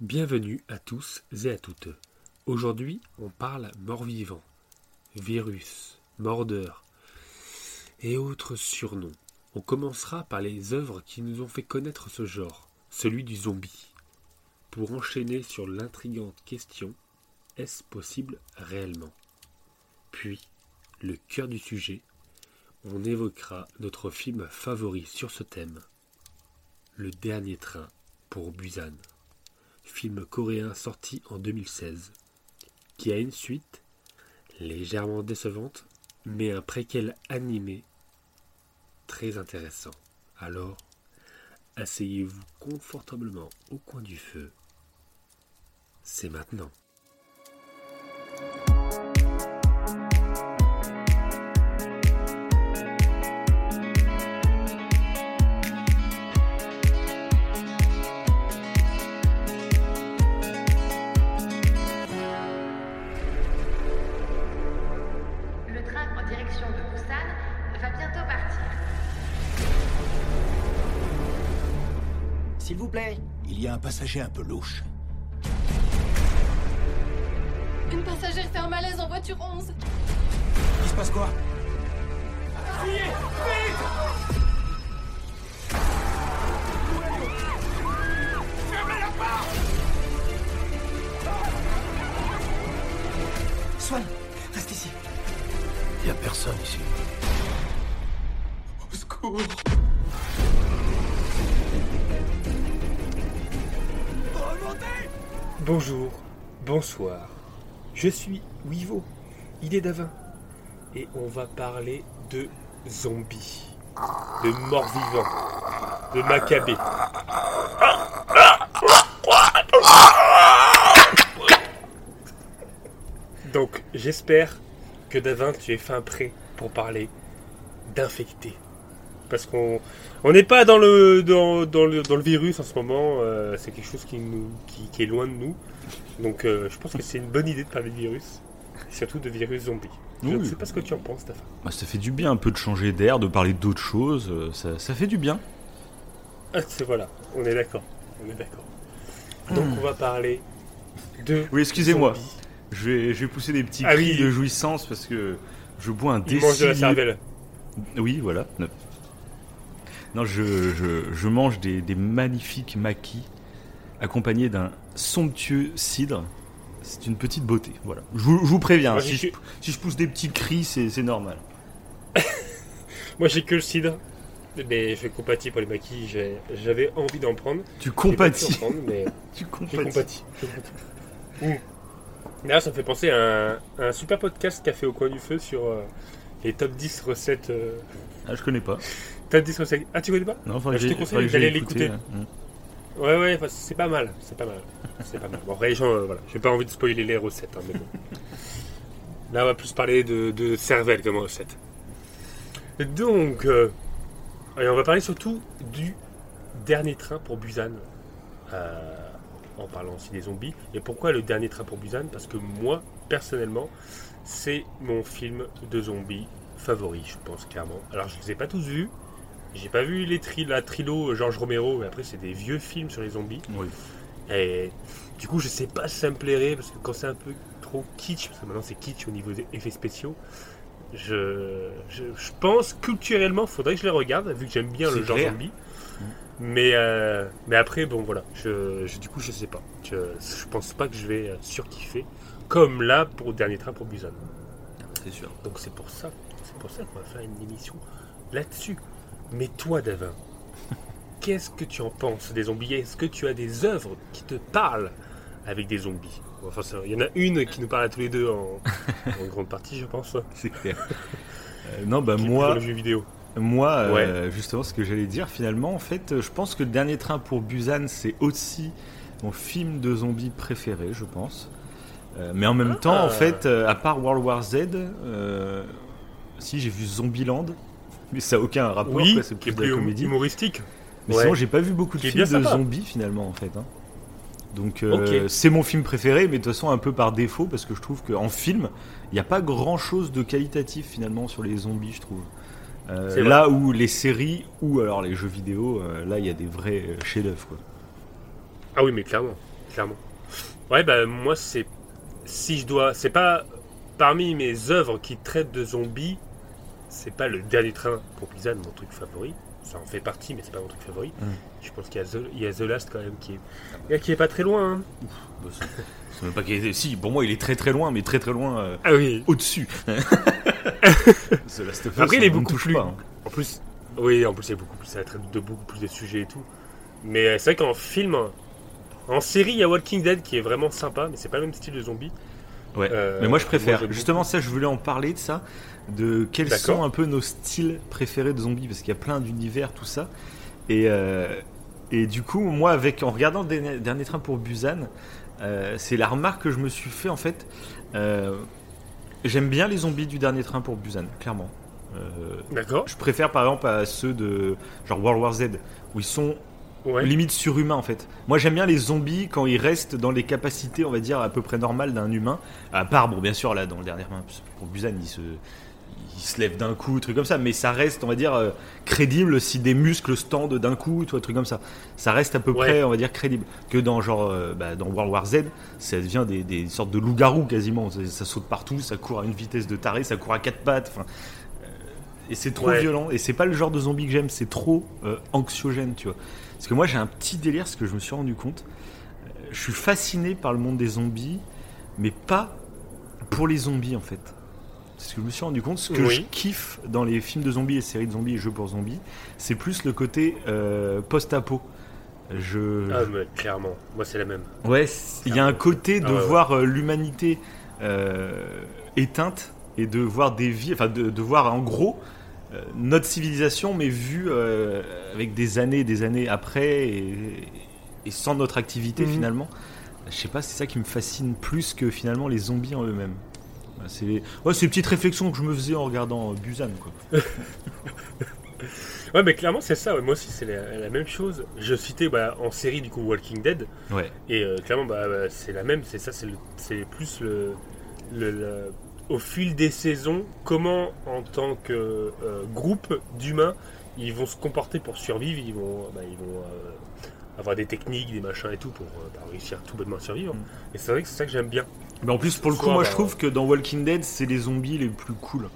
Bienvenue à tous et à toutes. Aujourd'hui, on parle mort-vivant, virus, mordeur et autres surnoms. On commencera par les œuvres qui nous ont fait connaître ce genre, celui du zombie. Pour enchaîner sur l'intrigante question est-ce possible réellement? Puis, le cœur du sujet, on évoquera notre film favori sur ce thème, Le dernier train pour Busan, film coréen sorti en 2016, qui a une suite légèrement décevante, mais un préquel animé très intéressant. Alors, asseyez-vous confortablement au coin du feu. C'est maintenant. Passager un peu louche. Une passagère fait un malaise en voiture 11. Il se passe quoi? Swan, reste ici. Il y a personne ici. Au secours. Bonjour, bonsoir. Je suis Wivo, il est Davin. Et on va parler de zombies, de morts-vivants, de macabées. Donc, j'espère que Davin, tu es fin prêt pour parler d'infectés. Parce qu'on on n'est pas dans le, dans, dans le, dans le virus en ce moment, euh, c'est quelque chose qui, nous, qui, qui est loin de nous. Donc euh, je pense que c'est une bonne idée de parler de virus, surtout de virus zombie. Je ne Oui. sais pas ce que tu en penses, Dafa. Bah, ça fait du bien un peu de changer d'air, de parler d'autres choses. euh, Ça, ça fait du bien. Ah, c'est voilà, on est d'accord. On est d'accord. Donc on va parler de. Oui, excusez-moi. Je vais, je vais pousser des petits Ah cris oui. de jouissance parce que je bois un Il mange de la décilitre- cervelle. Oui, voilà. Non, je, je, je mange des, des magnifiques maquis accompagnés d'un somptueux cidre. C'est une petite beauté, voilà. Je vous, je vous préviens, Moi, si, si je pousse des petits cris, c'est normal. Moi j'ai que le cidre. Mais je compatis pour les maquis, j'avais envie d'en prendre. Tu compatis. prendre, mais Tu compatis. compatis. Je compatis. Ouh. D'ailleurs, ça me fait penser à un, un super podcast qu'a fait au coin du feu sur euh, les top 10 recettes. euh, Ah, je connais pas. Top 10 recettes. Ah, tu connais pas Non, Bah, je te conseille d'aller l'écouter. là. Mm. Ouais, ouais, c'est pas mal. C'est pas mal. C'est pas mal. Bon, après, gens, euh, voilà. J'ai pas envie de spoiler les recettes, hein, mais bon. Là, on va plus parler de, de cervelle comme recette. Donc, euh, on va parler surtout du dernier train pour Busan. Euh, en parlant aussi des zombies. Et pourquoi le dernier train pour Busan? Parce que moi, personnellement, c'est mon film de zombies favori, je pense, clairement. Alors, je les ai pas tous vus. J'ai pas vu les tri la trilo euh, Georges Romero, mais après, c'est des vieux films sur les zombies. Oui. Et du coup, je sais pas si ça me plairait, parce que quand c'est un peu trop kitsch, parce que maintenant c'est kitsch au niveau des effets spéciaux, je, je, je pense culturellement, faudrait que je les regarde, vu que j'aime bien le genre clair. zombie. Mais, euh, mais après, bon voilà, je, je- du coup, je sais pas. Je, je pense pas que je vais euh, surkiffer, comme là pour le dernier train pour Busan. C'est sûr. Donc c'est pour ça, c'est pour ça qu'on va faire une émission là-dessus. Mais toi, Davin, qu'est-ce que tu en penses des zombies? Est-ce que tu as des œuvres qui te parlent avec des zombies? Enfin, il y en a une qui nous parle à tous les deux en, en grande partie, je pense. C'est clair. Euh, non, bah qui moi, dans le jeu vidéo. Moi, euh, justement, ce que j'allais dire, finalement, en fait, euh, je pense que le dernier train pour Busan, c'est aussi mon film de zombies préféré, je pense. Euh, mais en même Ah. temps, en fait, euh, à part World War Z, si j'ai vu Zombieland, mais ça n'a aucun rapport, Oui, c'est est plus de la plus comédie. humoristique. Mais Ouais. sinon, j'ai pas vu beaucoup de films de sympa. zombies finalement, en fait. hein. Donc, euh, c'est mon film préféré, mais de toute façon, un peu par défaut, parce que je trouve qu'en film, il n'y a pas grand chose de qualitatif finalement sur les zombies, je trouve. Euh, là où les séries ou alors les jeux vidéo, euh, là, il y a des vrais euh, chefs-d'œuvre. Ah oui, mais clairement. clairement. Ouais, bah moi, c'est. Si je dois. C'est pas. Parmi mes œuvres qui traitent de zombies, c'est pas le dernier train pour Blizzard, mon truc favori. Ça en fait partie, mais c'est pas mon truc favori. Mm. Je pense qu'il y, a The- il y a The Last quand même qui est, qui est pas très loin. hein. Bah, c'est- même pas qu'il est- Si, pour moi, il est très très loin, mais très très loin euh, Ah oui. au-dessus. The Last of Us, Après, il est beaucoup plus- pas, hein. En plus, oui, en plus, c'est beaucoup plus, ça traite de beaucoup plus de sujets et tout. Mais euh, c'est vrai qu'en film, en série, il y a Walking Dead qui est vraiment sympa, mais c'est pas le même style de zombie. Ouais. Euh, mais moi, je préfère. Justement, ça, je voulais en parler de ça. De quels sont un peu nos styles préférés de zombies, parce qu'il y a plein d'univers, tout ça. Et, euh, et du coup, moi, avec en regardant le dernier, dernier train pour Busan, euh, c'est la remarque que je me suis fait en fait. Euh, J'aime bien les zombies du dernier train pour Busan, clairement. D'accord. je préfère par exemple à ceux de genre World War Z, où ils sont Ouais. limite surhumains en fait. Moi j'aime bien les zombies quand ils restent dans les capacités, on va dire, à peu près normales d'un humain. À part, bon, bien sûr, là, dans le dernier main, pour Busan, il se, il se lève d'un coup, truc comme ça, mais ça reste, on va dire, euh, crédible si des muscles se tendent d'un coup, toi, truc comme ça. Ça reste à peu Ouais. près, on va dire, crédible. Que dans genre, euh, bah, dans World War Z, ça devient des, des sortes de loups-garous quasiment. Ça, ça saute partout, ça court à une vitesse de taré, ça court à quatre pattes. Enfin, euh, et c'est trop Ouais. violent. Et c'est pas le genre de zombie que j'aime, c'est trop euh, anxiogène, tu vois. Parce que moi j'ai un petit délire, ce que je me suis rendu compte. Je suis fasciné par le monde des zombies, mais pas pour les zombies en fait. C'est ce que je me suis rendu compte. Ce que Oui. je kiffe dans les films de zombies et séries de zombies et jeux pour zombies, c'est plus le côté euh, post-apo. Je, Ah, mais clairement. Moi, c'est la même. Ouais, il y a un côté de Ah ouais, voir euh, l'humanité euh, éteinte et de voir des vies, enfin de, de voir en gros euh, notre civilisation, mais vue euh, avec des années et des années après et, et sans notre activité Mhm. finalement. Je sais pas, c'est ça qui me fascine plus que finalement les zombies en eux-mêmes. Voilà, C'est les... ouais, c'est une petite réflexion que je me faisais en regardant euh, Busan. Quoi. Ouais, mais clairement, c'est ça. ouais. Moi aussi, c'est la, la même chose. Je citais bah, en série, du coup, Walking Dead. Ouais. Et euh, clairement, bah, bah, c'est la même. C'est ça, c'est plus le, le- le- Au fil des saisons, comment, en tant que euh, groupe d'humains, ils vont se comporter pour survivre. Ils vont, bah, ils vont euh, avoir des techniques, des machins et tout pour euh, bah, réussir tout bonnement à survivre. Mm. Et c'est vrai que c'est ça que j'aime bien. Mais en plus, pour le coup, moi bah, je trouve que dans Walking Dead, c'est les zombies les plus cool.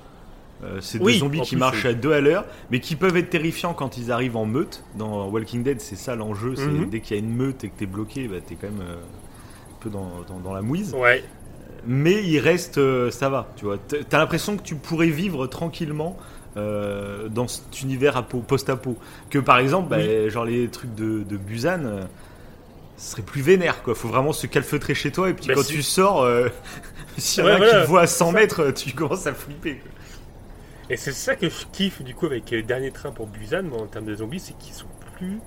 Euh, c'est Oui, des zombies qui plus, marchent à deux à l'heure, mais qui peuvent être terrifiants quand ils arrivent en meute. Dans Walking Dead, c'est ça l'enjeu. c'est Mhm. Dès qu'il y a une meute et que t'es bloqué, bah, t'es quand même euh, un peu dans, dans- dans la mouise. Ouais. Mais il reste, euh, ça va, tu vois. T'as l'impression que tu pourrais vivre tranquillement dans cet univers apo- post-apo. Que par exemple, bah, genre les trucs de, de Busan, ce serait plus vénère, quoi. Faut vraiment se calfeutrer chez toi, et puis Bah, quand si. tu sors, euh, s'il y en Ouais, a qui voilà, te voient à 100 c'est ça. mètres, tu commences à flipper. quoi. Et c'est ça que je kiffe du coup avec euh, Dernier Train pour Busan moi, en termes de zombies, c'est qu'ils sont plus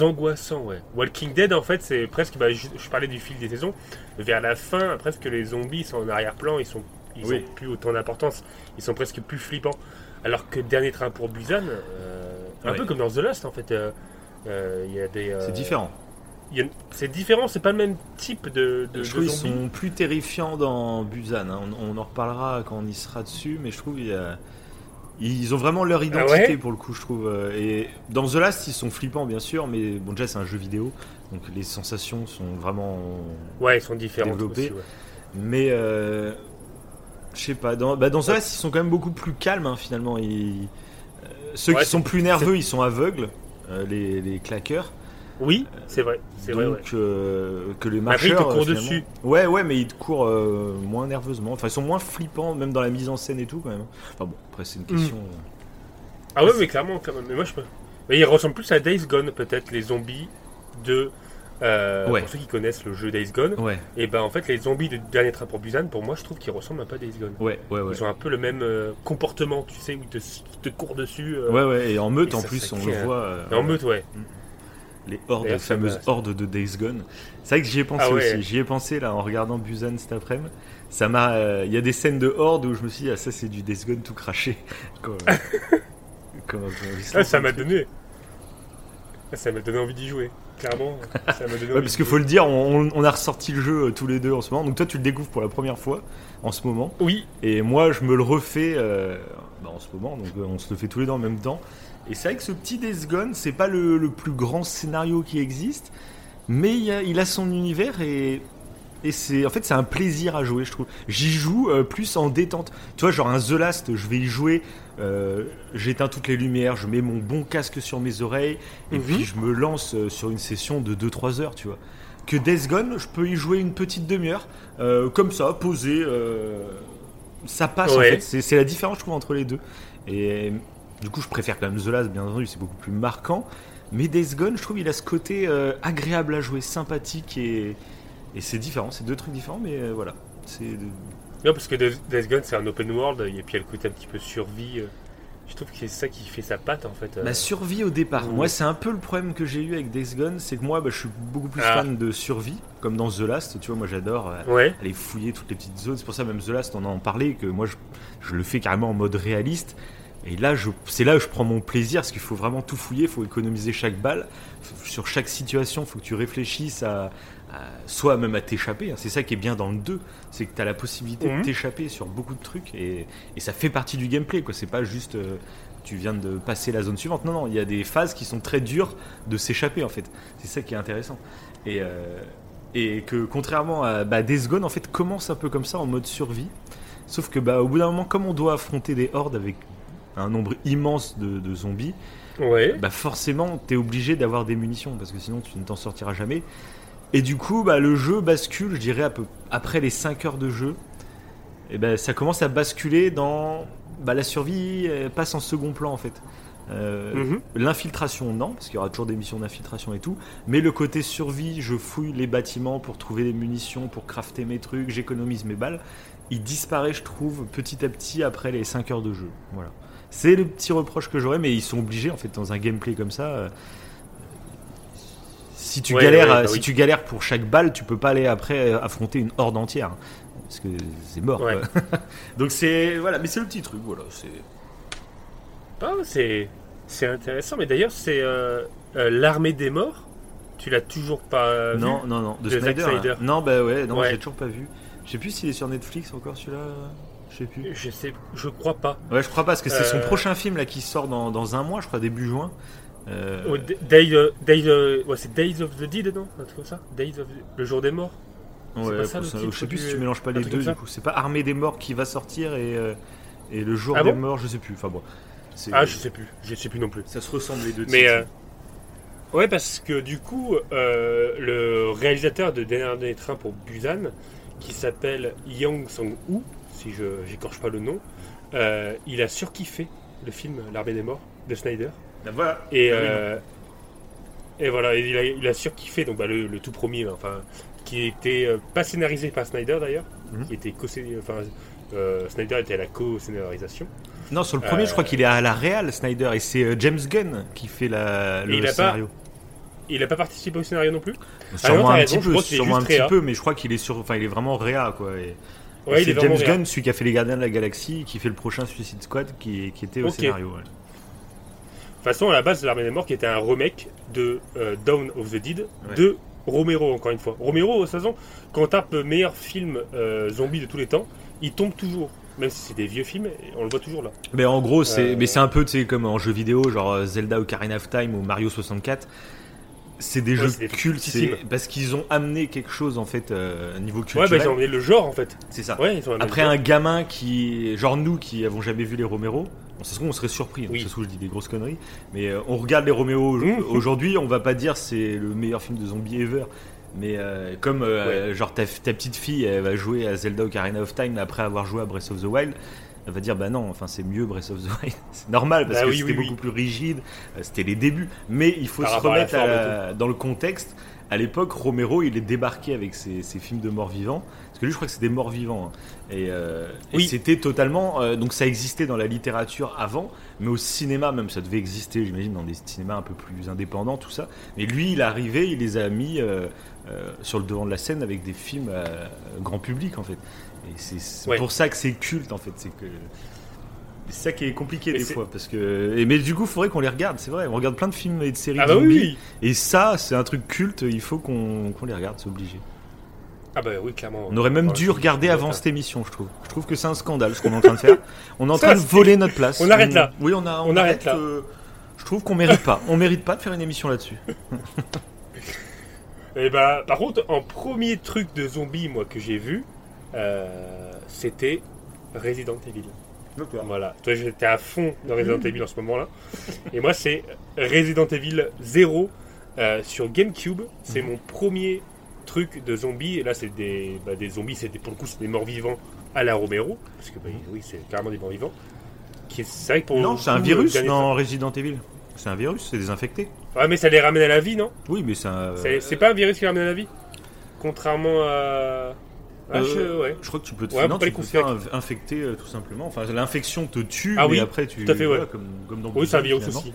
angoissants. Ouais. Walking Dead en fait c'est presque, bah, je, je parlais du fil des saisons, vers la fin presque les zombies sont en arrière-plan, ils sont ils Oui. ont plus autant d'importance, ils sont presque plus flippants. Alors que Dernier Train pour Busan, euh, un Ouais. peu comme dans The Last en fait, euh, euh, il y a des. euh, C'est différent. Il C'est différent, c'est pas le même type de, de, je de trouve qu'ils zombies. sont plus terrifiants dans Busan. hein. On, on en reparlera quand on y sera dessus, mais je trouve qu'il y a- Ils ont vraiment leur identité Ah ouais pour le coup, je trouve. euh, Et dans The Last, ils sont flippants, bien sûr, mais bon, déjà, c'est un jeu vidéo, donc les sensations sont vraiment. Ouais, ils sont aussi, ouais. Mais euh, je sais pas. Dans, bah, dans The Last, ils sont quand même beaucoup plus calmes, hein, finalement. Ils- euh, ceux Ouais, qui sont plus nerveux, ils sont aveugles, euh, les, les claqueurs. Oui, c'est vrai, c'est vrai. Donc, ouais. euh, que les Après, ils te marcheurs. courent euh, dessus. Ouais, ouais, mais ils te courent euh, moins nerveusement. Enfin, ils sont moins flippants, même dans la mise en scène et tout, quand même. Enfin bon, après, c'est une Mm. question. euh, Ah ouais, mais clairement, quand même. Mais moi, je peux. Mais ils ressemblent plus à Days Gone, peut-être, les zombies de. Ouais. Pour ceux qui connaissent le jeu Days Gone, Ouais, et ben en fait, les zombies de Dernier Train pour Busan, pour moi, je trouve qu'ils ressemblent un peu à Days Gone. ouais, ouais, ouais. Ils ont un peu le même comportement, tu sais, où ils te, ils te courent dessus. Ouais, ouais, et en meute Et en ça plus, on le voit. Et en meute, ouais. Les hordes, les fameuses hordes de Days Gone. C'est vrai que j'y ai pensé Ah ouais. aussi. J'y ai pensé là en regardant Busan cet après-midi. Ça m'a. euh, Il y a des scènes de hordes où je me suis dit, ah, ça c'est du Days Gone tout craché. Comme- comme- Ah, ça m'a donné. Ça m'a donné envie d'y jouer. Clairement, ça m'a donné Ouais, envie parce qu'il faut le dire, on, on a ressorti le jeu euh, tous les deux en ce moment. Donc toi, tu le découvres pour la première fois en ce moment. Oui, Et moi, je me le refais euh, bah, en ce moment, donc euh, on se le fait tous les deux en même temps. Et c'est vrai que ce petit Days Gone, c'est pas le, le plus grand scénario qui existe, mais il a, il a son univers et et c'est en fait c'est un plaisir à jouer je trouve. J'y joue euh, plus en détente. Tu vois genre un The Last je vais y jouer euh, j'éteins toutes les lumières je mets mon bon casque sur mes oreilles et Mhm. puis je me lance euh, sur une session de 2-3 heures tu vois. Que Death Gone je peux y jouer une petite demi-heure euh, comme ça posé ça passe en fait. C'est c'est la différence je trouve entre les deux. Et du coup je préfère quand même The Last bien entendu c'est beaucoup plus marquant mais Days Gone, je trouve, il a ce côté euh, agréable à jouer, sympathique et, et c'est différent. C'est deux trucs différents, mais euh, voilà. C'est Non, parce que Death Death Gone, c'est un open world, et puis il y a le côté un petit peu survie. euh. Je trouve que c'est ça qui fait sa patte, en fait. la survie au départ. Mmh. Moi, c'est un peu le problème que j'ai eu avec Days Gone, c'est que moi, bah, je suis beaucoup plus Ah. fan de survie, comme dans The Last. Tu vois, moi, j'adore Ouais. aller fouiller toutes les petites zones. C'est pour ça même The Last, on en parlait, que moi, je, je le fais carrément en mode réaliste. Et là, c'est là où je prends mon plaisir, parce qu'il faut vraiment tout fouiller, il faut économiser chaque balle. Sur chaque situation, il faut que tu réfléchisses à, à- soit même à t'échapper. hein. C'est ça qui est bien dans le 2, c'est que tu as la possibilité Mhm. de t'échapper sur beaucoup de trucs, et, et ça fait partie du gameplay. quoi. C'est pas juste euh, tu viens de passer la zone suivante. Non, non, il y a des phases qui sont très dures de s'échapper, en fait. C'est ça qui est intéressant. Et, euh, et que contrairement à bah, Days Gone, en fait, commence un peu comme ça en mode survie. Sauf que bah, au bout d'un moment, comme on doit affronter des hordes avec un nombre immense de, de zombies, Ouais. bah forcément, t'es obligé d'avoir des munitions parce que sinon tu ne t'en sortiras jamais. Et du coup, bah, le jeu bascule, je dirais, peu, après les 5 heures de jeu, et ben ça commence à basculer dans. Bah, la survie elle passe en second plan en fait. Euh, Mhm. L'infiltration, non, parce qu'il y aura toujours des missions d'infiltration et tout. Mais le côté survie, je fouille les bâtiments pour trouver des munitions, pour crafter mes trucs, j'économise mes balles. Il disparaît, je trouve, petit à petit après les 5 heures de jeu. Voilà. C'est le petit reproche que j'aurais, mais ils sont obligés, en fait, dans un gameplay comme ça. euh, si tu, Ouais, galères, ouais, bah si oui. tu galères pour chaque balle, tu peux pas aller après euh, affronter une horde entière. hein, Parce que c'est mort. Ouais. Donc c'est. Voilà, mais c'est le petit truc, voilà. c'est Ah, c'est c'est intéressant, mais d'ailleurs, c'est euh, euh, l'armée des morts. Tu l'as toujours pas vu Non, non, non. De, de Snyder. hein. Snyder. Non, bah ouais, non, Ouais. j'ai toujours pas vu. Je sais plus s'il est sur Netflix encore celui-là. Je sais plus. Je sais, je crois pas. Ouais, je crois pas, parce que c'est son Euh. prochain film là qui sort dans, dans un mois, je crois, début juin. Euh, Oh, D- Day, euh, Day, euh, ouais, c'est Days of the Dead, non? Un truc comme ça? Days of the- le jour des morts ouais, pas ça, le ça- titre je sais plus du- si tu mélanges pas un les deux du coup. C'est pas Armée des morts qui va sortir et, euh, et le jour Ah des bon? morts, je sais plus. Enfin bon. Ah, je sais plus. Je sais plus non plus. Ça se ressemble les deux Mais titres. euh, ouais, parce que du coup, euh, le réalisateur de Dernier Train pour Busan, qui s'appelle Yang Sang-woo, si je j'écorche pas le nom, euh, il a surkiffé le film L'Armée des Morts de Snyder. Voilà. Et, Ah euh, et voilà, il a, il a surkiffé donc, bah, le, le tout premier, enfin, qui était euh, pas scénarisé par Snyder d'ailleurs, Mhm. qui était co enfin, euh, Snyder était à la co-scénarisation. Non, sur le premier, Euh, je crois qu'il est à la réal, Snyder, et c'est euh, James Gunn qui fait la, le il a pas- scénario. Il n'a pas participé au scénario non plus? Sûrement non, t'as un raison, petit peu, sûrement un petit réa. peu, mais je crois qu'il est sur, enfin, il est vraiment réa quoi. Et, Ouais, est c'est James. Gunn, celui qui a fait les Gardiens de la Galaxie, qui fait le prochain Suicide Squad, qui, qui était au scénario. ouais. De toute façon, à la base, L'Armée des Morts, qui était un remake de euh, Dawn of the Dead Ouais. de Romero, encore une fois. Romero, de toute façon, quand on tape meilleur film euh, zombie de tous les temps, il tombe toujours. Même si c'est des vieux films, on le voit toujours là. Mais en gros, c'est Euh, mais c'est un peu comme en jeu vidéo, genre Zelda Ocarina of Time ou Mario 64. C'est des Ouais, jeux cultes, parce qu'ils ont amené quelque chose en fait euh, niveau Ouais, culturel. bah, ils ont emmené le genre en fait. c'est ça. Ouais, ils ont amené Après un gamin qui, genre nous qui avons jamais vu les Romero, ça se trouve on serait surpris, hein, Oui. se je dis des grosses conneries, mais euh, on regarde les Romero Mhm. aujourd'hui, on va pas dire c'est le meilleur film de zombie ever, mais euh, comme genre ta, ta petite fille elle va jouer à Zelda Ocarina of Time après avoir joué à Breath of the Wild, va dire bah non, enfin c'est mieux Breath of the Wild, c'est normal parce Bah que oui, c'était oui, oui. beaucoup plus rigide, euh, c'était les débuts, mais il faut Par se rapport à la remettre à dans le contexte. À l'époque, Romero, il est débarqué avec ses, ses films de morts-vivants. Parce que lui, je crois que c'est des morts-vivants. hein. Et, euh, et c'était totalement. euh, donc ça existait dans la littérature avant, mais au cinéma même, ça devait exister, j'imagine, dans des cinémas un peu plus indépendants, tout ça. Mais lui, il est arrivé, il les a mis euh, sur le devant de la scène avec des films grand public, en fait. Et c'est Ouais. pour ça que c'est culte, en fait. C'est que. C'est ça qui est compliqué Mais des fois, parce que. et- mais du coup, il faudrait qu'on les regarde, c'est vrai. On regarde plein de films et de séries Ah bah zombies, oui, et ça, c'est un truc culte, il faut qu'on les regarde, c'est obligé. Ah bah oui, clairement. On aurait même Ouais, dû regarder avant cette émission, je trouve. Je trouve que c'est un scandale ce qu'on est en train de faire. On est en train de voler notre place. On arrête là. Oui, on, a, On arrête là. euh, je trouve qu'on mérite pas. On mérite pas de faire une émission là-dessus. Et bah, par contre, en premier truc de zombie, moi, que j'ai vu, c'était Resident Evil. Voilà. Toi, j'étais à fond dans Resident Evil en ce moment-là. Et moi, c'est Resident Evil 0 euh, sur GameCube. C'est mon premier truc de zombies. Et là, c'est des, bah, des zombies, c'est des, pour le coup, c'est des morts vivants à la Romero. Parce que, bah, oui, c'est carrément des morts vivants. Qui C'est vrai que pour Non, c'est un virus dans Resident Evil. C'est un virus, c'est des infectés. Ouais, mais ça les ramène à la vie, non? Oui, mais c'est un. C'est c'est pas un virus qui les ramène à la vie? Contrairement à. Ah, Euh, je- ouais. Je crois que tu peux te, Ouais, non, tu peux faire infecter euh, tout simplement. Enfin, l'infection te tue, Ah mais oui, après tu. tout à fait, ouais. voilà, comme, comme dans Oui, c'est un virus aussi.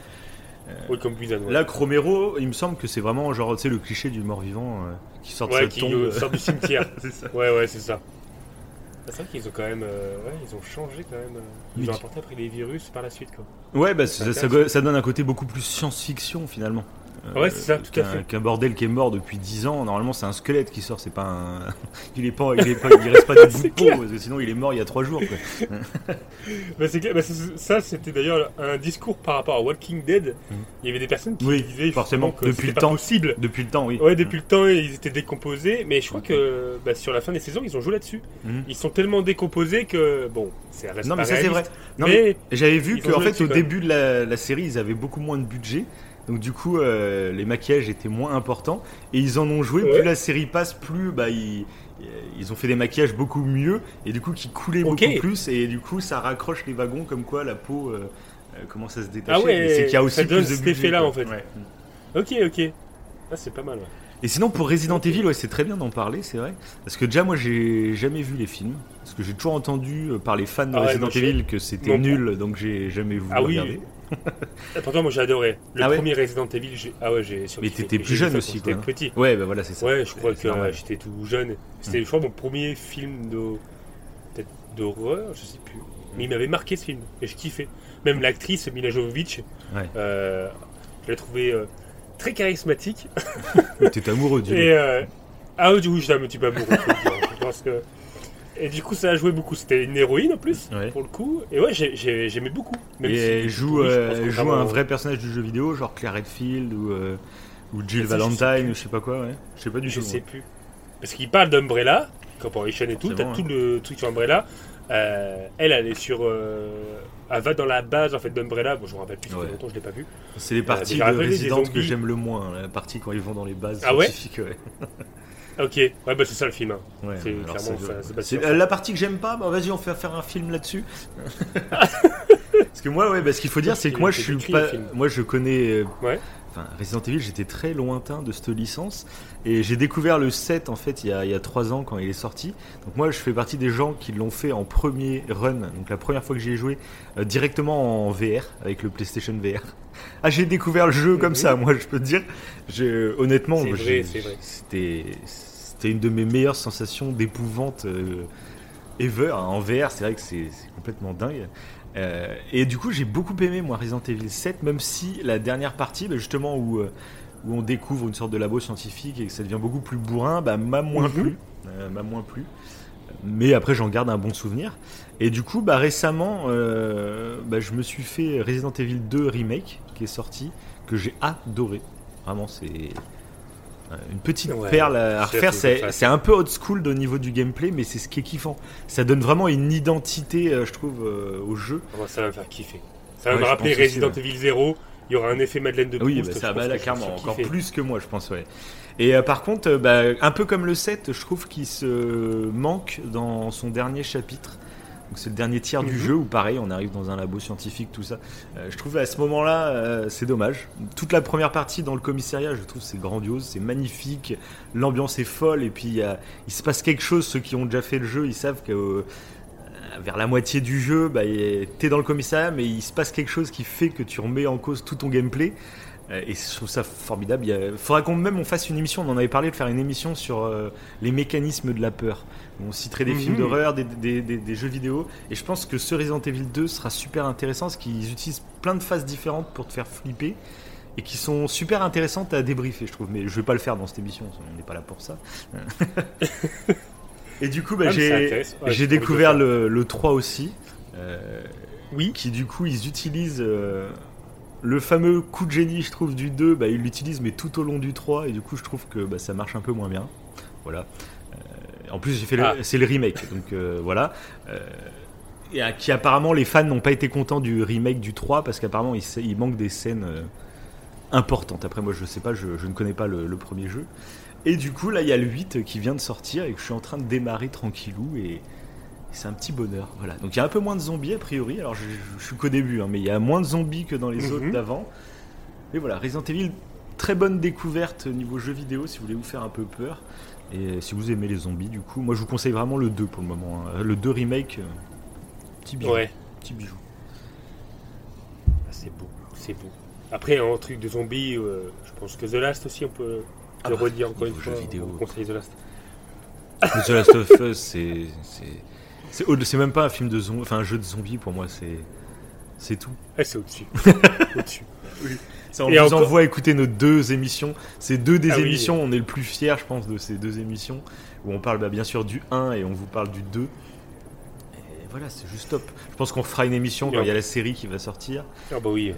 Oui, comme Busan. Ouais. Là, Cromero, il me semble que c'est vraiment genre, tu sais, le cliché du mort-vivant euh, qui sort de sa qui tombe. euh, sort du cimetière. ça. Ouais, ouais, c'est ça. C'est vrai qu'ils ont quand même. euh, ouais, ils ont changé quand même. euh, Ils Mais ont apporté après les virus par la suite, quoi. Ouais, bah, ça, ça- intéressant. ça donne un côté beaucoup plus science-fiction finalement. Ouais, c'est ça, tout à fait. Qu'un bordel qui est mort depuis 10 ans, normalement c'est un squelette qui sort, c'est pas un. il est pas, il est pas, il reste pas des bouts de peau, clair. parce que sinon il est mort il y a 3 jours. Quoi. Bah, c'est clair. Bah, c'est- ça, c'était d'ailleurs un discours par rapport à Walking Dead. Il y avait des personnes qui Oui, disaient forcément, que depuis le pas temps. possible. Depuis le temps, oui. Ouais, depuis le temps, ils étaient décomposés. Mais je crois que bah, sur la fin des saisons, ils ont joué là-dessus. Mhm. Ils sont tellement décomposés que. Bon, c'est reste Non, mais ça c'est vrai. Non, mais, mais j'avais vu qu'en fait au début de la, la série ils avaient beaucoup moins de budget. Donc du coup euh, les maquillages étaient moins importants et ils en ont joué. Ouais. Plus la série passe, plus bah, ils, ils ont fait des maquillages beaucoup mieux et du coup qui coulaient beaucoup plus et du coup ça raccroche les wagons comme quoi la peau euh, euh, commence à se détacher. Ah ouais, c'est qu'il y a aussi ça donne plus de cet effet-là, quoi. en fait. Ouais. Ok, ok. Ah, c'est pas mal. ouais. Et sinon pour Resident Evil, ouais, c'est très bien d'en parler, c'est vrai. Parce que déjà moi j'ai jamais vu les films. Parce que j'ai toujours entendu euh, par les fans de Ah ouais, Resident Evil que c'était nul, donc j'ai jamais voulu Ah regarder. Pourtant, moi j'ai adoré. Le Ah ouais premier Resident Evil, j'ai. Ah ouais, j'ai. Mais t'étais plus jeune aussi, J'étais quoi. petit. Ouais, bah voilà, c'est ça. Ouais, je crois que j'étais tout jeune. C'était, je crois, mon premier film de peut-être d'horreur, je sais plus. Mais il m'avait marqué ce film et je kiffais. Même l'actrice Mila Jovovich, Ouais. euh, je l'ai trouvée euh, très charismatique. T'es amoureux du Et euh, ah oui, du coup, j'étais un petit peu amoureux. je pense que et du coup, ça a joué beaucoup. C'était une héroïne en plus, Ouais. pour le coup. Et ouais, j'ai- j'ai- j'aimais beaucoup. Même Et si- elle joue, oui, je euh, joue un vrai personnage du jeu vidéo, genre Claire Redfield ou, euh, ou Jill Ça, je sais Valentine, ou je sais pas quoi, ouais. Je sais pas du Je tout. sais moi. plus. Parce qu'il parle d'Umbrella, Corporation et tout, t'as Forcément, tout le truc sur Umbrella. Euh, elle, elle est sur. elle va dans la base en fait d'Umbrella. Bon, je me rappelle plus, Ouais. longtemps je l'ai pas vu. C'est les parties de Resident que j'aime le moins, la partie quand ils vont dans les bases Ah scientifiques. Ouais, Ok, ouais, bah c'est ça le film. hein. Ouais, C'est clairement, ça, la partie que j'aime pas, bah vas-y, on fait faire un film là-dessus. Parce que moi, ouais, bah, ce qu'il faut dire, c'est que moi, je suis pas, moi, je connais. euh, Ouais. Enfin, Resident Evil, j'étais très lointain de cette licence et j'ai découvert le 7 en fait il y, a, il y a 3 ans quand il est sorti. Donc moi je fais partie des gens qui l'ont fait en premier run, donc la première fois que j'y ai joué euh, directement en VR avec le PlayStation VR. Ah j'ai découvert le jeu comme Mhm. ça, moi je peux te dire. Honnêtement, c'était c'était une de mes meilleures sensations d'épouvante euh, ever hein. en VR. C'est vrai que c'est complètement dingue. Euh, et du coup, j'ai beaucoup aimé moi Resident Evil 7, même si la dernière partie, bah, justement où euh, où on découvre une sorte de labo scientifique et que ça devient beaucoup plus bourrin, bah, m'a moins Mhm. plu, m'a moins plu. Mais après, j'en garde un bon souvenir. Et du coup, bah, récemment, euh, bah, je me suis fait Resident Evil 2 remake qui est sorti, que j'ai adoré. Vraiment, c'est une petite Ouais, perle à refaire. C'est un peu old school au niveau du gameplay, mais c'est ce qui est kiffant. Ça donne vraiment une identité, euh, je trouve, euh, au jeu. Ah, moi, ça va me faire kiffer. Ça va Ouais, me rappeler aussi, Resident ouais. Evil 0. Il y aura un effet Madeleine de Proust. Oui, bah, ça bah, que là, clairement, encore plus que moi, je pense, ouais. Et euh, par contre, euh, bah, un peu comme le 7, je trouve qu'il se manque dans son dernier chapitre. C'est le dernier tiers du Mhm. jeu où pareil, on arrive dans un labo scientifique, tout ça. Euh, je trouve à ce moment-là, euh, c'est dommage. Toute la première partie dans le commissariat, je trouve c'est grandiose, c'est magnifique, l'ambiance est folle et puis il se passe quelque chose. Ceux qui ont déjà fait le jeu, ils savent que euh, vers la moitié du jeu, bah, t'es dans le commissariat, mais il se passe quelque chose qui fait que tu remets en cause tout ton gameplay. Et je trouve ça formidable. Il faudra qu'on même on fasse une émission. On en avait parlé de faire une émission sur les mécanismes de la peur. On citerait des Mhm. films d'horreur, des, des- des- des jeux vidéo. Et je pense que ce Resident Evil 2 sera super intéressant parce qu'ils utilisent plein de phases différentes pour te faire flipper et qui sont super intéressantes à débriefer, je trouve. Mais je vais pas le faire dans cette émission. On n'est pas là pour ça. et du coup, bah, Ah, j'ai. Ouais, découvert le le, le 3 aussi. euh, Oui. qui du coup ils utilisent euh, le fameux coup de génie, je trouve, du 2, bah, il l'utilise, mais tout au long du 3, et du coup, je trouve que bah, ça marche un peu moins bien. Voilà. Euh, en plus, j'ai fait le- Ah. c'est le remake, donc euh, voilà. Euh, et à- qui apparemment, les fans n'ont pas été contents du remake du 3, parce qu'apparemment, il, manque des scènes euh, importantes. Après, moi, je sais pas, je, je ne connais pas le, le premier jeu. Et du coup, là, il y a le 8 qui vient de sortir, et que je suis en train de démarrer tranquillou, et. C'est un petit bonheur, voilà. Donc il y a un peu moins de zombies a priori. Alors je, je- je suis qu'au début, hein, mais il y a moins de zombies que dans les Mhm. autres d'avant. Et voilà, Resident Evil, très bonne découverte niveau jeu vidéo si vous voulez vous faire un peu peur. Et si vous aimez les zombies, du coup, moi je vous conseille vraiment le 2 pour le moment. hein. Le 2 remake, euh, petit bijou. Ouais, Petit bijou. Ah, c'est beau, c'est beau. Après, en truc de zombies, euh, je pense que The Last aussi, on peut Ah le bah, redire encore une fois. jeu vidéo. On conseille The Last. The Last of Us, c'est. c'est- C'est au- c'est même pas un film de zombies, enfin un jeu de zombies pour moi, c'est. C'est tout. Ah, c'est au-dessus. au-dessus. Ça, on Et vous encore- envoie écouter nos deux émissions. C'est deux des Ah oui. émissions, on est le plus fiers, je pense, de ces deux émissions. Où on parle bah, bien sûr du 1 et on vous parle du 2. Et voilà, c'est juste top. Je pense qu'on fera une émission quand il y a la série qui va sortir. Ah bah oui.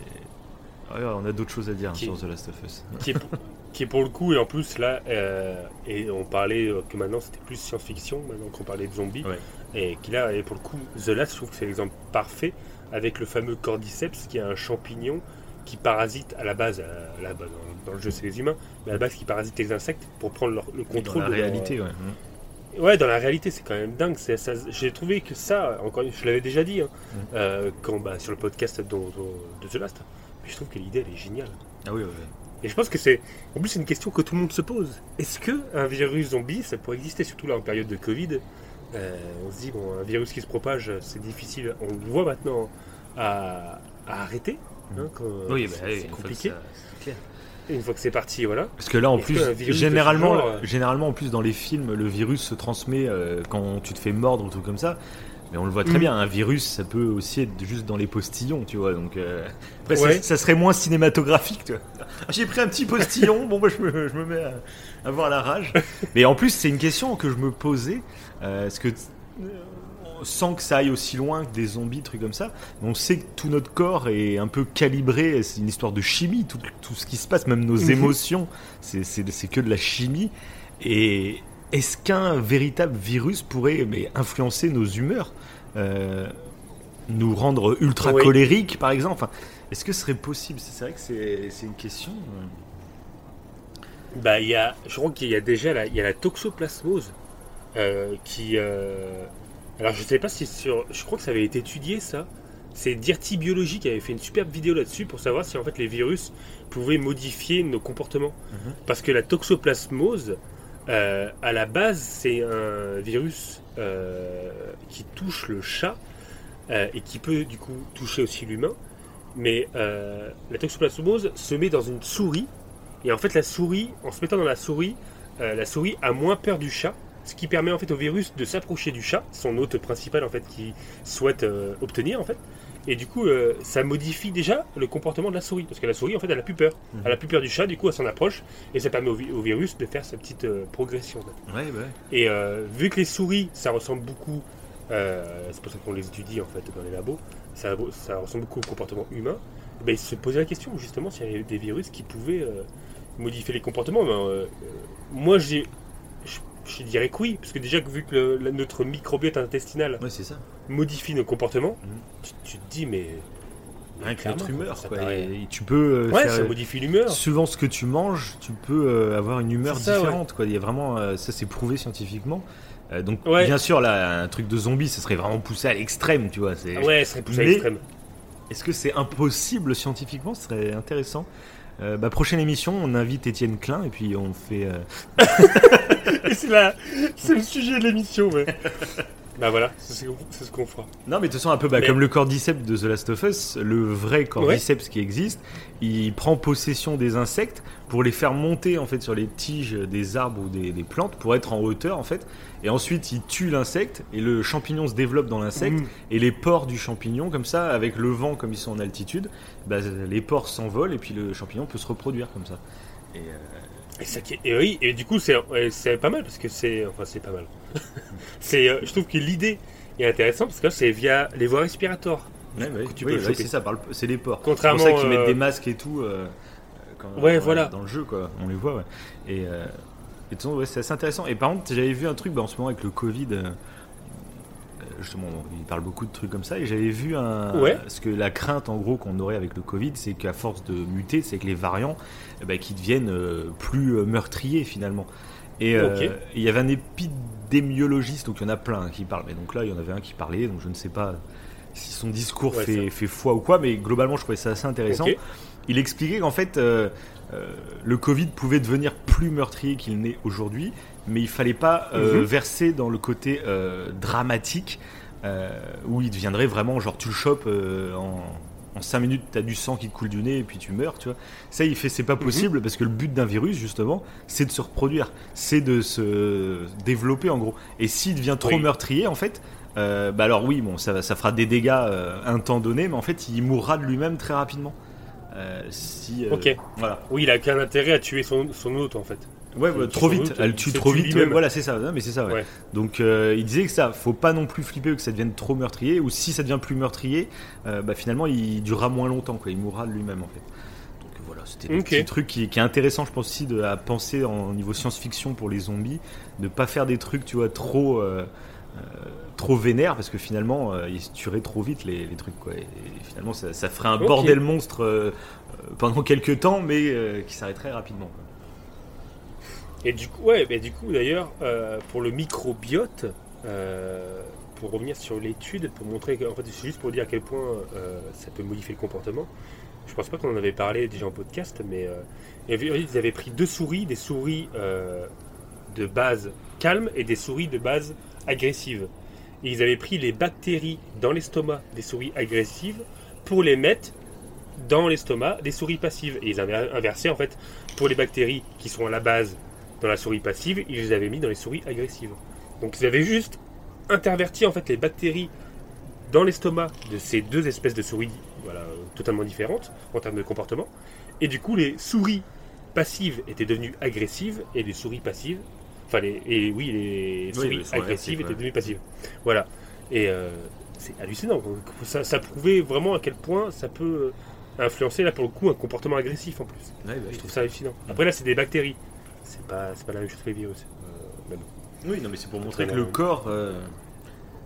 On a d'autres choses à dire hein, sur The Last of Us. qui est, pour, qui est pour le coup, et en plus là, euh, et on parlait euh, que maintenant c'était plus science-fiction, maintenant qu'on parlait de zombies, Ouais. et qui là, et pour le coup, The Last, je trouve que c'est l'exemple parfait avec le fameux Cordyceps qui est un champignon qui parasite à la base, à la base dans, dans le jeu c'est les humains, mais à la base qui parasite les insectes pour prendre leur- le Dans contrôle la de leur- réalité, ouais. Ouais, dans la réalité, c'est quand même dingue. J'ai trouvé que ça, encore une je l'avais déjà dit, hein, Mm. euh, quand, bah, sur le podcast dont- de The Last, mais je trouve que l'idée, elle est géniale. Ah oui, ouais. Et je pense que c'est. En plus, c'est une question que tout le monde se pose. Est-ce que un virus zombie, ça pourrait exister, surtout là en période de Covid Euh, On se dit, bon, un virus qui se propage, c'est difficile. On le voit maintenant à, à arrêter. hein, quand- Oui, c'est- bah, c'est compliqué. clair. Une fois que c'est parti, voilà. Parce que là, en plus, généralement, genre, euh, généralement, en plus, dans les films, le virus se transmet euh, quand tu te fais mordre ou tout comme ça. Mais on le voit très Mm. bien, un virus, ça peut aussi être juste dans les postillons, tu vois. Donc, euh, après, ça- Ouais. ça, serait moins cinématographique, tu vois. J'ai pris un petit postillon, bon, bah, je me, je me mets à avoir la rage. Mais en plus, c'est une question que je me posais. Euh, Est-ce que, sans que ça aille aussi loin que des zombies, trucs comme ça, on sait que tout notre corps est un peu calibré, c'est une histoire de chimie, tout, tout ce qui se passe, même nos Mhm. émotions, c'est- que de la chimie. Et est-ce qu'un véritable virus pourrait mais, influencer nos humeurs euh, Nous rendre ultra Oui. colériques, par exemple? Enfin, Est-ce que ce serait possible? C'est vrai que c'est une question. euh. Bah, il y a, je crois qu'il y a déjà la, il y a la toxoplasmose qui. euh, alors, je sais pas si sur. Je crois que ça avait été étudié, ça. C'est Dirty Biology qui avait fait une superbe vidéo là-dessus pour savoir si en fait les virus pouvaient modifier nos comportements. Mhm. Parce que la toxoplasmose, euh, à la base, c'est un virus euh, qui touche le chat euh, et qui peut du coup toucher aussi l'humain. Mais euh, la toxoplasmose se met dans une souris et en fait, la souris, en se mettant dans la souris, euh, la souris a moins peur du chat, ce qui permet en fait au virus de s'approcher du chat, son hôte principal en fait qui souhaite euh, obtenir en fait. Et du coup, euh, ça modifie déjà le comportement de la souris, parce que la souris en fait elle a plus peur, Mhm. elle a plus peur du chat, du coup elle s'en approche et ça permet au, vi- au virus de faire sa petite euh, progression. en fait. Ouais, ouais. Et vu que les souris, ça ressemble beaucoup, c'est pour ça qu'on les étudie en fait dans les labos, ça, ça ressemble beaucoup au comportement humain, eh ben, ils se posaient la question justement s'il y avait des virus qui pouvaient modifier les comportements. Ben, moi, j'ai, je, dirais que oui, parce que déjà vu que le- la- notre microbiote intestinal Ouais, c'est ça. modifie nos comportements, Mhm. tu, tu te dis mais... Rien que clairement, notre humeur, ça quoi. paraît- Et tu peux euh, Ouais, faire- ça modifie l'humeur. Suivant ce que tu manges, tu peux euh, avoir une humeur C'est ça, différente. Quoi. Il y a vraiment, euh, ça c'est prouvé scientifiquement. Euh, donc Ouais. bien sûr, là, un truc de zombie, ce serait vraiment poussé à l'extrême, tu vois. c'est- ouais, ça serait poussé à Mais- l'extrême. Est-ce que c'est impossible scientifiquement? Ce serait intéressant. Euh, bah, prochaine émission, on invite Étienne Klein et puis on fait. euh, c'est la- c'est le sujet de l'émission, ouais. Bah voilà, c'est ce qu'on fera. Non, mais de toute façon, un peu bah, Mais- comme le cordyceps de The Last of Us, le vrai cordyceps qui existe, il prend possession des insectes pour les faire monter en fait sur les tiges des arbres ou des, des plantes pour être en hauteur en fait. Et ensuite, il tue l'insecte et le champignon se développe dans l'insecte Mm. et les pores du champignon, comme ça, avec le vent, comme ils sont en altitude, bah, les pores s'envolent et puis le champignon peut se reproduire comme ça. Et, euh, Et, oui, et du coup, c'est pas mal parce que c'est. Enfin, c'est pas mal. c'est, euh, je trouve que l'idée est intéressante parce que c'est via les voies respiratoires. Ouais, ouais, oui, choper. c'est ça, c'est les porcs. Contrairement, C'est pour ça qu'ils euh, mettent des masques et tout. euh, quand- Ouais, euh, voilà. Dans le jeu, quoi. On les voit, ouais. Et, euh, et de toute façon, ouais, c'est assez intéressant. Et par contre, j'avais vu un truc bah, en ce moment avec le Covid. Justement, il parle beaucoup de trucs comme ça. Et j'avais vu un. Ouais. Parce que la crainte, en gros, qu'on aurait avec le Covid, c'est qu'à force de muter, c'est que les variants, eh ben, qui deviennent euh, plus euh, meurtriers, finalement. Et euh, il y avait un épidémiologiste, donc il y en a plein hein, qui parlent. Mais donc là, il y en avait un qui parlait, donc je ne sais pas si son discours Ouais, fait, fait foi ou quoi, mais globalement, je trouvais ça assez intéressant. Il expliquait qu'en fait, euh, euh, le Covid pouvait devenir plus meurtrier qu'il n'est aujourd'hui, mais il fallait pas euh, Mhm. verser dans le côté euh, dramatique, euh, où il deviendrait vraiment genre tu le chopes en, en 5 minutes, t'as du sang qui te coule du nez et puis tu meurs, tu vois. Ça, il fait c'est Mhm. pas possible parce que le but d'un virus, justement, c'est de se reproduire, c'est de se développer en gros. Et s'il devient trop Oui. meurtrier, en fait, bah alors oui, bon, ça, ça fera des dégâts un temps donné, mais en fait, il mourra de lui-même très rapidement. Euh, si, euh, Ok. Voilà. Oui, il a qu'un intérêt à tuer son, son hôte en fait. Ouais, bah, trop vite. Elle tue trop vite. ouais, voilà, c'est ça. Non, mais c'est ça. ouais. Ouais. Donc, euh, il disait que ça, faut pas non plus flipper que ça devienne trop meurtrier, ou si ça devient plus meurtrier, euh, bah, finalement, il durera moins longtemps, quoi. Il mourra de lui-même, en fait. Donc voilà, c'était un Ok. petit truc qui, qui est intéressant, je pense aussi, de, à penser en niveau science-fiction pour les zombies, de pas faire des trucs, tu vois, trop. euh, euh, trop vénères parce que finalement ils se tueraient trop vite les, les trucs quoi et, et finalement ça, ça ferait un bordel monstre pendant quelques temps mais qui s'arrêterait rapidement quoi. Et du coup, ouais, du coup d'ailleurs, euh, pour le microbiote, euh, pour revenir sur l'étude, pour montrer en fait, c'est juste pour dire à quel point euh, ça peut modifier le comportement. Je pense pas qu'on en avait parlé déjà en podcast, mais ils avaient pris deux souris, des souris de base calme et des souris de base agressive. Et ils avaient pris les bactéries dans l'estomac des souris agressives pour les mettre dans l'estomac des souris passives. Et ils avaient inversé en fait pour les bactéries qui sont à la base dans la souris passive, ils les avaient mis dans les souris agressives. Donc ils avaient juste interverti en fait les bactéries dans l'estomac de ces deux espèces de souris voilà, totalement différentes en termes de comportement. Et du coup, les souris passives étaient devenues agressives et les souris passives, enfin les, et oui, les souris les souris agressives étaient devenues passives. Voilà. Et euh, c'est hallucinant. Ça, ça prouvait vraiment à quel point ça peut euh, influencer là pour le coup un comportement agressif en plus. Je trouve ça hallucinant. Après là, c'est des bactéries. C'est pas, c'est pas la même chose que les virus. Euh, mais bon. Oui, non, mais c'est pour montrer que le corps. euh,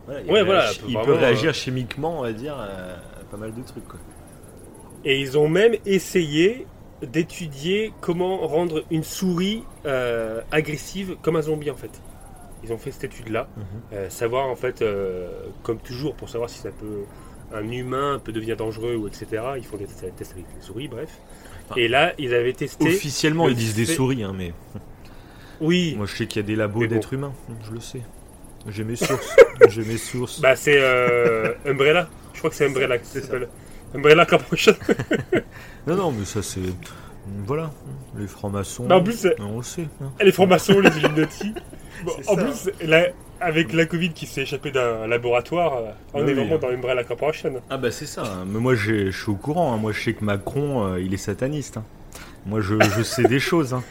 voilà, il, Ouais, réagit- voilà, il peut peut vraiment, réagir euh, chimiquement, on va dire, à, à pas mal de trucs. Quoi. Et ils ont même essayé d'étudier comment rendre une souris euh, agressive comme un zombie en fait. Ils ont fait cette étude-là, Mhm. Euh, savoir en fait, euh, comme toujours, pour savoir si ça peut, un humain peut devenir dangereux ou etc. Ils font des tests avec les souris, bref. Enfin, Et là, ils avaient testé. Officiellement, le ils disent des fait- souris, hein, mais Oui, moi je sais qu'il y a des labos bon. d'êtres humains, je le sais. J'ai mes sources. J'ai mes sources. bah c'est euh, Umbrella. Je crois que c'est Umbrella qui s'appelle. Umbrella Corporation. Non, non, mais ça c'est. Voilà, les francs-maçons. Mais en plus, on le sait. hein. les francs-maçons, les Illuminati. Bon, en ça. plus, là, avec la Covid qui s'est échappée d'un laboratoire, euh, on Oui, est vraiment oui. dans Umbrella Corporation. Ah bah c'est ça, hein. mais moi je suis au courant, hein. moi je sais que Macron euh, il est sataniste. hein. Moi je, je sais des choses. hein.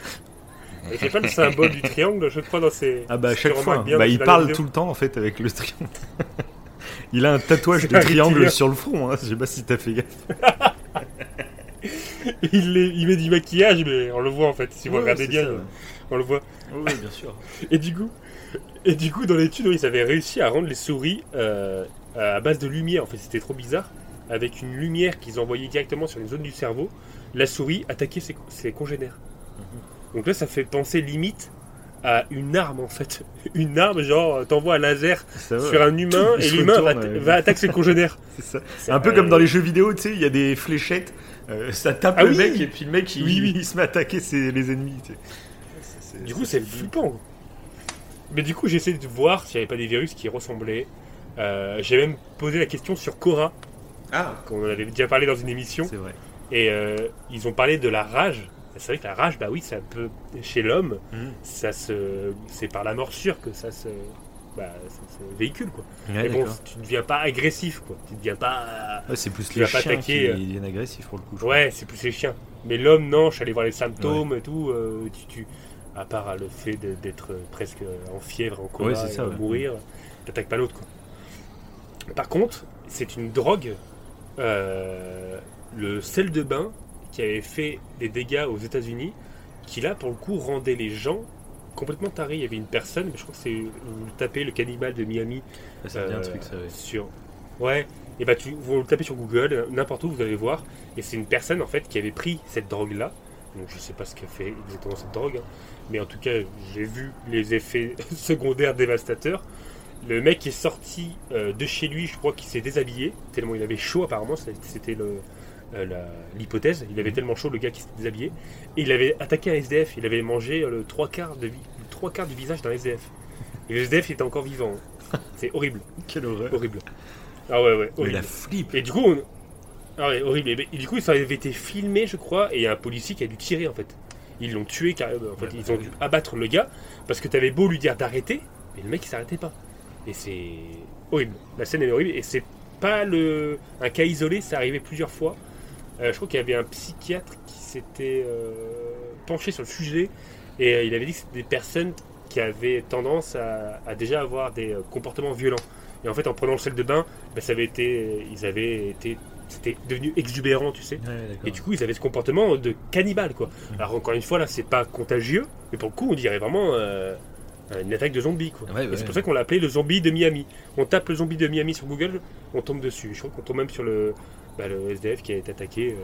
C'est pas le symbole du triangle, je crois, dans ses. Ah bah à chaque fois, bah, il parle vidéo. tout le temps en fait avec le triangle. il a un tatouage de triangle sur le front, hein. je sais pas si t'as fait gaffe. il, est- il met du maquillage, mais on le voit en fait. Si vous regardez bien, ça, ouais. on le voit. Oui, bien sûr. Et du coup, et du coup dans l'étude, ils avaient réussi à rendre les souris euh, à base de lumière. En fait, c'était trop bizarre. Avec une lumière qu'ils envoyaient directement sur une zone du cerveau, la souris attaquait ses, ses congénères. Mhm. Donc là, ça fait penser limite à une arme en fait. Une arme, genre, t'envoies un laser Ça va. sur un humain et l'humain va, ouais. va attaquer ses congénères. C'est Un peu euh, comme dans les jeux vidéo, tu sais, il y a des fléchettes, euh, ça tape Ah le oui mec et puis le mec il, Oui, oui. il se met à attaquer ses, les ennemis. Du coup, c'est flippant. Mais du coup, j'ai essayé de voir s'il n'y avait pas des virus qui ressemblaient. Euh, j'ai même posé la question sur Cora, Ah, qu'on en avait déjà parlé dans une émission. c'est vrai. Et euh, ils ont parlé de la rage. C'est vrai que la rage, bah oui, ça peut. Chez l'homme, ça se. C'est par la morsure que ça se. Bah, ça se véhicule, quoi. Ouais, Mais bon, tu ne deviens pas agressif, quoi. Tu ne deviens pas. Ouais, c'est plus tu les pas chiens attaquer, qui euh. deviennent agressifs pour le coup. Ouais, c'est plus les chiens. Mais l'homme, non, je suis allé voir les symptômes et tout. euh, tu, tu- à part le fait d'être presque en fièvre, en coma, Ouais, c'est et ça, de ouais. mourir, t'attaques pas l'autre. Par contre, c'est une drogue euh, le sel de bain qui avait fait des dégâts aux États-Unis, qui là, pour le coup, rendait les gens complètement tarés. Il y avait une personne, je crois que c'est. Vous tapez le cannibale de Miami Ah, Ça dit un euh, truc, ça, ouais. sur. Ouais, et bah tu, vous le tapez sur Google, n'importe où, vous allez voir. Et c'est une personne en fait qui avait pris cette drogue-là. Donc je sais pas ce qu'a fait exactement cette drogue, hein. Mais en tout cas j'ai vu les effets secondaires dévastateurs. Le mec est sorti euh, de chez lui, je crois qu'il s'est déshabillé, tellement il avait chaud apparemment, c'était euh, la- l'hypothèse. Il avait tellement chaud le gars qui s'était déshabillé. Et il avait attaqué un SDF, il avait mangé euh, le trois quarts, de, vi- le trois quarts du visage d'un SDF. Et le SDF était encore vivant. hein. C'est horrible, Quelle horreur. horrible. Ah ouais, ouais, Mais horrible. la flip. Et du coup, on... ah ouais, horrible. Et, et du coup, ça avait été filmé, je crois, et il y a un policier qui a dû tirer en fait. Ils l'ont tué carrément. En fait, Ouais, bah ils ont dû abattre le gars parce que t'avais beau lui dire d'arrêter, mais le mec il s'arrêtait pas. Et c'est horrible. La scène est horrible et c'est pas le un cas isolé, ça arrivait plusieurs fois. Euh, je crois qu'il y avait un psychiatre qui s'était euh, penché sur le sujet et euh, il avait dit que c'était des personnes qui avaient tendance à, à déjà avoir des euh, comportements violents. Et en fait, en prenant le sel de bain, ben, ça avait été, ils avaient été, c'était devenu exubérant, tu sais. Ouais. Et du coup, ils avaient ce comportement de cannibale, quoi. Alors encore une fois, là, c'est pas contagieux, mais pour le coup, on dirait vraiment euh, une attaque de zombie, quoi. Ouais, Et ouais. c'est pour ça qu'on l'a appelé le zombie de Miami. On tape le zombie de Miami sur Google, on tombe dessus. Je crois qu'on tombe même sur le, bah, le SDF qui a été attaqué, euh,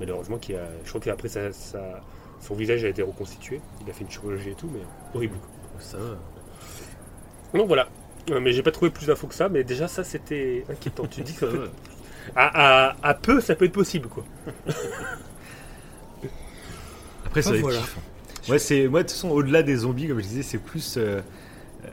malheureusement, qui a, je crois qu'après ça, ça- son visage a été reconstitué. Il a fait une chirurgie et tout, mais horrible. quoi. Ça va. Donc voilà. Euh, Mais j'ai pas trouvé plus d'infos que ça, mais déjà ça c'était inquiétant. tu dis que à, à- à peu ça peut être possible quoi. Après, ça Ah, voilà. Ouais, c'est moi de toute façon au-delà des zombies, comme je disais, c'est plus euh, euh,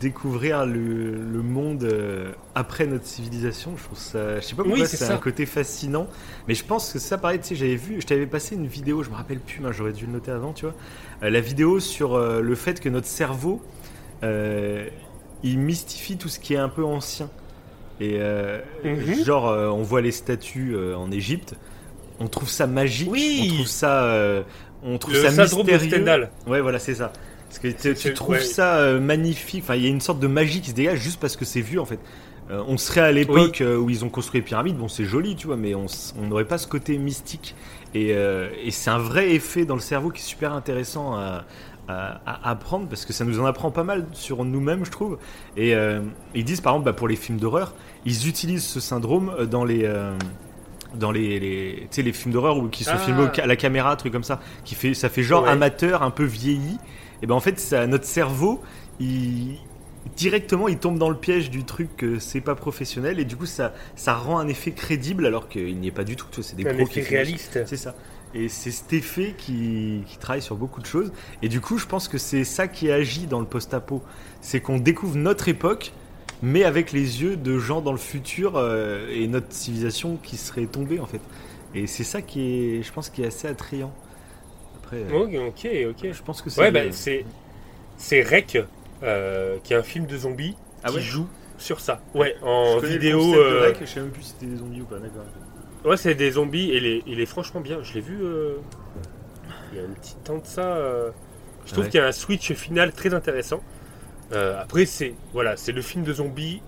découvrir le, le monde euh, après notre civilisation. Je trouve ça, je sais pas pourquoi Oui, c'est un côté fascinant, mais je pense que ça, pareil, tu sais, j'avais vu, je t'avais passé une vidéo, je me rappelle plus, mais j'aurais dû le noter avant, tu vois, Euh, la vidéo sur euh, le fait que notre cerveau, euh, il mystifie tout ce qui est un peu ancien. Et euh, genre, euh, on voit les statues euh, en Égypte, on trouve ça magique, Oui. on trouve ça, on trouve Le ça de mystérieux. Stendhal. Ouais, voilà, c'est ça. Parce que tu- trouves ouais. ça magnifique. Enfin, il y a une sorte de magie qui se dégage juste parce que c'est vu en fait. On serait à l'époque où ils ont construit les pyramides. Bon, c'est joli, tu vois, mais on n'aurait pas ce côté mystique. Et, et c'est un vrai effet dans le cerveau qui est super intéressant à, à, à apprendre parce que ça nous en apprend pas mal sur nous-mêmes, je trouve. Et euh, ils disent par exemple, bah, pour les films d'horreur, ils utilisent ce syndrome euh, dans les. euh, dans les, les, les films d'horreur où qui sont Ah. filmés à la caméra, trucs comme ça, qui fait, ça fait genre Ouais. amateur, un peu vieilli. Et ben en fait, ça, notre cerveau, il directement, il tombe dans le piège du truc que c'est pas professionnel et du coup, ça, ça rend un effet crédible alors qu'il n'y est pas du tout. C'est des Un qui effet ça. réaliste. C'est ça. Et c'est cet effet qui, qui travaille sur beaucoup de choses. Et du coup, je pense que c'est ça qui agit dans le post-apo. C'est qu'on découvre notre époque, mais avec les yeux de gens dans le futur euh, et notre civilisation qui serait tombée, en fait. Et c'est ça qui est, je pense, qui est assez attrayant. Après, euh, Ok, ok, ok. je pense que c'est. Ouais, bah, c'est c'est Rec, euh, qui est un film de zombies Ah qui ouais? joue sur ça. Ouais, en Je le vidéo. de euh, Rec, je sais même plus si c'était des zombies ou pas, d'accord. Ouais, c'est des zombies et il est, il est franchement bien. Je l'ai vu euh, il y a un petit temps de ça. euh, je trouve Ouais. qu'il y a un switch final très intéressant. Euh, après, c'est voilà, c'est le film de zombies.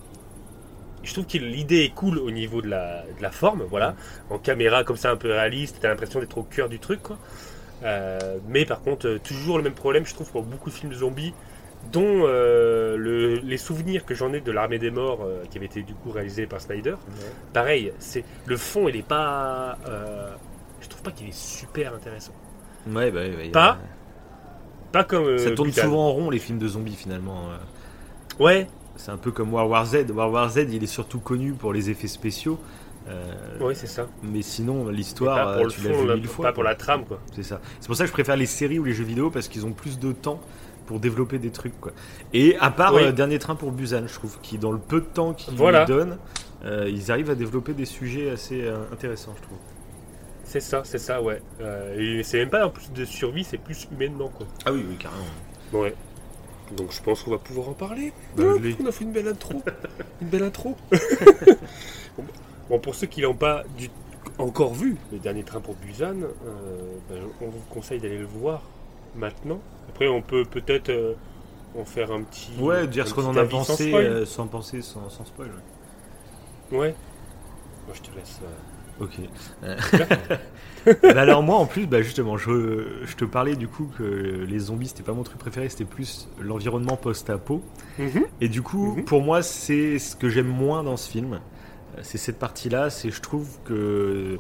Je trouve que l'idée est cool au niveau de la, de la forme, voilà, en caméra comme ça un peu réaliste. T'as l'impression d'être au cœur du truc, quoi. Euh, mais par contre, euh, toujours le même problème, je trouve, pour beaucoup de films de zombies, dont euh, le- les souvenirs que j'en ai de l'armée des morts, euh, qui avait été du coup réalisé par Snyder. Pareil, c'est le fond, il est pas. euh, je trouve pas qu'il est super intéressant. Ouais, bah, ouais, ouais, Pas? Pas comme. euh, Ça tourne souvent en rond les films de zombies finalement. Ouais, C'est un peu comme World War Z. World War Z, il est surtout connu pour les effets spéciaux. euh, ouais, c'est ça. Mais sinon, Pas l'histoire, pour le tu l'as fond, vu là, mille fois. pas pour la trame, quoi. C'est ça. C'est pour ça que je préfère les séries ou les jeux vidéo parce qu'ils ont plus de temps pour développer des trucs. Quoi. Et à part Oui. euh, Dernier Train pour Busan, je trouve, qui dans le peu de temps qu'ils Voilà. lui donnent, euh, ils arrivent à développer des sujets assez euh, intéressants, je trouve. C'est ça, c'est ça, ouais. Euh, et c'est même pas en plus de survie, c'est plus humainement, quoi. Ah oui, oui, carrément. Ouais. Donc je pense qu'on va pouvoir en parler. Bah, on a fait une belle intro. une belle intro. bon, bon, pour ceux qui l'ont pas du- encore vu, le dernier train pour Busan, euh, ben, on vous conseille d'aller le voir maintenant. Après, on peut peut-être euh, en faire un petit. Ouais, dire ce qu'on en a sans pensé euh, sans penser, sans, sans spoil. ouais. Ouais. Moi, je te laisse. euh, Ok. Bah alors moi en plus, bah justement, je, je te parlais du coup que les zombies c'était pas mon truc préféré, c'était plus l'environnement post-apo. Mhm. Et du coup, Mhm. pour moi, c'est ce que j'aime moins dans ce film. C'est cette partie-là, c'est je trouve que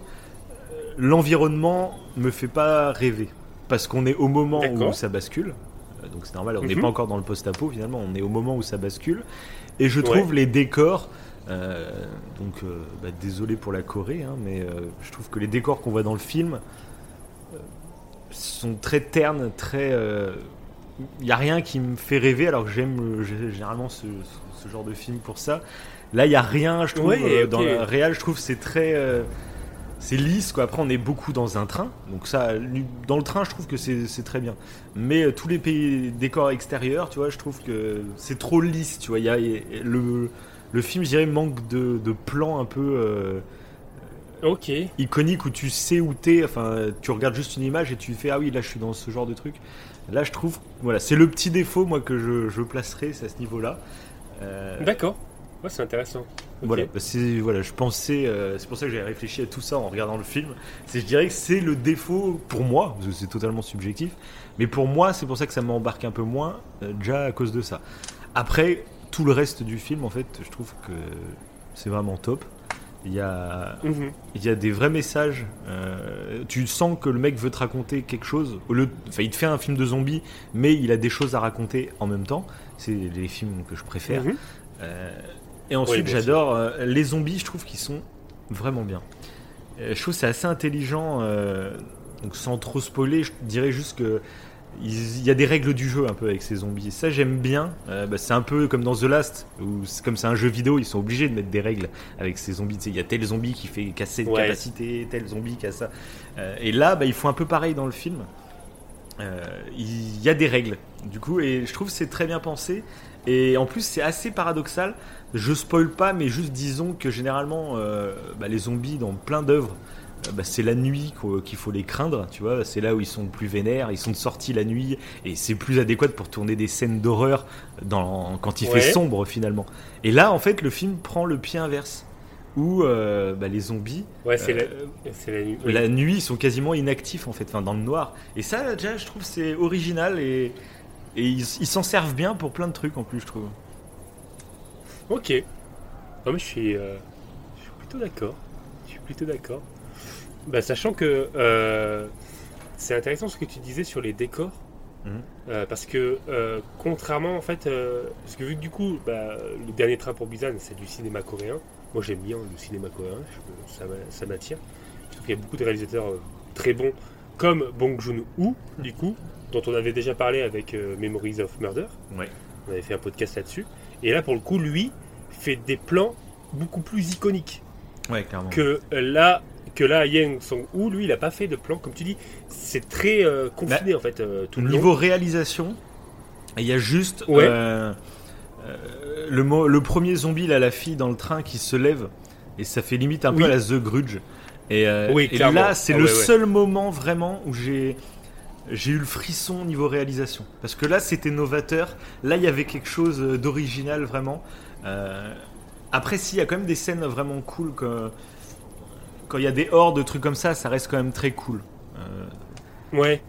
l'environnement me fait pas rêver. Parce qu'on est au moment où ça bascule. Euh, Donc c'est normal, on n'est Mhm. pas encore dans le post-apo finalement, on est au moment où ça bascule. Et je Ouais. trouve les décors, euh, donc euh, bah, désolé pour la Corée, hein, mais euh, je trouve que les décors qu'on voit dans le film sont très ternes, très. Il n'y a rien qui me fait rêver alors que j'aime généralement ce, genre de film pour ça. Là, il n'y a rien, je trouve, Ouais, dans la réal, je trouve que c'est très. C'est lisse, quoi. Après, on est beaucoup dans un train. Donc, ça, dans le train, je trouve que c'est très bien. Mais euh, tous les pays, décors extérieurs, tu vois, je trouve que c'est trop lisse, tu vois. A, y a- le, le film, je dirais, manque de, de plans un peu. euh, Ok. iconique où tu sais où t'es, enfin tu regardes juste une image et tu fais ah oui là je suis dans ce genre de truc. Là je trouve, voilà, c'est le petit défaut moi que je, je placerai, c'est à ce niveau-là. Euh, D'accord. Ouais, c'est intéressant. Voilà, bah, c'est voilà, je pensais, euh, c'est pour ça que j'ai réfléchi à tout ça en regardant le film. C'est, je dirais que c'est le défaut pour moi, parce que c'est totalement subjectif, mais pour moi c'est pour ça que ça m'embarque un peu moins, euh, déjà à cause de ça. Après tout le reste du film en fait, je trouve que c'est vraiment top. Il y a Mhm. il y a des vrais messages. euh, tu sens que le mec veut te raconter quelque chose. Au lieu de- enfin, il te fait un film de zombies, mais il a des choses à raconter en même temps. C'est les films que je préfère. Mhm. Euh, et ensuite, Oui, j'adore euh, les zombies. Je trouve qu'ils sont vraiment bien. Euh, je trouve c'est assez intelligent. euh, donc, sans trop spoiler, je dirais juste que il y a des règles du jeu un peu avec ces zombies. Ça, j'aime bien. Bah, c'est un peu comme dans The Last, où comme c'est un jeu vidéo, ils sont obligés de mettre des règles avec ces zombies. Il y a tel zombie qui fait casser de Ouais. capacité, tel zombie qui a ça. Et là, bah, ils font un peu pareil dans le film. Il y a des règles, du coup, et je trouve c'est très bien pensé. Et en plus, c'est assez paradoxal. Je spoil pas, mais juste disons que généralement, euh, bah, les zombies dans plein d'œuvres, euh, bah, c'est la nuit qu'il faut les craindre, tu vois. C'est là où ils sont le plus vénères, ils sont sortis la nuit, et c'est plus adéquat pour tourner des scènes d'horreur dans, quand il Ouais. fait sombre finalement. Et là, en fait, le film prend le pied inverse, où euh, bah, les zombies, Ouais, c'est Euh, la, nuit. oui. la nuit, ils sont quasiment inactifs en fait, enfin dans le noir. Et ça, déjà, je trouve c'est original et, ils s'en servent bien pour plein de trucs en plus, je trouve. Ok. Non, mais je suis, euh, je suis plutôt d'accord. Je suis plutôt d'accord. Bah, sachant que euh, c'est intéressant ce que tu disais sur les décors. Mhm. Euh, parce que contrairement en fait, parce que vu que du coup, bah, le dernier train pour Busan, c'est du cinéma coréen. Moi j'aime bien le cinéma coréen, je- ça, ça m'attire. Je trouve qu'il y a beaucoup de réalisateurs très bons, comme Bong Joon-ho, du coup, dont on avait déjà parlé avec Memories of Murder. Ouais. On avait fait un podcast là-dessus. Et là, pour le coup, lui fait des plans beaucoup plus iconiques Ouais, clairement. que là. Que là, Yang Song-woo, lui, il a pas fait de plan, comme tu dis. C'est très euh, confiné, en fait, euh, tout le long. Niveau réalisation, il y a juste Ouais. euh, le, mo- le premier zombie, là, la fille dans le train qui se lève, et ça fait limite un peu à la The Grudge. Et, Oui, et clairement. là, c'est Ah le ouais. seul moment vraiment où j'ai j'ai eu le frisson niveau réalisation. Parce que là, c'était novateur. Là, il y avait quelque chose d'original vraiment. Euh, après, si, il y a quand même des scènes vraiment cool. Que, quand il y a des hordes, de trucs comme ça, ça reste quand même très cool. Euh, Ouais.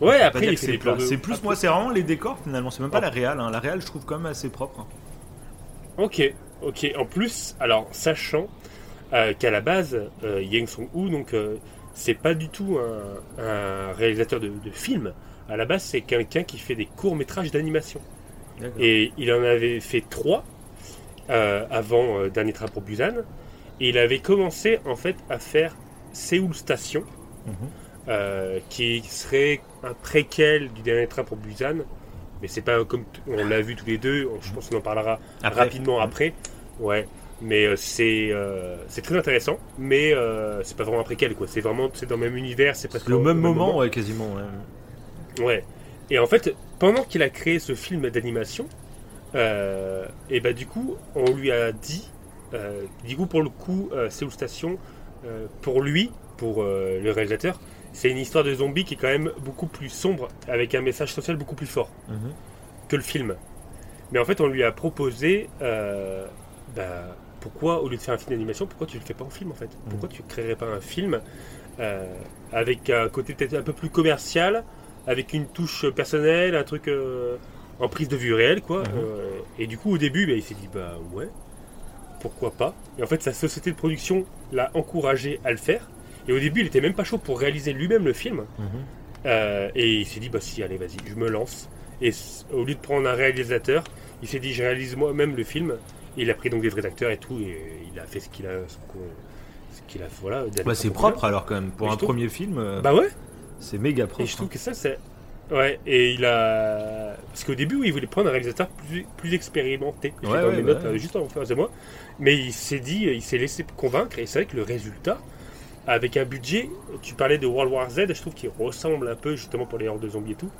Ouais, après, il c'est plans de... C'est plus, après- moi, c'est vraiment les décors finalement. C'est même pas Ah. la réal. hein. La réal, je trouve quand même assez propre. hein. Ok, ok. En plus, alors, sachant euh, qu'à la base, Yang Song-woo, donc, c'est pas du tout un, un réalisateur de, de films. À la base, c'est quelqu'un qui fait des courts-métrages d'animation. Et il en avait fait trois euh, avant euh, Dernier Train pour Busan. Et il avait commencé, en fait, à faire Séoul Station, Mhm. euh, qui serait un préquel du Dernier Train pour Busan. Mais c'est pas comme on l'a vu tous les deux, on- je pense qu'on en parlera Après. rapidement après. Ouais, mais euh, c'est euh, c'est très intéressant, mais euh, c'est pas vraiment un préquel quoi. C'est vraiment c'est dans le même univers, c'est presque Le même au moment, ouais, quasiment. ouais. Ouais. Et en fait, pendant qu'il a créé ce film d'animation, euh, et bah du coup, on lui a dit, euh, du coup pour le coup, euh, Seoul Station, pour lui, pour le réalisateur, c'est une histoire de zombies qui est quand même beaucoup plus sombre, avec un message social beaucoup plus fort Mhm. que le film. Mais en fait, on lui a proposé, bah, pourquoi, au lieu de faire un film d'animation, pourquoi tu le fais pas en film en fait? Pourquoi tu créerais pas un film euh, avec un côté peut-être un peu plus commercial, avec une touche personnelle, un truc euh, en prise de vue réelle, quoi. Mhm. Euh, et du coup, au début, bah, il s'est dit, bah ouais, pourquoi pas? Et en fait, sa société de production l'a encouragé à le faire. Et au début, il était même pas chaud pour réaliser lui-même le film. Mhm. Et il s'est dit, bah si, allez, vas-y, je me lance. Et au lieu de prendre un réalisateur, il s'est dit, je réalise moi-même le film. Il a pris donc des vrais acteurs et tout, et il a fait ce qu'il a, ce qu'il a, voilà. Bah, c'est propre alors quand même. Pour un trouve- premier film, euh, Bah ouais. c'est méga propre. Et je trouve que ça, c'est. Ouais, et il a. Parce qu'au début, oui, il voulait prendre un réalisateur plus, plus expérimenté. J'ai Ouais, dans ouais, mes notes, ouais. euh, juste en face de moi. Mais il s'est dit, il s'est laissé convaincre, et c'est vrai que le résultat, avec un budget, tu parlais de World War Z, je trouve qu'il ressemble un peu, justement, pour les hordes de zombies et tout,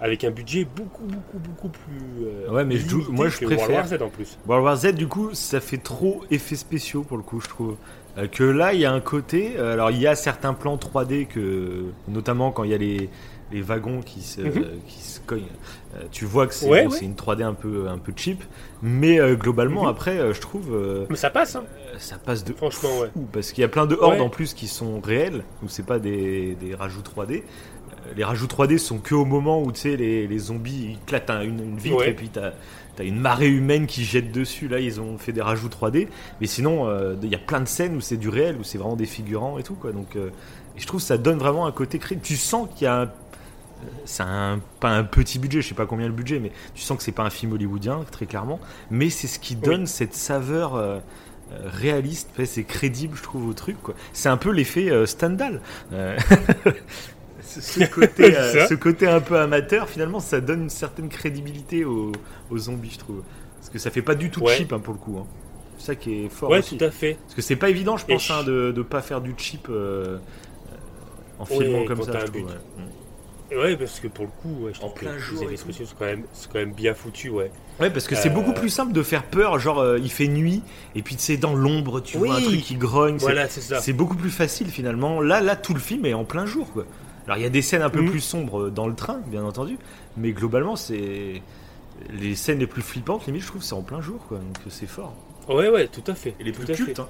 avec un budget beaucoup, beaucoup, beaucoup plus. euh, Ouais, mais je moi, je que World préfère- War Z en plus. World War Z, du coup, ça fait trop effets spéciaux pour le coup, je trouve. Euh, que là, il y a un côté. euh, alors, il y a certains plans 3D que, notamment quand il y a les, les wagons qui se, Mhm. qui se cognent. tu vois que c'est Ouais, une 3D un peu, un peu cheap, mais globalement, Mhm. après, je trouve, Mais ça passe, hein, ça passe de franchement, ouais. parce qu'il y a plein de hordes Ouais. en plus qui sont réelles, donc c'est pas des, des rajouts 3D. Les rajouts 3D sont que au moment où tu sais les, les zombies ils clatent un- une, une vitre Ouais. et puis t'as as une marée humaine qui jette dessus. Là ils ont fait des rajouts 3D, mais sinon euh, il y a plein de scènes où c'est du réel, où c'est vraiment des figurants et tout quoi. Donc euh, et je trouve que ça donne vraiment un côté crédible. Tu sens qu'il y a un- c'est un, pas un petit budget, je sais pas combien le budget, mais tu sens que c'est pas un film hollywoodien, très clairement. Mais c'est ce qui donne cette saveur euh, réaliste, c'est crédible, je trouve, au truc. C'est un peu l'effet euh, Stendhal. Euh, ce, côté, euh, C'est ce côté un peu amateur, finalement, ça donne une certaine crédibilité aux, aux zombies, je trouve. Parce que ça fait pas du tout Ouais. cheap hein, pour le coup. hein. C'est ça qui est fort Ouais, aussi. tout à fait. Parce que c'est pas évident, je pense, je- hein, de, de pas faire du cheap euh, euh, en Ouais, filmant comme ça. je trouve, ouais. Mm. Ouais, parce que pour le coup, ouais, je En trouve que plein jour les effets spéciaux, c'est quand, même- c'est quand même bien foutu, ouais. Ouais, parce que c'est beaucoup plus simple de faire peur. Genre, euh, il fait nuit, et puis tu sais, dans l'ombre, tu vois un truc qui grogne. c'est- Voilà, c'est ça. C'est beaucoup plus facile finalement. Là, là, tout le film est en plein jour. Quoi. Alors, il y a des scènes un peu Mhm. plus sombres dans le train, bien entendu, mais globalement, c'est les scènes les plus flippantes. Limite, je trouve, c'est en plein jour, quoi. Donc, c'est fort. Ouais, ouais, tout à fait. Et les tout plus cultes. hein.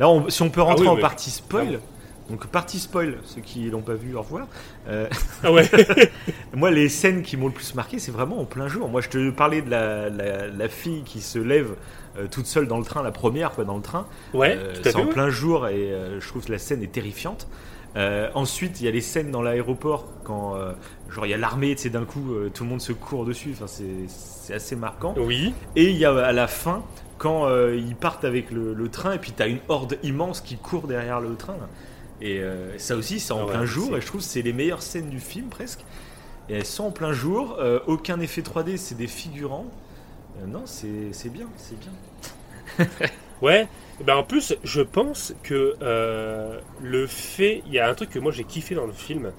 Là, on- si on peut rentrer oui, en mais- partie spoil. Donc partie spoil, ceux qui l'ont pas vu, au revoir. Euh, Ah ouais. moi, les scènes qui m'ont le plus marqué, c'est vraiment en plein jour. Moi, je te parlais de la, la, la fille qui se lève euh, toute seule dans le train, la première quoi, dans le train. Ouais, Euh, tout à c'est en ouais. plein jour et euh, je trouve que la scène est terrifiante. Euh, ensuite, il y a les scènes dans l'aéroport quand euh, genre il y a l'armée, tu sais, d'un coup euh, tout le monde se court dessus. Enfin, c'est c'est assez marquant. Oui. Et il y a à la fin quand ils partent avec le, le train et puis t'as une horde immense qui court derrière le train. là. Et ça aussi, c'est en Ah ouais, plein jour et je trouve que c'est les meilleures scènes du film presque. Et elles sont en plein jour. aucun effet 3D, c'est des figurants. Non, c'est c'est bien, c'est bien. Ouais. Et Ben en plus, je pense que euh, le fait, il y a un truc que moi j'ai kiffé dans le film,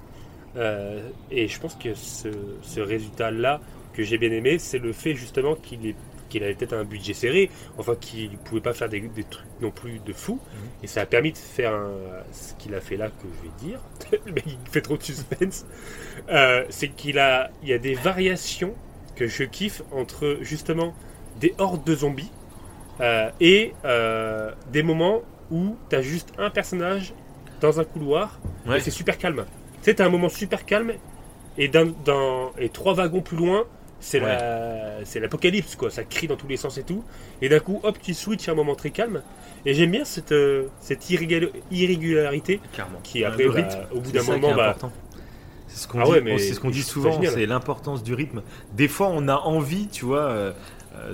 euh, et je pense que ce, ce résultat-là que j'ai bien aimé, c'est le fait justement qu'il est qu'il avait peut-être un budget serré, enfin qu'il ne pouvait pas faire des, des trucs non plus de fou, et ça a permis de faire un- ce qu'il a fait là que je vais dire, mec il fait trop de suspense, Euh, c'est qu'il a, il y a des variations que je kiffe entre justement des hordes de zombies euh, et euh, des moments où tu as juste un personnage dans un couloir Ouais. et c'est super calme. Tu sais, tu as un moment super calme et, dans, dans- et trois wagons plus loin, c'est la- c'est l'apocalypse, quoi. Ça crie dans tous les sens et tout. Et d'un coup, hop, tu switches à un moment très calme. Et j'aime bien cette, euh, cette irrégularité Clairement. qui, après, le bah, rythme, au bout c'est d'un ça qui moment, est bah, important. C'est ce qu'on Ah dit, ouais, mais c'est ce qu'on dit souvent, génial. c'est l'importance du rythme. Des fois, on a envie, tu vois, euh,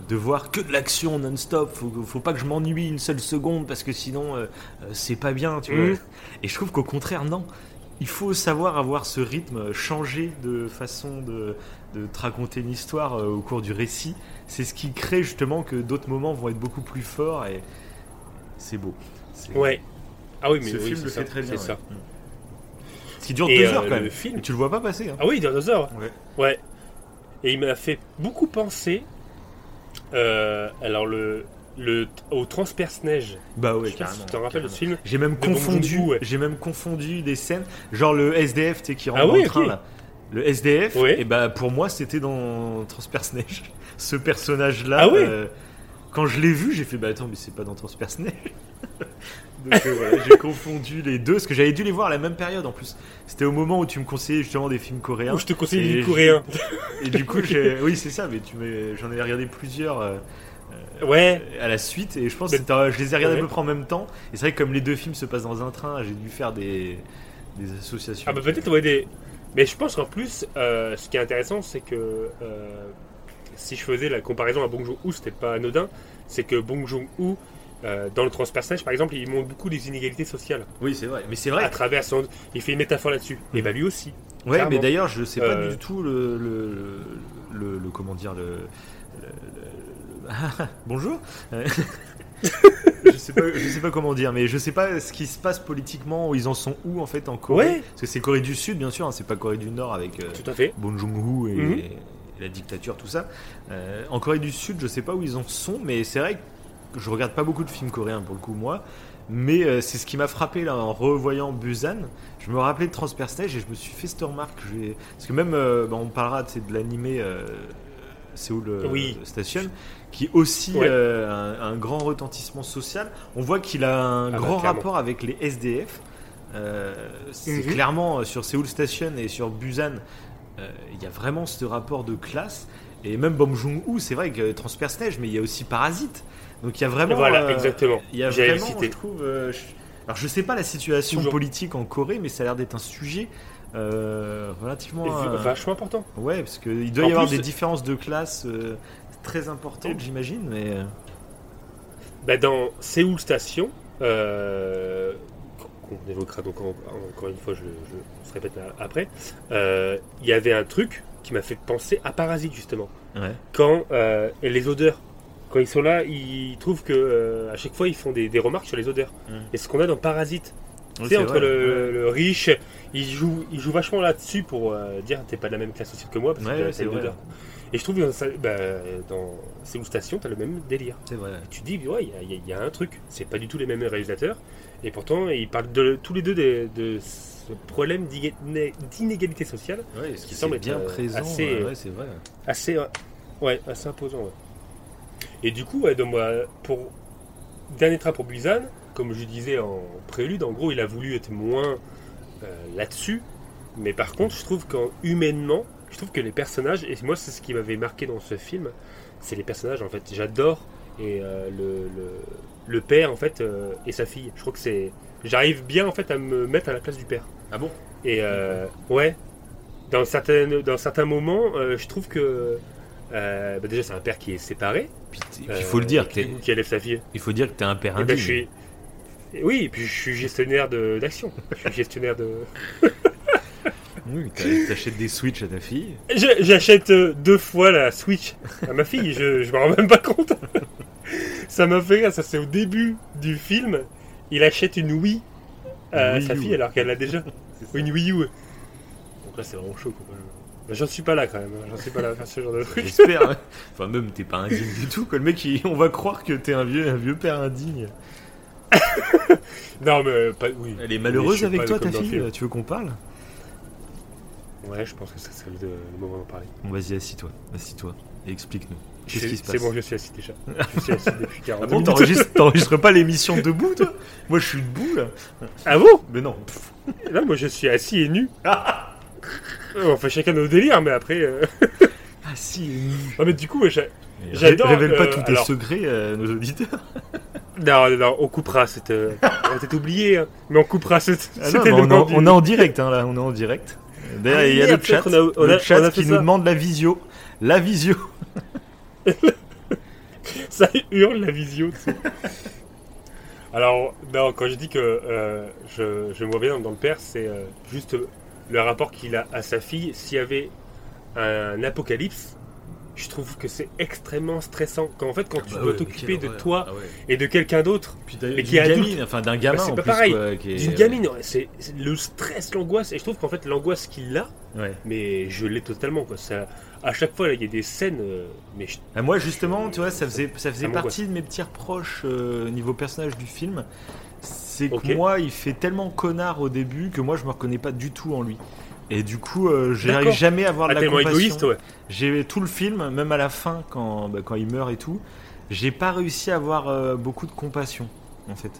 de voir que de l'action non-stop. Faut, faut pas que je m'ennuie une seule seconde parce que sinon, euh, euh, c'est pas bien, tu vois. Et je trouve qu'au contraire, non. Il faut savoir avoir ce rythme, changer de façon de, de te raconter une histoire euh, au cours du récit. C'est ce qui crée justement que d'autres moments vont être beaucoup plus forts et c'est beau. Ouais. Ah oui, mais ce oui, film le ça, fait très bien. C'est ça. ouais. Mm. Ce qui dure Et, deux euh, heures quand le même. film- Et tu le vois pas passer. Hein. Ah oui, dans deux heures. Ouais. Ouais. Et il m'a fait beaucoup penser. Euh, alors, le, le, au Transperce-Neige. Bah ouais, si tu t'en rappelles de ce film. J'ai même confondu, j'ai même confondu des scènes, genre le SDF tu sais, qui rentre Ah dans oui, le train là. Le SDF, Ouais. et bah pour moi c'était dans Transperce Neige. Ce personnage là, Ah ouais quand je l'ai vu, j'ai fait bah attends, mais c'est pas dans Transperce Neige. Donc euh, voilà, j'ai confondu les deux, parce que j'avais dû les voir à la même période en plus. C'était au moment où tu me conseillais justement des films coréens. Ou je te les je- coréens. Et du coup, oui, c'est ça, mais tu j'en ai regardé plusieurs euh, Ouais. à la suite, et je pense que je les ai regardés Ouais. à peu près en même temps. Et c'est vrai que comme les deux films se passent dans un train, j'ai dû faire des, des associations. Ah bah peut-être ouais des. Mais je pense qu'en plus, euh, ce qui est intéressant, c'est que euh, si je faisais la comparaison à Bong Joon-ho, c'était pas anodin. C'est que Bong Joon-ho, euh, dans le transpersonnage, par exemple, il montre beaucoup les inégalités sociales Oui, c'est vrai. Mais c'est à vrai. travers son. Il fait une métaphore là-dessus. Et bah lui aussi. Ouais, clairement. mais d'ailleurs, je sais pas Euh, du tout le, le, le, le- comment dire le. Bonjour. Euh, je sais pas, je sais pas comment dire, mais je sais pas ce qui se passe politiquement. Où ils en sont où en fait en Corée Ouais. Parce que c'est Corée du Sud, bien sûr. hein, c'est pas Corée du Nord avec. euh, Tout à fait. Bong Joon-ho et, Mhm. et la dictature, tout ça. Euh, en Corée du Sud, je sais pas où ils en sont, mais c'est vrai que je regarde pas beaucoup de films coréens pour le coup, moi. Mais euh, c'est ce qui m'a frappé là en revoyant Busan. Je me rappelais de Transperce Neige et je me suis fait cette remarque. Je Parce que même, euh, bah, on parlera de l'animé euh, Séoul euh, Oui. Station, qui est aussi Ouais. un, un grand retentissement social. On voit qu'il a un Ah bah, grand rapport avec les SDF. C'est Mhm. clairement sur Seoul Station et sur Busan, il y a vraiment ce rapport de classe. Et même Bong Joon-ho, c'est vrai que Transperce Neige, mais il y a aussi Parasite. Donc il y a vraiment. voilà, euh, exactement. Il y a vraiment, je trouve. euh, je- Alors je sais pas la situation Toujours. politique en Corée, mais ça a l'air d'être un sujet euh, relativement. Euh, Vachement important. Ouais, parce qu'il doit En y avoir des différences de classe euh, très importantes, j'imagine, mais. Bah, dans Séoul Station, qu'on évoquera donc en- encore une fois, je, je se répète après, il y avait un truc qui m'a fait penser à Parasite justement. Ouais. Quand et les odeurs, quand ils sont là, ils trouvent que euh, à chaque fois ils font des, des remarques sur les odeurs. Mm. Et ce qu'on a dans Parasite, Oui, tu sais, c'est entre le, riche, il joue, il joue vachement là-dessus pour euh, dire t'es pas de la même classe sociale que moi parce Ouais, que c'est une vrai. odeur. Et je trouve que dans, bah, dans Station, t'as le même délire. C'est vrai. Tu te dis, ouais, il y a- y, un truc. C'est pas du tout les mêmes réalisateurs. Et pourtant, ils parlent de, tous les deux de, de ce problème d'iné- d'inégalité sociale Ouais, ce qui semble bien être, euh, présent. assez- ouais, c'est vrai. assez, ouais, assez imposant. ouais. Et du coup, ouais, donc, moi, pour dernier trait pour Busan, comme je disais en prélude, en gros, il a voulu être moins euh, là-dessus. Mais par contre, je trouve qu'en humainement, je trouve que les personnages, et moi, c'est ce qui m'avait marqué dans ce film, c'est les personnages, en fait. J'adore et euh, le, le, le père, en fait, euh, et sa fille. Je crois que c'est. J'arrive bien, en fait, à me mettre à la place du père. Ah bon? Et ouais, dans certains, dans certains moments, je trouve que. Euh, bah déjà, c'est un père qui est séparé. Puis il faut le dire, euh, qui, élève sa fille. il faut dire que t'es un père Et ben, indigne. je suis. Oui, et puis je suis gestionnaire d'action. Je suis gestionnaire de. Oui, t'a- t'achètes des Switch à ta fille. J'achète euh, deux fois la Switch à ma fille, je, je me rends même pas compte. ça m'a fait rire, ça c'est au début du film. Il achète une Wii à Wii sa U. fille alors qu'elle l'a déjà. Une Wii U. Donc là c'est vraiment chaud. J'en suis pas là quand même, j'en suis pas là à faire ce genre de truc. J'espère. hein. Enfin, même, t'es pas indigne du tout. Quoi. Le mec, il- on va croire que t'es un vieux, un vieux père indigne. Non mais pas, oui. Elle est malheureuse avec toi, ta fille. Tu veux qu'on parle? Ouais, je pense que ça serait le, le moment d'en parler. Bon, vas-y, assis-toi. Assis-toi. Et explique-nous. Qu'est-ce qui se passe? c'est bon, je suis assis déjà. Je suis assis depuis 40 Ah bon, t'enregistres pas l'émission debout, toi? Moi, je suis debout, là. Ah bon? Mais non. Là, moi je suis assis et nu. On fait chacun nos délires, mais après. euh, Ah, si. Non, mais du coup, Mais J'adore, ré- Révèle pas euh, tous tes alors- secrets à nos auditeurs. Non, non, non, on coupera cette. euh, On va peut-être oublier, hein, mais on coupera cette. Ah cet non, mais on, élément est en- du- on est en direct, hein, là. On est en direct. D'ailleurs, Ah, il y a le chat, peut-être qu'on a- on le a- chat on a fait qui ça. nous demande la visio. La visio. Ça hurle la visio. tu sais. Alors, non, quand je dis que euh, je, je me vois bien dans le père, c'est euh, juste le rapport qu'il a à sa fille. S'il y avait un apocalypse, je trouve que c'est extrêmement stressant. Quand en fait, quand tu dois t'occuper de toi et de quelqu'un d'autre, Mais qui est adulte. gamine, enfin d'un gamin Bah, c'est pas plus, pareil. est- d'une gamine, c'est le stress, l'angoisse. Et je trouve qu'en fait, l'angoisse qu'il a, Ouais. mais je l'ai totalement. Quoi. Ça, à chaque fois, il y a des scènes, euh, mais je- Ah, moi justement, tu vois, ça faisait, ça faisait partie de mes petits reproches euh, niveau personnage du film. C'est que moi, il fait tellement connard au début que moi, je me reconnais pas du tout en lui. Et du coup, euh, j'arrive jamais à avoir ah, la compassion. égoïste, ouais. J'ai tout le film, même à la fin, quand, bah, quand il meurt et tout. j'ai pas réussi à avoir euh, beaucoup de compassion, en fait.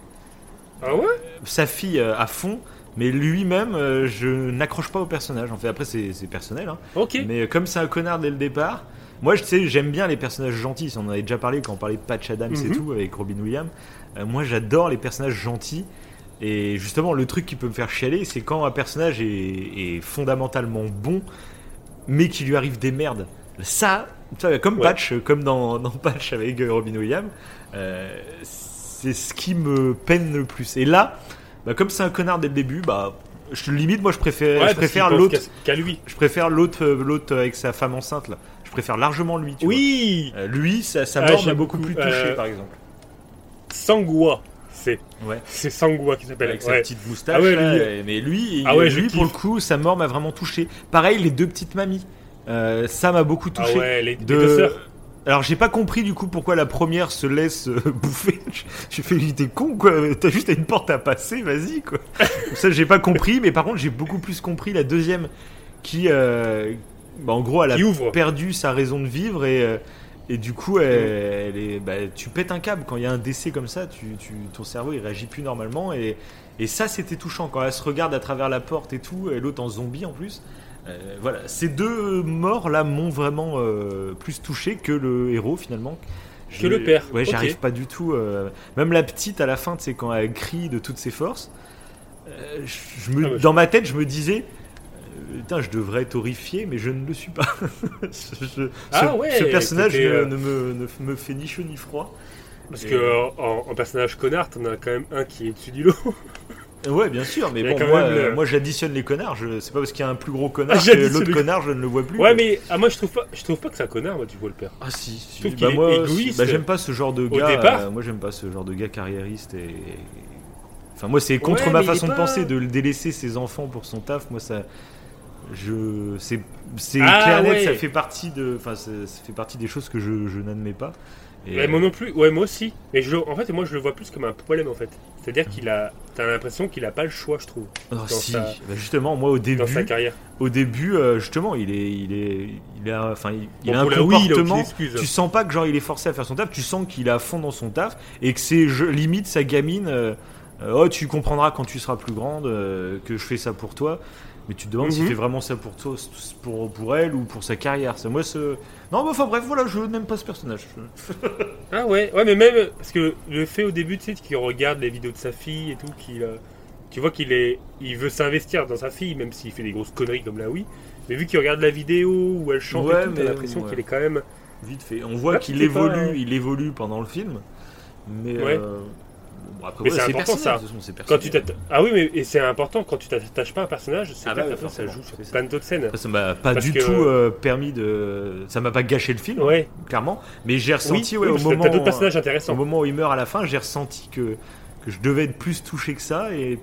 Ah ouais? Sa fille euh, à fond, mais lui-même, euh, je n'accroche pas au personnage. En fait, après, c'est personnel, hein. Ok. Mais comme c'est un connard dès le départ, moi, je sais, j'aime bien les personnages gentils. On en avait déjà parlé quand on parlait de Patch Adams et Mhm. tout avec Robin Williams. Euh, moi, j'adore les personnages gentils. Et justement, le truc qui peut me faire chialer, c'est quand un personnage est, est fondamentalement bon, mais qu'il lui arrive des merdes. Ça, comme Ouais. Patch, comme dans, dans Patch avec euh, Robin Williams, euh, c'est ce qui me peine le plus. Et là, bah, comme c'est un connard dès le début, bah, je limite, moi, je préfère, Ouais, je préfère l'autre. qu'à- lui. Je préfère l'autre, l'autre avec sa femme enceinte là. Je préfère largement lui. Tu Oui vois. Euh, lui, sa Ah, m'a beaucoup beaucoup, plus touché, euh, par exemple. Sangua. C'est Ouais. c'est Sangua qui s'appelle. Avec sa Ouais. petite moustache. Ah ouais, lui- mais lui, Ah je lui pour le coup, sa mort m'a vraiment touché. Pareil, les deux petites mamies. Euh, ça m'a beaucoup Ah touché. ouais, les, les de... deux sœurs. Alors j'ai pas compris du coup pourquoi la première se laisse euh, bouffer. J'ai fait, t'es con quoi, t'as juste une porte à passer, vas-y quoi. Ça j'ai pas compris, mais par contre j'ai beaucoup plus compris la deuxième qui, euh, bah, en gros, elle a perdu sa raison de vivre et, euh, et du coup elle, elle est, bah, tu pètes un câble quand il y a un décès comme ça, tu, tu- ton cerveau il réagit plus normalement et, et ça c'était touchant quand elle se regarde à travers la porte et tout, et l'autre en zombie en plus. Euh, voilà, ces deux morts là m'ont vraiment euh, plus touché que le héros finalement. Que le père, Ouais, j'arrive pas du tout. euh, Même la petite à la fin, sais, quand elle crie de toutes ses forces, euh, je, je me, Ah, dans ma tête, je me disais. Euh, Putain, je devrais être horrifié, mais je ne le suis pas. ce, ce- Ah ouais, ce personnage ne, euh, ne me, ne me fait ni chaud ni froid. Parce Et- que euh, en, en personnage connard, t'en as quand même un qui est au-dessus du lot. Ouais, bien sûr, mais bon, moi, euh, le- moi j'additionne les connards. Je... C'est pas parce qu'il y a un plus gros connard Ah, que l'autre connard, je ne le vois plus. Ouais, quoi. mais ah, moi je trouve pas, je trouve pas que c'est un connard, moi tu vois le père. Ah si, si. trouve Bah, est moi, égoïste. bah, j'aime pas ce genre de Au gars. départ. euh, moi j'aime pas ce genre de gars carriériste et. Enfin moi c'est contre Ouais, ma mais façon de penser de le délaisser ses enfants pour son taf. Moi ça, je c'est c'est Ah, clair ouais. ça fait partie de, enfin ça, ça fait partie des choses que je, je n'admets pas. Et, Ouais, moi non plus, ouais, moi aussi. Mais je, en fait, moi je le vois plus comme un problème en fait. C'est-à-dire qu'il a, t'as l'impression qu'il a pas le choix, je trouve, oh, dans si, sa- bah, justement moi au début, dans sa carrière. au début euh, justement il est il est il a enfin il, il Bon, un la oui, il a comportement tu sens pas que genre il est forcé à faire son taf, tu sens qu'il est à fond dans son taf et que c'est limite sa gamine. euh, euh, oh, tu comprendras quand tu seras plus grande euh, que je fais ça pour toi. Mais tu te demandes s'il Mhm. fait vraiment ça pour toi, pour, pour elle ou pour sa carrière. C'est moi ce. Non, mais enfin bref, voilà, je n'aime pas ce personnage. Ah ouais, ouais, mais même parce que le fait au début, tu sais, qu'il regarde les vidéos de sa fille et tout, qu'il, euh, tu vois qu'il est, il veut s'investir dans sa fille, même s'il fait des grosses conneries comme là, oui. Mais vu qu'il regarde la vidéo où elle chante, Ouais, et tout, t'as l'impression ouais. qu'il est quand même. Vite fait. On voit qu'il évolue, pas- il évolue pendant le film. Mais. Ouais. euh, bon, après, Mais c'est important, ça. Quand tu ah oui, mais et c'est important quand tu t'attaches pas à un personnage, c'est Ah bah ouais, ça joue sur plein d'autres scènes. Ça m'a pas Parce du que- tout euh, permis de. Ça m'a pas gâché le film, Ouais. clairement. Mais j'ai ressenti, oui, ouais, au moment. t'as d'autres personnages intéressants. Au moment où il meurt à la fin, j'ai ressenti que, que je devais être plus touché que ça et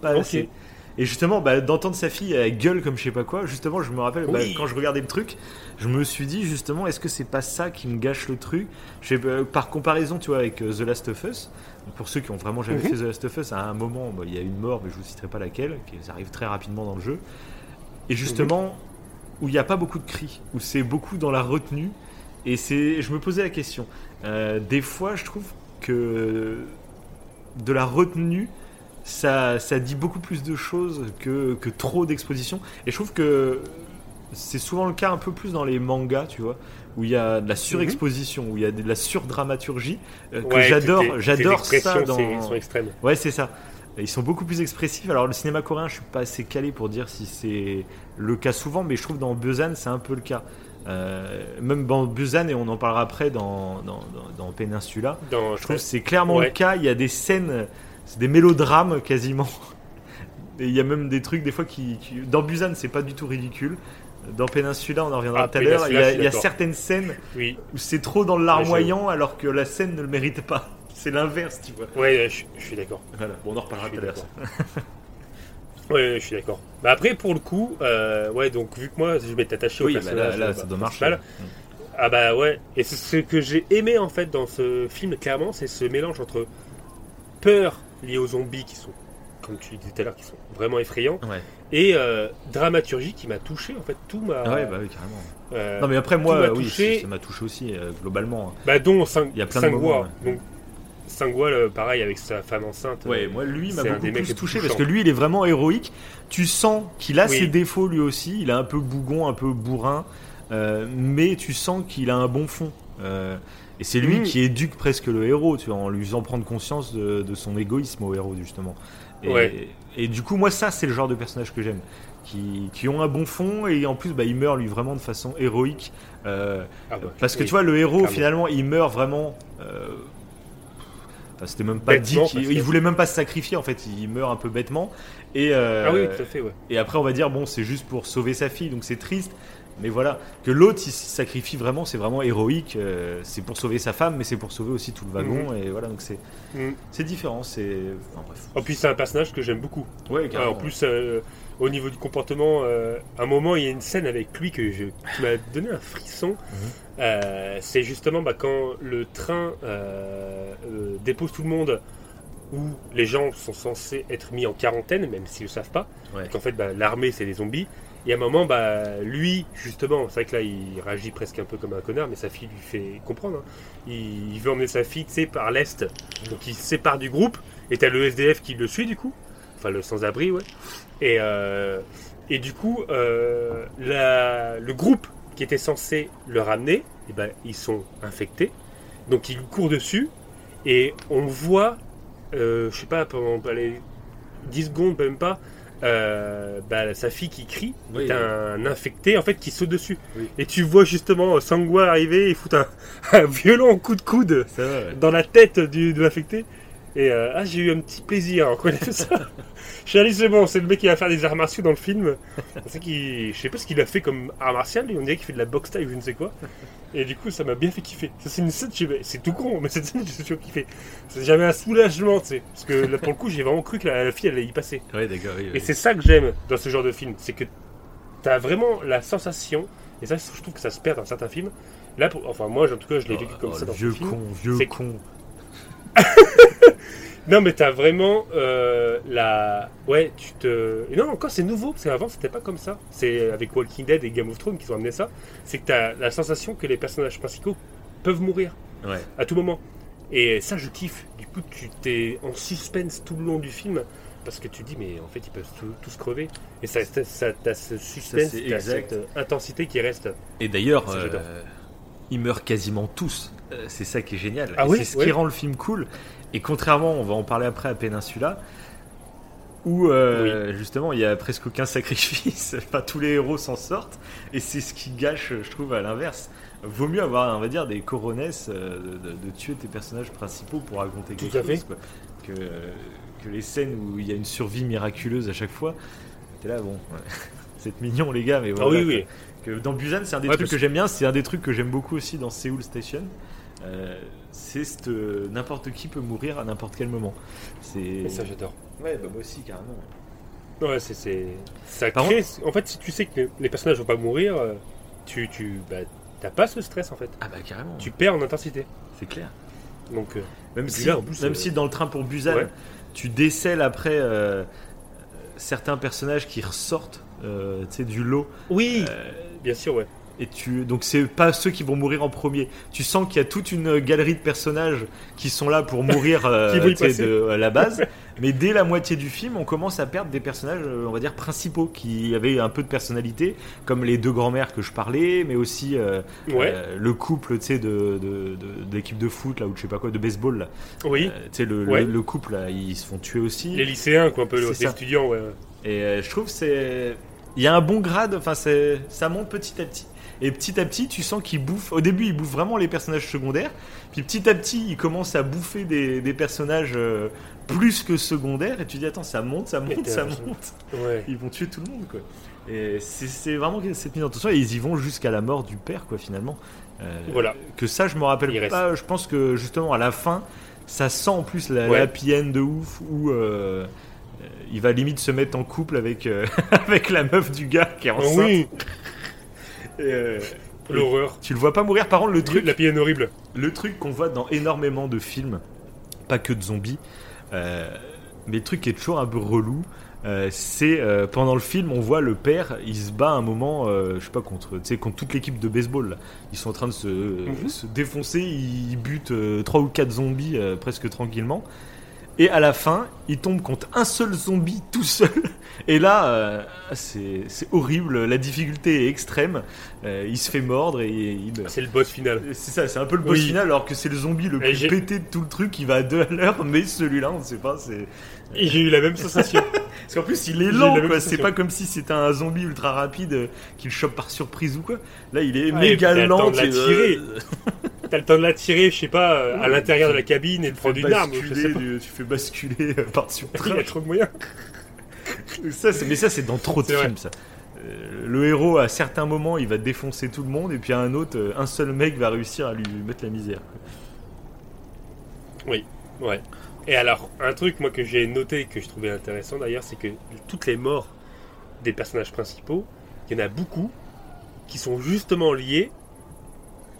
pas assez. Et justement, bah, d'entendre sa fille elle gueule comme je sais pas quoi, justement, je me rappelle, bah, Oui. quand je regardais le truc, je me suis dit, justement, est-ce que c'est pas ça qui me gâche le truc? Je sais pas, Par comparaison, tu vois, avec euh, The Last of Us, pour ceux qui ont vraiment jamais Mhm. fait The Last of Us, à un moment, bah, il y a une mort, mais je vous citerai pas laquelle, qui arrive très rapidement dans le jeu. Et justement, où il n'y a pas beaucoup de cris, où c'est beaucoup dans la retenue. Et c'est, je me posais la question. Euh, des fois, je trouve que de la retenue, ça, ça dit beaucoup plus de choses que, que trop d'exposition. Et je trouve que c'est souvent le cas un peu plus dans les mangas, tu vois, où il y a de la surexposition, où il y a de la surdramaturgie, euh, que Ouais, j'adore. J'adore ça dans. c'est- sont extrêmes. Ouais, c'est ça. Ils sont beaucoup plus expressifs. Alors, le cinéma coréen, je suis pas assez calé pour dire si c'est le cas souvent, mais je trouve dans Busan, c'est un peu le cas. Euh, même dans Busan, et on en parlera après dans, dans, dans, dans Peninsula, Dans, je trouve que c'est clairement Ouais. le cas. Il y a des scènes, c'est des mélodrames quasiment. Et il y a même des trucs, des fois, qui. qui- Dans Busan, c'est pas du tout ridicule. Dans Peninsula, on en reviendra Ah, tout à l'heure. Il y a, il y certaines scènes oui, où c'est trop dans le larmoyant alors que la scène ne le mérite pas. C'est l'inverse, tu vois. ouais, je, je suis d'accord. Voilà. Bon, on en reparlera tout à l'heure. ouais, je suis d'accord. Bah après, pour le coup, euh, ouais, donc vu que moi, je m'étais attaché au Oui, bah personnage, là, là, euh, ça doit marcher. principal, Ah bah ouais, et c'est ce que j'ai aimé en fait dans ce film, clairement, c'est ce mélange entre peur liée aux zombies qui sont comme tu disais tout à l'heure, qui sont vraiment effrayants. Ouais. Et euh, dramaturgie qui m'a touché, en fait, tout m'a. Ah ouais, bah oui, carrément. euh, Non, mais après, moi, oui, touché. ça- m'a touché aussi, euh, globalement. Bah, dont Sing- Il y a plein de Singwa. moments, ouais. Donc, Singwa, le- pareil, avec sa femme enceinte. Ouais, moi, lui, m'a beaucoup plus touché parce que lui, il est vraiment héroïque. Tu sens qu'il a Oui. ses défauts lui aussi. Il est un peu bougon, un peu bourrin, euh, mais tu sens qu'il a un bon fond. Euh, et c'est lui qui éduque presque le héros, tu vois, en lui faisant prendre conscience de, de son égoïsme au héros, justement. Et, Ouais. et du coup, moi, ça, c'est le genre de personnage que j'aime. Qui, qui ont un bon fond et en plus, bah, il meurt lui vraiment de façon héroïque. Euh, ah bah, parce que oui. tu vois, le héros, clairement. finalement, il meurt vraiment. euh, enfin, C'était même pas dit Bêtement, il que- voulait même pas se sacrifier en fait, il meurt un peu bêtement. Et, euh, Ah oui, tout à fait, ouais. et après, on va dire, bon, c'est juste pour sauver sa fille, donc c'est triste. Mais voilà, que l'autre il se sacrifie vraiment, c'est vraiment héroïque. euh, c'est pour sauver sa femme, mais c'est pour sauver aussi tout le wagon. Et voilà, donc c'est Mhm. c'est différent. C'est. Enfin bref. En plus, c'est un personnage que j'aime beaucoup. Ouais, Ah, en plus, euh, au niveau du comportement, euh, à un moment, il y a une scène avec lui que je, qui m'a donné un frisson. Mhm. C'est justement bah, quand le train dépose tout le monde, où les gens sont censés être mis en quarantaine, même s'ils ne le savent pas. Ouais. Qu'en fait, bah, l'armée, c'est des zombies. Et à un moment, bah, lui, justement, c'est vrai que là, il réagit presque un peu comme un connard, mais sa fille lui fait comprendre. hein. Il, veut emmener sa fille, tu par l'est. Donc il se sépare du groupe. Et t'as le SDF qui le suit, du coup. Enfin, le sans-abri, ouais. Et, euh, et du coup, euh, la- le groupe qui était censé le ramener, eh ben, ils sont infectés. Donc il court dessus. Et on voit, euh, je sais pas, pendant allez, 10 secondes, même pas, euh, bah, sa fille qui crie. Oui, t'as un infecté, en fait, qui saute dessus. Oui. Et tu vois justement Sangwa arriver et foutre un, un violent coup de coude ouais. dans la tête du, de l'affecté. Et euh, ah, j'ai eu un petit plaisir en connaissant ça. Suis allé, c'est bon, c'est le mec qui va faire des arts martiaux dans le film. C'est qu'il, je sais pas ce qu'il a fait comme art martial, lui, on dirait qu'il fait de la boxe taille ou je ne sais quoi. Et du coup, ça m'a bien fait kiffer. Ça, c'est une scène, c'est tout con, mais cette scène, j'ai toujours kiffé. C'est- J'avais un soulagement, tu sais. Parce que là, pour le coup, j'ai vraiment cru que la, la fille allait y passer. Ouais, d'accord. oui, Et oui. c'est ça que j'aime dans ce genre de film, c'est que t'as vraiment la sensation, et ça, je trouve que ça se perd dans certains films. Là, pour- enfin, moi, en tout cas, je l'ai vécu Oh, comme oh, ça le dans vieux film. con, vieux con. Non, mais t'as vraiment euh, la. Ouais, tu te. Non, encore, c'est nouveau, parce qu'avant, c'était pas comme ça. C'est avec Walking Dead et Game of Thrones qui ont amené ça. C'est que t'as la sensation que les personnages principaux peuvent mourir Ouais. à tout moment. Et ça, je kiffe. Du coup, tu t'es en suspense tout le long du film. Parce que tu dis, mais en fait, ils peuvent tout- tous crever. Et ça, ça, ça- t'as ce suspense, c'est t'as cette intensité qui reste. Et d'ailleurs, Ça, euh, ils meurent quasiment tous. Euh, c'est ça qui est génial. Ah Et oui, c'est ce ouais. qui rend le film cool. Et contrairement, on va en parler après à Peninsula, où euh, justement il y a presque aucun sacrifice. enfin, tous les héros s'en sortent. Et c'est ce qui gâche, je trouve, à l'inverse. Vaut mieux avoir, on va dire, des coronesses euh, de, tuer tes personnages principaux pour raconter Tout quelque à fait. chose. quoi. Que, que les scènes où il y a une survie miraculeuse à chaque fois. T'es là, bon, ouais. c'est mignon les gars, mais Ah voilà. oui, quoi oui. que dans Busan, c'est un des Ouais, trucs que j'aime bien. C'est un des trucs que j'aime beaucoup aussi dans Seoul Station. C'est cette, euh, n'importe qui peut mourir à n'importe quel moment. C'est. Et ça, j'adore. Ouais, bah moi aussi carrément. Ouais, c'est, c'est... Ça Par crée... En fait, si tu sais que les- les personnages vont pas mourir, euh, tu, tu, bah, t'as pas ce stress en fait. Ah bah carrément. Tu perds en intensité. C'est clair. Donc, euh, Même si, puis là, en plus, même euh, si dans le train pour Busan, ouais. tu décèles après euh, certains personnages qui ressortent, euh, tu sais, du lot. oui, Euh, bien sûr, ouais. Et tu, donc c'est pas ceux qui vont mourir en premier. Tu sens qu'il y a toute une galerie de personnages qui sont là pour mourir euh, de, à la base. Mais dès la moitié du film, on commence à perdre des personnages, euh, on va dire principaux, qui avaient un peu de personnalité, comme les deux grands-mères que je parlais, mais aussi euh, Ouais. euh, le couple, tu sais, de, de, de- d'équipe de foot là ou je sais pas quoi, de baseball. Là. Oui, tu sais, le, Ouais. le, le couple là, ils se font tuer aussi. les lycéens, quoi, un peu, les ça. étudiants, ouais. Et je trouve c'est il y a un bon grade, enfin c'est ça monte petit à petit. Et petit à petit, tu sens qu'il bouffe. Au début, il bouffe vraiment les personnages secondaires. Puis petit à petit, il commence à bouffer des, des personnages euh, plus que secondaires. Et tu dis attends, ça monte, ça monte, ça monte. Ouais. Ils vont tuer tout le monde quoi. Et c'est vraiment cette mise en tension. Et ils y vont jusqu'à la mort du père quoi finalement. Euh, Voilà. Que ça, je me rappelle Il reste. pas. Je pense que justement à la fin, ça sent en plus la, Ouais. la end de ouf où. euh, il va limite se mettre en couple avec, avec la meuf du gars qui est enceinte. oui, euh, l'horreur. tu le vois pas mourir. Par contre, le truc, La pienne horrible. le truc qu'on voit dans énormément de films, pas que de zombies, euh, Mais le truc qui est toujours un peu relou, euh, c'est euh, pendant le film, on voit le père, il se bat un moment, euh, je sais pas contre, contre toute l'équipe de baseball. là. Ils sont en train de se, Mhm. se défoncer, ils butent euh, trois ou quatre zombies presque tranquillement. Et à la fin, il tombe contre un seul zombie tout seul. Et là, euh, c'est c'est horrible. La difficulté est extrême. Euh, il se fait mordre et il meurt. C'est le boss final. C'est ça, c'est un peu le boss Oui. final, alors que c'est le zombie le plus pété de tout le truc. Il va à deux à l'heure, mais celui-là, on ne sait pas. C'est Et j'ai eu la même sensation. parce qu'en plus, il est lent, quoi. C'est pas comme si c'était un zombie ultra rapide euh, qui le chope par surprise ou quoi. Là, il est Ouais, méga puis t'as le lent. temps de la tu- tirer. euh, T'as le temps de la tirer, je sais pas, euh, à l'intérieur de la cabine et de prendre une arme. Tu fais basculer par Il y a surprise. trop de moyens. ça, c'est- mais ça, c'est dans trop de films, ça. Euh, le héros, à certains moments, il va défoncer tout le monde, et puis à un autre, euh, un seul mec va réussir à lui mettre la misère. Ouais. Et alors, un truc moi que j'ai noté et que je trouvais intéressant d'ailleurs, c'est que toutes les morts des personnages principaux, il y en a beaucoup qui sont justement liés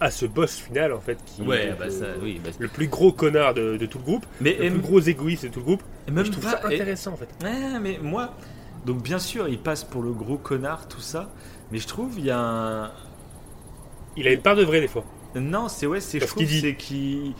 à ce boss final en fait, qui est le, oui. le plus gros connard de, de tout le groupe, Mais le plus gros égoïste de tout le groupe. et même je trouve pas- ça et- intéressant en fait. Ouais, mais moi, donc bien sûr, il passe pour le gros connard, tout ça, mais je trouve il y a un. Il a une part de vrai des fois. Non, c'est ouais, c'est je dit. c'est qu'il.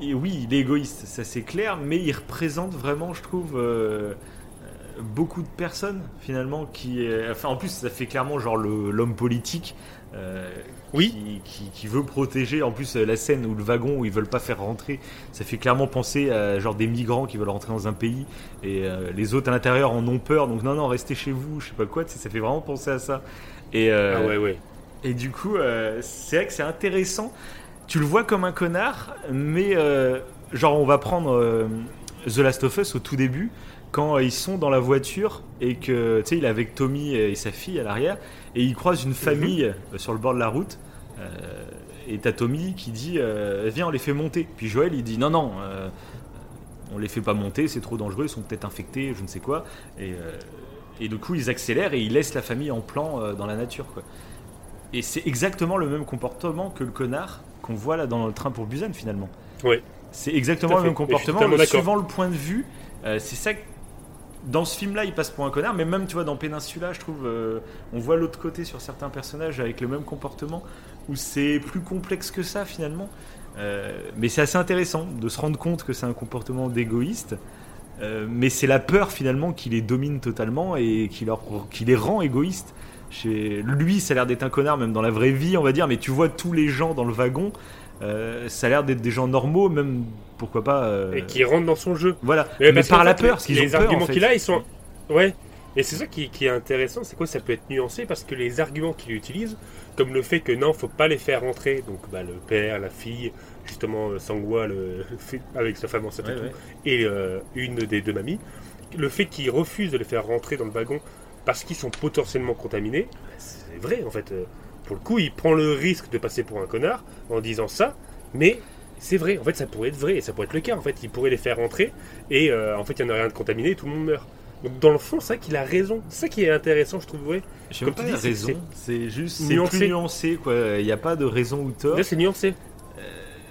et Oui, il est égoïste, ça c'est clair, mais il représente vraiment, je trouve, euh, euh, beaucoup de personnes finalement qui. euh, Enfin, en plus, ça fait clairement genre l'homme politique. Euh, Oui. Qui, qui- qui veut protéger. En plus, euh, la scène où le wagon où ils veulent pas faire rentrer, ça fait clairement penser à genre des migrants qui veulent rentrer dans un pays et euh, les autres à l'intérieur en ont peur. Donc non, non, restez chez vous. Je sais pas quoi. Ça fait vraiment penser à ça. Et euh, Ah ouais, ouais. et du coup, c'est vrai que c'est intéressant. Tu le vois comme un connard, mais genre on va prendre The Last of Us au tout début, quand euh, ils sont dans la voiture et que tu sais il est avec Tommy et sa fille à l'arrière et ils croisent une famille euh, sur le bord de la route. euh, et t'as Tommy qui dit euh, viens on les fait monter. Puis Joël il dit non non. euh, on les fait pas monter, c'est trop dangereux, ils sont peut-être infectés, je ne sais quoi. Et, et du coup, ils accélèrent et ils laissent la famille en plan dans la nature. Quoi. Et c'est exactement le même comportement que le connard qu'on voit là dans le train pour Busan finalement. Ouais. C'est exactement le même comportement, d'accord. suivant le point de vue. euh, c'est ça dans ce film-là, il passe pour un connard, mais même tu vois dans Peninsula, je trouve, euh, on voit l'autre côté sur certains personnages avec le même comportement, où c'est plus complexe que ça finalement. Euh, mais c'est assez intéressant de se rendre compte que c'est un comportement d'égoïste. Euh, mais c'est la peur finalement qui les domine totalement et qui, leur, qui les rend égoïstes. Chez lui, ça a l'air d'être un connard, même dans la vraie vie, on va dire. Mais tu vois tous les gens dans le wagon, euh, ça a l'air d'être des gens normaux, même pourquoi pas. euh, Et qui rentre dans son jeu. Voilà, Mais par la peur, parce qu'ils les ont peur. arguments en fait. qu'il a, ils sont. Ouais. Et c'est ça qui, qui est intéressant, c'est quoi Ça peut être nuancé parce que les arguments qu'il utilise, comme le fait que non, faut pas les faire rentrer, donc bah, le père, la fille, justement euh, Sangwa, le, avec sa femme enceinte et Ouais, tout, ouais. et euh, une des deux mamies, le fait qu'il refuse de les faire rentrer dans le wagon parce qu'ils sont potentiellement contaminés, bah, c'est vrai en fait. Euh, Pour le coup, il prend le risque de passer pour un connard en disant ça, mais c'est vrai, en fait ça pourrait être vrai, et ça pourrait être le cas, en fait, il pourrait les faire rentrer, et euh, en fait il n'y en a rien de contaminé, et tout le monde meurt. Donc dans le fond, c'est vrai qu'il a raison, c'est ça qui est intéressant, je trouve, ouais. Je Comme pas tu dis, c'est- raison, c'est juste c'est nuancé. plus nuancé quoi. Il n'y a pas de raison ou tort. Là, c'est nuancé.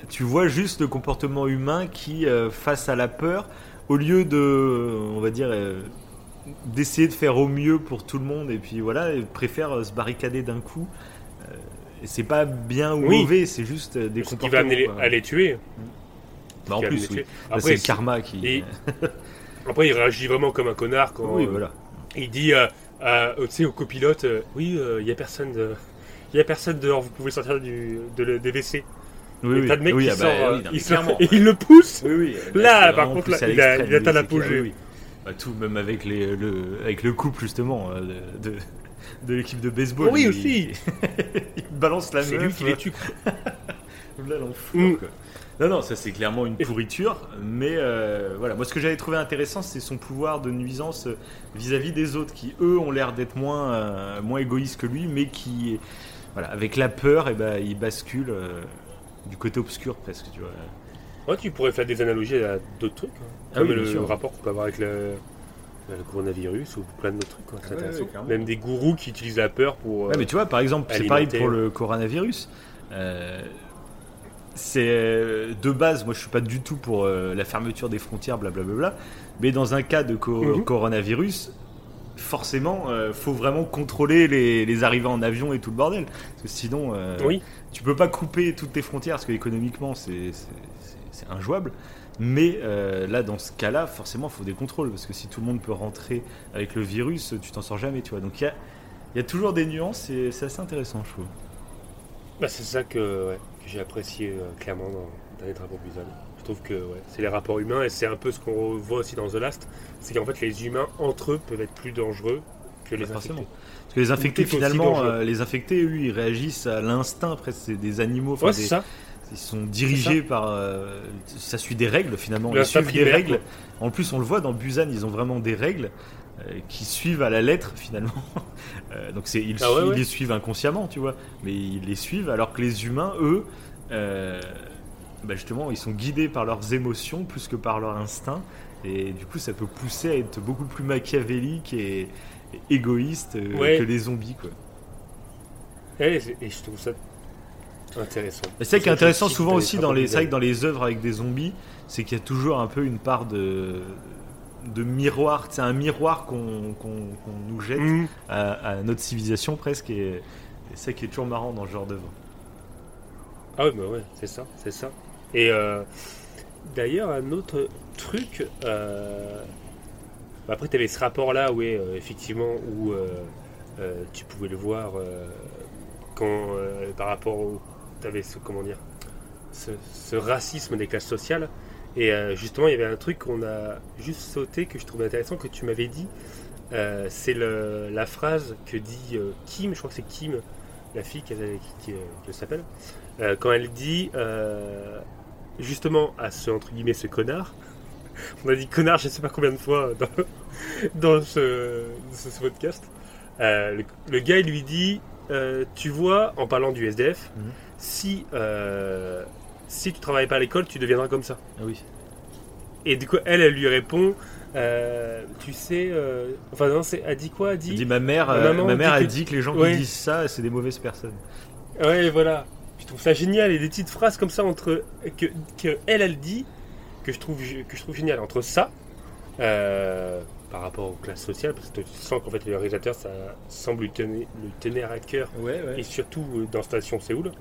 Tu vois juste le comportement humain qui, euh, face à la peur, au lieu de, on va dire, euh, d'essayer de faire au mieux pour tout le monde et puis voilà, il préfère euh, se barricader d'un coup. Euh, c'est pas bien ou Oui. mauvais, c'est juste euh, des Ce qui comportements. va amener à les tuer. Bah, en plus, oui. c'est le karma qui. et- Après, il réagit vraiment comme un connard quand oui, euh, voilà. il dit, euh, euh, tu sais, au copilote, euh, oui, il y a personne de... Y a personne dehors, vous pouvez sortir du, de le- des WC. Oui, oui. mec oui, qui ah sort, bah, euh, oui, non, il sort- et il le pousse. Oui. Là, par contre, là, à il a- il atteint l'apogée. Bah, tout, même avec, les, le, avec le couple, justement, euh, de, de, de l'équipe de baseball. Oui, il- aussi. il balance la C'est meuf. lui qui les tue. Là, l'enfour, Mm. quoi. Non, non, ça c'est clairement une pourriture, mais euh, voilà. Moi, ce que j'avais trouvé intéressant, c'est son pouvoir de nuisance euh, vis-à-vis des autres, qui eux ont l'air d'être moins, euh, moins égoïstes que lui, mais qui, voilà, avec la peur, et ben, il bascule euh, du côté obscur presque, tu vois. Ouais, tu pourrais faire des analogies à d'autres trucs. hein. Ah Comme oui, le sûr. rapport qu'on peut avoir avec le, le coronavirus ou plein d'autres trucs. quoi. C'est Ouais, intéressant. ouais, clairement. Même des gourous qui utilisent la peur pour. euh, Ouais, mais tu vois, par exemple, c'est pareil pour le coronavirus. Euh, c'est euh, de base, moi je suis pas du tout pour euh, la fermeture des frontières, blablabla. Mais dans un cas de co- Mhm. coronavirus, forcément, euh, faut vraiment contrôler les, les arrivées en avion et tout le bordel. Parce que sinon, euh, Oui. tu peux pas couper toutes tes frontières parce que économiquement c'est injouable. Mais euh, là, dans ce cas-là, forcément, il faut des contrôles parce que si tout le monde peut rentrer avec le virus, tu t'en sors jamais, tu vois. Donc il y a, il y a toujours des nuances et c'est assez intéressant, je trouve. Bah, c'est ça que, ouais, que j'ai apprécié euh, clairement dans, dans les travaux Busan. Je trouve que ouais, c'est les rapports humains et c'est un peu ce qu'on voit aussi dans The Last, c'est qu'en fait les humains entre eux peuvent être plus dangereux que les Bah, forcément. infectés. Parce que les infectés, finalement, euh, les infectés, eux, ils réagissent à l'instinct, presque. C'est des animaux. Ouais, des- ça. Ils sont dirigés par. euh, ça suit des règles, finalement. Ils suivent des règles. En plus, on le voit dans Busan, ils ont vraiment des règles euh, qui suivent à la lettre, finalement. Euh, donc, c'est, ils, Ah ouais, ils ouais. les suivent inconsciemment, tu vois. Mais ils les suivent, alors que les humains, eux. bah, justement, ils sont guidés par leurs émotions plus que par leur instinct. Et du coup, ça peut pousser à être beaucoup plus machiavélique et, et égoïste Ouais. que les zombies, quoi. Et, c'est- et je trouve ça intéressant. C'est ça qui est intéressant souvent aussi dans les, c'est vrai que Busan. dans les œuvres avec des zombies, c'est qu'il y a toujours un peu une part de, de miroir, c'est un miroir qu'on nous jette Mhm. à, à notre civilisation presque, et, c'est ça qui est toujours marrant dans ce genre d'œuvre. Ah ouais, bah ouais, c'est ça, c'est ça. Et euh, d'ailleurs, un autre truc, euh, bah après tu avais ce rapport-là, oui, euh, effectivement, où euh, tu pouvais le voir quand, par rapport au... Avais ce, comment dire, ce, racisme des classes sociales. Et euh, justement, il y avait un truc qu'on a juste sauté que je trouvais intéressant, que tu m'avais dit. Euh, c'est la phrase que dit euh, Kim, je crois que c'est Kim, la fille qui, euh, qui s'appelle, quand elle dit justement à ce entre guillemets ce connard. On a dit connard, je sais pas combien de fois dans, ce, ce- podcast. Le, gars il lui dit Tu vois, en parlant du SDF, Mhm. Si, euh, si tu travailles pas à l'école, tu deviendras comme ça. Ah oui. Et du coup, elle, elle lui répond euh, Tu sais, euh, enfin, non, c'est, elle dit quoi Elle dit, Elle dit, ma mère, Ma euh, ma mère dit elle que- dit que les gens Ouais. qui disent ça, c'est des mauvaises personnes. Ouais, voilà. Je trouve ça génial. Et des petites phrases comme ça entre que, que elle, elle dit que je trouve que je trouve génial entre ça par rapport aux classes sociales parce que tu sens qu'en fait le réalisateur ça semble lui tenir, lui tenir à cœur Ouais, et surtout dans Station Séoul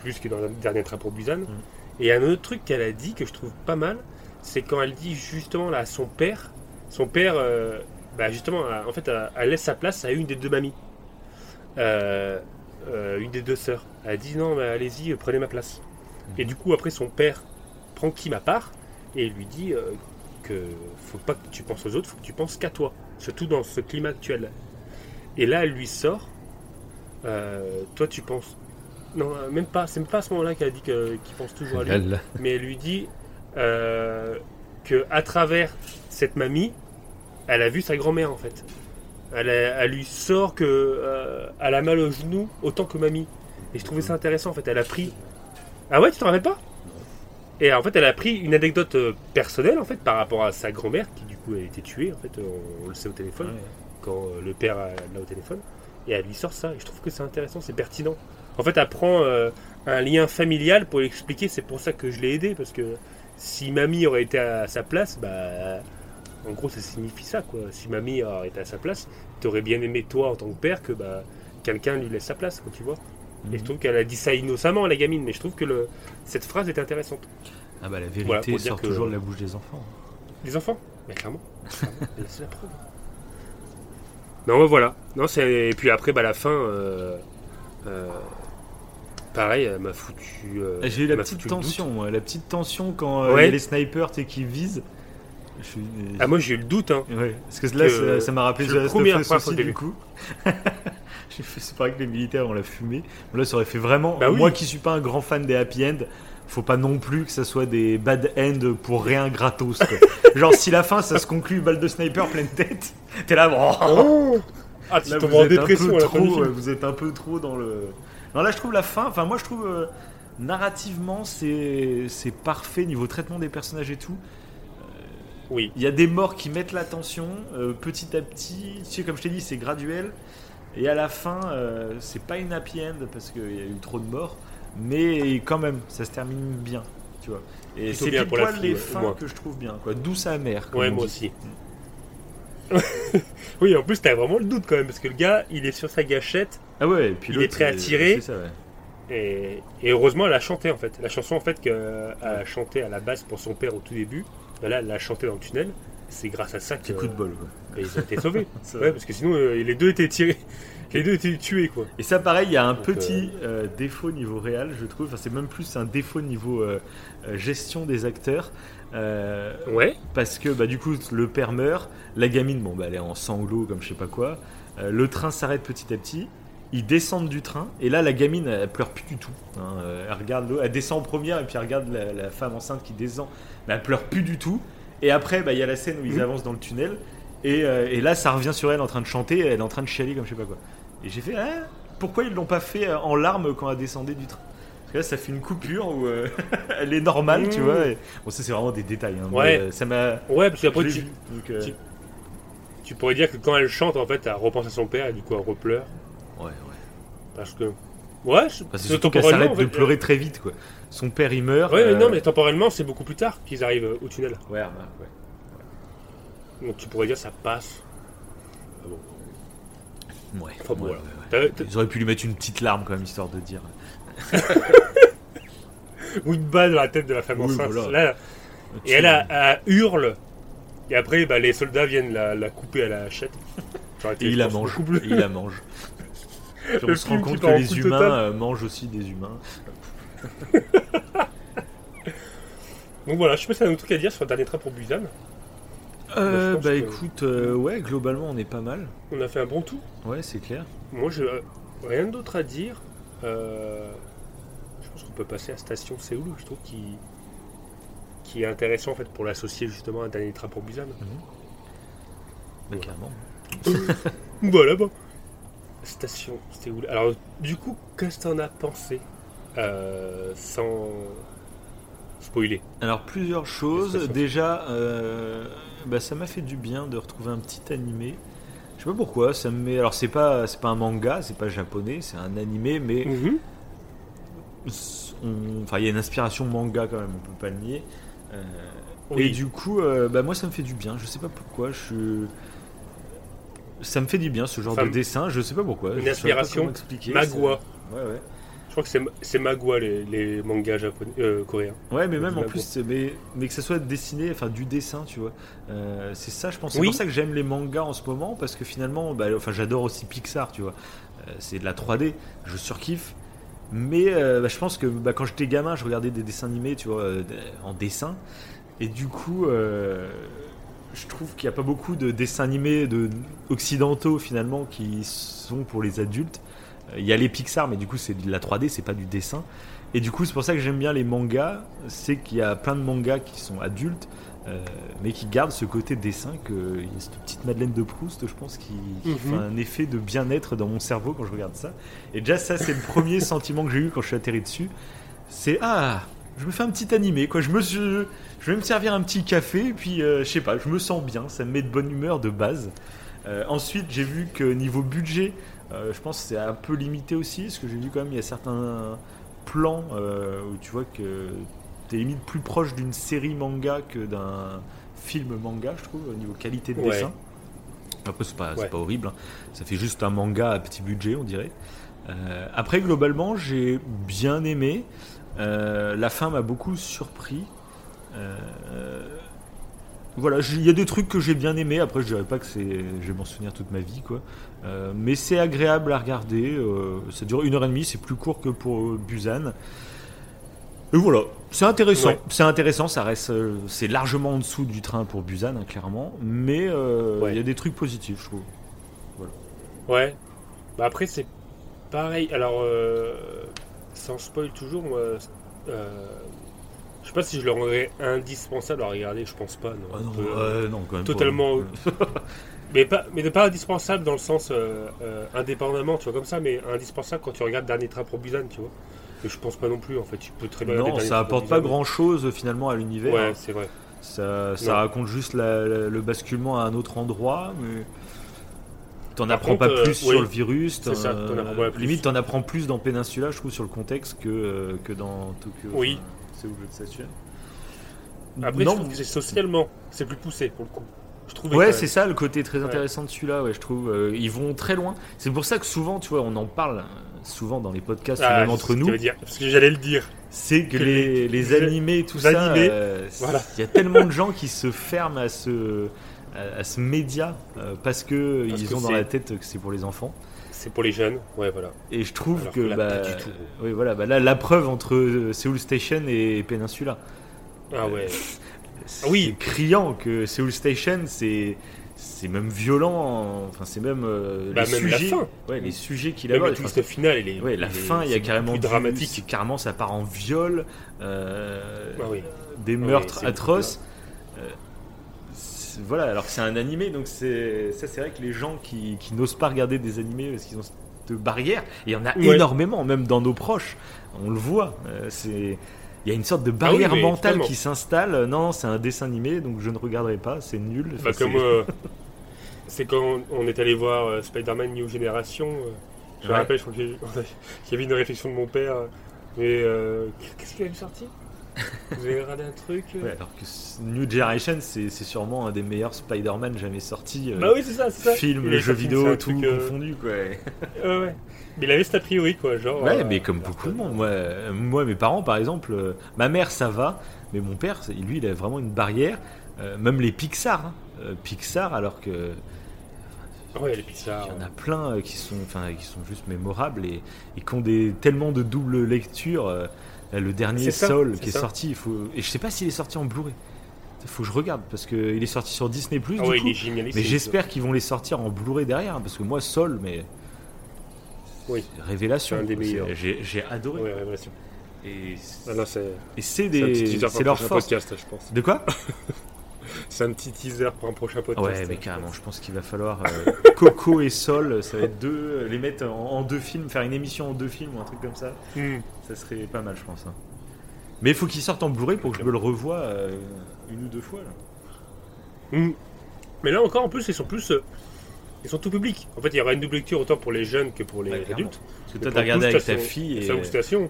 plus que dans le dernier train pour Busan. Mm. Et un autre truc qu'elle a dit que je trouve pas mal, c'est quand elle dit justement là à son père, son père, euh, bah, justement, en fait, elle, elle laisse sa place à une des deux mamies, Euh, euh, une des deux sœurs. Elle dit non, mais allez-y, prenez ma place. Et du coup, après, son père prend Kim à part et lui dit que faut pas que tu penses aux autres, faut que tu penses qu'à toi, surtout dans ce climat actuel. Et là, elle lui sort. euh, toi, tu penses. Non, euh, même pas. C'est même pas à ce moment-là qu'elle a dit qu'il pense toujours à lui Elle- mais elle lui dit euh, que à travers cette mamie, elle a vu sa grand-mère en fait. Elle, a- elle lui sort que euh, elle a mal au genou autant que mamie. Et je trouvais ça intéressant en fait. Elle a pris. Ah ouais, tu te rappelles pas? Et en fait, elle a pris une anecdote euh, personnelle en fait par rapport à sa grand-mère qui du coup a été tuée en fait. On, on le sait au téléphone Ouais. quand le père a- l'a au téléphone. Et elle lui sort ça. Et je trouve que c'est intéressant, c'est pertinent. En fait, elle prend euh, un lien familial pour l'expliquer. C'est pour ça que je l'ai aidé. Parce que si mamie aurait été à sa place, bah. En gros, ça signifie ça, quoi. Si mamie aurait été à sa place, t'aurais bien aimé, toi, en tant que père, que bah, quelqu'un lui laisse sa place, quoi, tu vois. Et je trouve qu'elle a dit ça innocemment, la gamine, mais je trouve que le... cette phrase est intéressante. Ah bah la vérité Voilà, pour dire sort que- toujours de la bouche des enfants. Les enfants? Mais clairement. c'est la preuve. Non, bah, voilà. Non, c'est... Et puis après, bah, la fin. euh, euh, Pareil, elle m'a foutu. euh, J'ai eu la petite tension, moi, la petite tension quand euh, il Ouais. y a les snipers qui visent. Je suis- Ah, moi, j'ai eu le doute, hein. Ouais, parce que là, que- ça- m'a rappelé le premier- fois du coup. J'ai fait, c'est pareil que les militaires, on l'a fumé. Là, ça aurait fait vraiment. Bah oui. Moi qui suis pas un grand fan des happy end, faut pas non plus que ça soit des bad end pour rien gratos. quoi. Genre, si la fin ça se conclut balle de sniper pleine tête, t'es là, bon. Ah, tu Là, vous en êtes un dépression peu fin du trop, vous êtes un peu trop dans le. Non, là, je trouve la fin. Enfin, moi, je trouve euh, narrativement, c'est c'est parfait niveau traitement des personnages et tout. Oui. Il y a des morts qui mettent la tension euh, petit à petit. Tu sais, comme je t'ai dit, c'est graduel. Et à la fin, euh, c'est pas une happy end parce qu'il y a eu trop de morts. mais quand même, ça se termine bien, tu vois. Et c'est bien pour la les fins que je trouve bien, quoi. Douce amère. Ouais, moi dit. aussi. oui, en plus, t'as vraiment le doute quand même, parce que le gars, il est sur sa gâchette, Ah ouais, et puis Il est prêt à euh, tirer. c'est ça, ouais. et, et heureusement, elle a chanté en fait. La chanson en fait qu'elle a chanté à la base pour son père au tout début, ben là, elle l'a chanté dans le tunnel. C'est grâce à ça que coup de bol, quoi. ben, ils ont été sauvés. Ouais, parce que sinon, euh, les deux étaient tirés. Les deux étaient tués, quoi. Et ça, pareil, il y a un Donc, petit euh, défaut niveau réel, je trouve. Enfin, c'est même plus un défaut niveau euh, euh, gestion des acteurs. Euh, Ouais. parce que bah, du coup, le père meurt, la gamine, bon, bah, elle est en sanglots comme je sais pas quoi. Euh, le train s'arrête petit à petit. Ils descendent du train et là la gamine elle pleure plus du tout. hein. Euh, elle regarde elle descend en première et puis elle regarde la, la femme enceinte qui descend, mais elle pleure plus du tout. Et après bah, il y a la scène où ils Mhm. avancent dans le tunnel et, euh, et là ça revient sur elle en train de chanter, elle est en train de chialer comme je sais pas quoi. Et j'ai fait ah, pourquoi ils l'ont pas fait en larmes quand elle descendait du train? Parce que là ça fait une coupure où euh, elle est normale tu Mhm. vois. et- Bon ça c'est vraiment des détails. hein, mais, Ouais. euh, ça m'a. Ouais, parce qu'après, tu, donc, euh, tu- tu pourrais dire que quand elle chante, en fait, elle repense à son père et du coup, elle repleure. Ouais ouais. Parce que. Ouais, c'est Parce que c'est surtout qu'elle s'arrête en de pleurer très vite quoi. Son père il meurt. Ouais, mais non, mais temporellement, c'est beaucoup plus tard qu'ils arrivent au tunnel. Ouais, bah, ouais. Donc tu pourrais dire ça passe. Ah bon. Ouais. Enfin, bon, ouais, voilà. ouais, ouais. Ils auraient pu lui mettre une petite larme quand même, histoire de dire. Ou une balle dans la tête de la femme Oui, enceinte. voilà. Là, et elle, a- elle hurle. Et après, bah, les soldats viennent la, la couper à la hachette. Et il je la mange. Et il la mange. Puis on Le se rend compte que les humains euh, mangent aussi des humains. Donc voilà, je sais pas si t'as un truc à dire sur le dernier train pour Busan. Euh, je bah que- écoute, euh, ouais, globalement on est pas mal. On a fait un bon tour. Ouais, c'est clair. Moi, j'ai euh, rien d'autre à dire. Euh, je pense qu'on peut passer à Station Séoul, je trouve, qui, qui est intéressant en fait pour l'associer justement à dernier train pour Busan. Bah, Ouais. clairement. Voilà, bon. Station Séoul. Alors, du coup, qu'est-ce que t'en as pensé Euh, Sans spoiler? Alors plusieurs choses. Déjà, euh, bah, ça m'a fait du bien de retrouver un petit animé. Je sais pas pourquoi, ça me met. Alors c'est pas, c'est pas un manga, c'est pas japonais, c'est un animé, mais Mhm. Enfin il y a une inspiration manga quand même, on peut pas le nier. Euh, Oui. Et du coup, euh, bah, moi ça me fait du bien. Je sais pas pourquoi. Je ça me fait du bien ce genre Enfin, de dessin. Je sais pas pourquoi. une inspiration Magua. Ouais ouais. Je crois que c'est Magua les, les mangas japonais, euh, coréens. Ouais, mais même en Magua. plus, mais, mais que ça soit dessiné, enfin du dessin, tu vois. Euh, c'est ça, je pense. C'est Oui. pour ça que j'aime les mangas en ce moment, parce que finalement, bah, enfin, j'adore aussi Pixar, tu vois. C'est de la 3D, je surkiffe. Mais euh, bah, je pense que bah, quand j'étais gamin, je regardais des dessins animés, tu vois, euh, en dessin. Et du coup, euh, je trouve qu'il n'y a pas beaucoup de dessins animés de, occidentaux finalement qui sont pour les adultes. Euh, Il y a les Pixar, mais du coup, c'est de la 3D, c'est pas du dessin. Et du coup, c'est pour ça que j'aime bien les mangas. C'est qu'il y a plein de mangas qui sont adultes, euh, mais qui gardent ce côté dessin. Que il y a cette petite Madeleine de Proust, je pense, qui, qui Mhm. fait un effet de bien-être dans mon cerveau quand je regarde ça. Et déjà, ça, c'est le premier sentiment que j'ai eu quand je suis atterri dessus. C'est ah, je me fais un petit animé, quoi. Je me je vais me servir un petit café, et puis euh, je sais pas, je me sens bien. Ça me met de bonne humeur de base. Euh, ensuite, j'ai vu que niveau budget, euh, je pense que c'est un peu limité aussi, parce que j'ai vu quand même il y a certains plans euh, où tu vois que t'es limite plus proche d'une série manga que d'un film manga, je trouve, au niveau qualité de Ouais. dessin. Après, c'est pas, Ouais. pas horrible, hein. ça fait juste un manga à petit budget, on dirait. Euh, après, globalement, j'ai bien aimé. Euh, la fin m'a beaucoup surpris. Euh, voilà, il y a des trucs que j'ai bien aimé. Après, je dirais pas que c'est, je vais m'en souvenir toute ma vie, quoi. Euh, mais c'est agréable à regarder. ça dure une heure et demie, c'est plus court que pour Busan. Et voilà, c'est intéressant. Ouais. C'est intéressant, ça reste, c'est largement en dessous du train pour Busan, hein, clairement. Mais il Ouais. y a des trucs positifs, je trouve. Ouais. Bah après, c'est pareil. Alors, sans spoil toujours, moi, euh, je sais pas si je le rendrais indispensable à regarder, je pense pas. Non. Ah non, euh, non, quand même pas. totalement. Mais pas, mais pas indispensable dans le sens euh, euh, indépendamment, tu vois, comme ça, mais indispensable quand tu regardes Dernier Train pour Busan, tu vois. Mais je pense pas non plus, en fait. Tu peux très bien Non, ça apporte pas grand chose finalement à l'univers. Ouais, c'est vrai. Ça, raconte juste la- la- le basculement à un autre endroit. Mais... t'en apprends contre, pas euh, plus oui. sur le virus. C'est ça, t'en apprends pas plus. Limite, t'en apprends plus dans Peninsula, je trouve, sur le contexte que, euh, que dans Tokyo. Oui. C'est où le station. Après, Non, je trouve que c'est socialement, c'est plus poussé pour le coup. Je Ouais, c'est ça le côté très Ouais. intéressant de celui-là, ouais, je trouve. Euh, ils vont très loin. C'est pour ça que souvent, tu vois, on en parle euh, souvent dans les podcasts, Ah, même entre que nous. dire, Parce que j'allais le dire. C'est que que les, les- les animés, tout les ça, euh, voilà. il y a tellement de gens qui se ferment à ce, à, à ce média euh, parce que Parce ils que ont dans la tête que c'est pour les enfants. C'est pour les jeunes, ouais, voilà. Et je trouve Alors que, que là, bah, pas du tout. oui, voilà, bah là, la preuve entre euh, Seoul Station et Peninsula. Ah ouais. Ah oui. criant que Seoul Station, c'est c'est même violent. Enfin, c'est même euh, Bah, les même la sujets. fin. Ouais, les sujets qu'il Même a. le twist final, il est. Ouais, la il est- fin, il y a carrément plus dramatique. carrément, ça part en viol, euh, Ah oui. des oui, meurtres atroces. Voilà, alors que c'est un animé, donc c'est ça, c'est vrai que les gens qui, qui n'osent pas regarder des animés parce qu'ils ont cette barrière, et il y en a Ouais. énormément, même dans nos proches, on le voit. euh, c'est il y a une sorte de Ah oui, barrière mentale totalement. qui s'installe. Euh, Non, c'est un dessin animé, donc je ne regarderai pas, c'est nul. Bah, Enfin, comme c'est- euh, c'est quand on est allé voir Spider-Man New Generation. je me rappelle, je crois qu'il y avait une réflexion de mon père. Mais euh, qu'est-ce qu'il a sorti? Vous avez regardé un truc euh Ouais, alors que New Generation, c'est sûrement un des meilleurs Spider-Man jamais sortis. euh, Bah oui, c'est ça, c'est ça. film, jeux vidéo, tout truc, euh, confondu, quoi. Ouais, ouais. Mais il avait cet a priori, quoi. Genre, Ouais, mais comme beaucoup de monde. Moi, moi, mes parents, par exemple, ma mère, ça va, mais mon père, lui, il a vraiment une barrière. Même les Pixar, hein. Pixar, alors que Ouais, les Pixar. il y en a plein qui sont, enfin, qui sont juste mémorables et, et qui ont des tellement de double lecture. Euh, le dernier c'est qui est ça. sorti, il faut, et je sais pas s'il est sorti en Blu-ray. Il faut que je regarde parce que il est sorti sur Disney Plus. Ah du ouais, coup. il est génialiste. Mais j'espère qu'ils vont les sortir en Blu-ray derrière, parce que moi, Sol, mais. Oui. Révélation. J'ai adoré. Ouais, révélation. Et, Ah c'est des. leur prochain force. podcast, je pense. De quoi C'est un petit teaser pour un prochain podcast. Ouais, mais carrément, je pense qu'il va falloir. euh, Coco et Sol, ça va être deux. Les mettre en, en deux films, faire une émission en deux films ou un truc comme ça. Hmm. Ça serait pas mal, je pense. hein. Mais il faut qu'ils sortent en Blu-ray pour que je me le revoie euh, une ou deux fois. Là. Hmm. Mais là encore, en plus, ils sont plus. euh, Ils sont tout public. En fait, il y aura une double lecture autant pour les jeunes que pour les Ouais, clairement. adultes. Parce que toi, t'as regardé avec ta Station- fille et.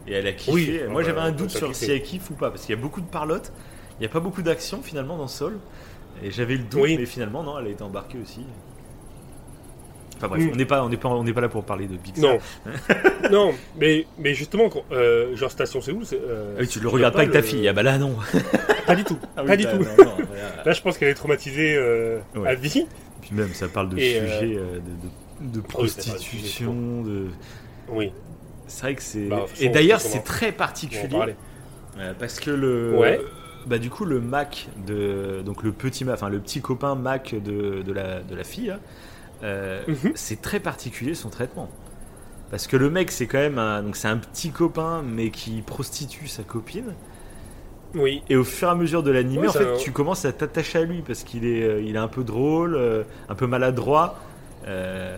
Et elle a kiffé. Oui, Moi j'avais un doute sur kiffé. si elle kiffe ou pas, parce qu'il y a beaucoup de parlotte, il n'y a pas beaucoup d'action finalement dans Soul. Et j'avais le doute, Oui. mais finalement non, elle a été embarquée aussi. Enfin bref, Mm. on n'est pas, on n'est pas, on n'est pas là pour parler de Pixar. Non. non, mais, mais justement, quand- euh, genre Station Séoul, c'est. euh, Ah oui, tu le regardes pas avec ta le- fille. Ah bah là non. Pas du tout. Ah oui, pas du bah, tout. non, non, voilà. Là, je pense qu'elle est traumatisée euh, Ouais. à vie. Puis même ça parle de Et, sujets euh, de, de, Oh, prostitution, de. Oui, C'est vrai que c'est. Bah, Et d'ailleurs c'est très particulier. Euh, parce que le Ouais. bah du coup le Mac de donc le petit ma- enfin le petit copain Mac de, de la de la fille là, euh, Mhm. c'est très particulier son traitement parce que le mec c'est quand même un donc c'est un petit copain mais qui prostitue sa copine Oui. et au fur et à mesure de l'animé Ouais, en fait tu commences à t'attacher à lui parce qu'il est euh, il est un peu drôle euh, un peu maladroit euh,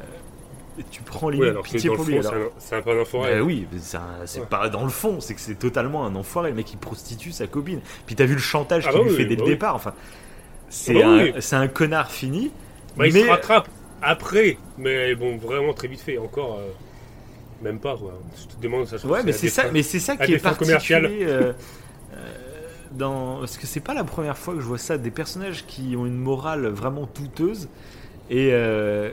et tu prends alors que pitié pour lui c'est un, c'est un peu un enfoiré. Bah oui, mais c'est un- Ouais. pas dans le fond, c'est que c'est totalement un enfoiré, le mec qui prostitue sa copine. Puis t'as vu le chantage Ah qu'il bah lui oui, fait dès bah le départ, enfin. C'est Bah un, c'est un connard fini. Bah, il mais se rattrape après, mais bon, vraiment très vite fait. Encore, euh, même pas. Quoi. Je te demande, ça Ouais, mais c'est ça, fins- mais c'est ça qui est particulier. euh, euh, dans, parce que c'est pas la première fois que je vois ça, des personnages qui ont une morale vraiment douteuse et euh,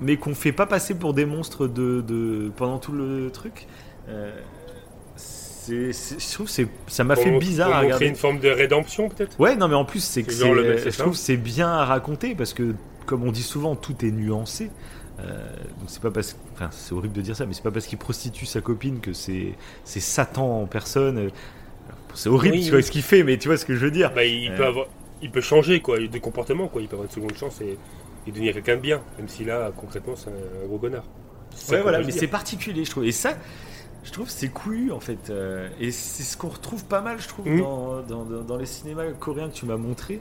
mais qu'on fait pas passer pour des monstres de, de pendant tout le truc. Je trouve que c'est, ça m'a fait bizarre à regarder. une forme de rédemption, peut-être? Ouais, non, mais en plus, c'est que genre je trouve que c'est bien à raconter parce que, comme on dit souvent, tout est nuancé. Euh, donc c'est pas parce, enfin, c'est horrible de dire ça, mais c'est pas parce qu'il prostitue sa copine que c'est, c'est Satan en personne. C'est horrible, Oui, tu vois oui. ce qu'il fait, mais tu vois ce que je veux dire. bah, il, Euh. peut avoir, il peut changer quoi, de comportement, quoi. il peut avoir une seconde chance et, et devenir quelqu'un de bien, même si là, concrètement, c'est un, un gros connard. Ouais, voilà, mais c'est particulier, je trouve. Et ça, je trouve, c'est couillu en fait. Euh, et c'est ce qu'on retrouve pas mal, je trouve, Mhm. dans, dans, les cinémas coréens que tu m'as montré.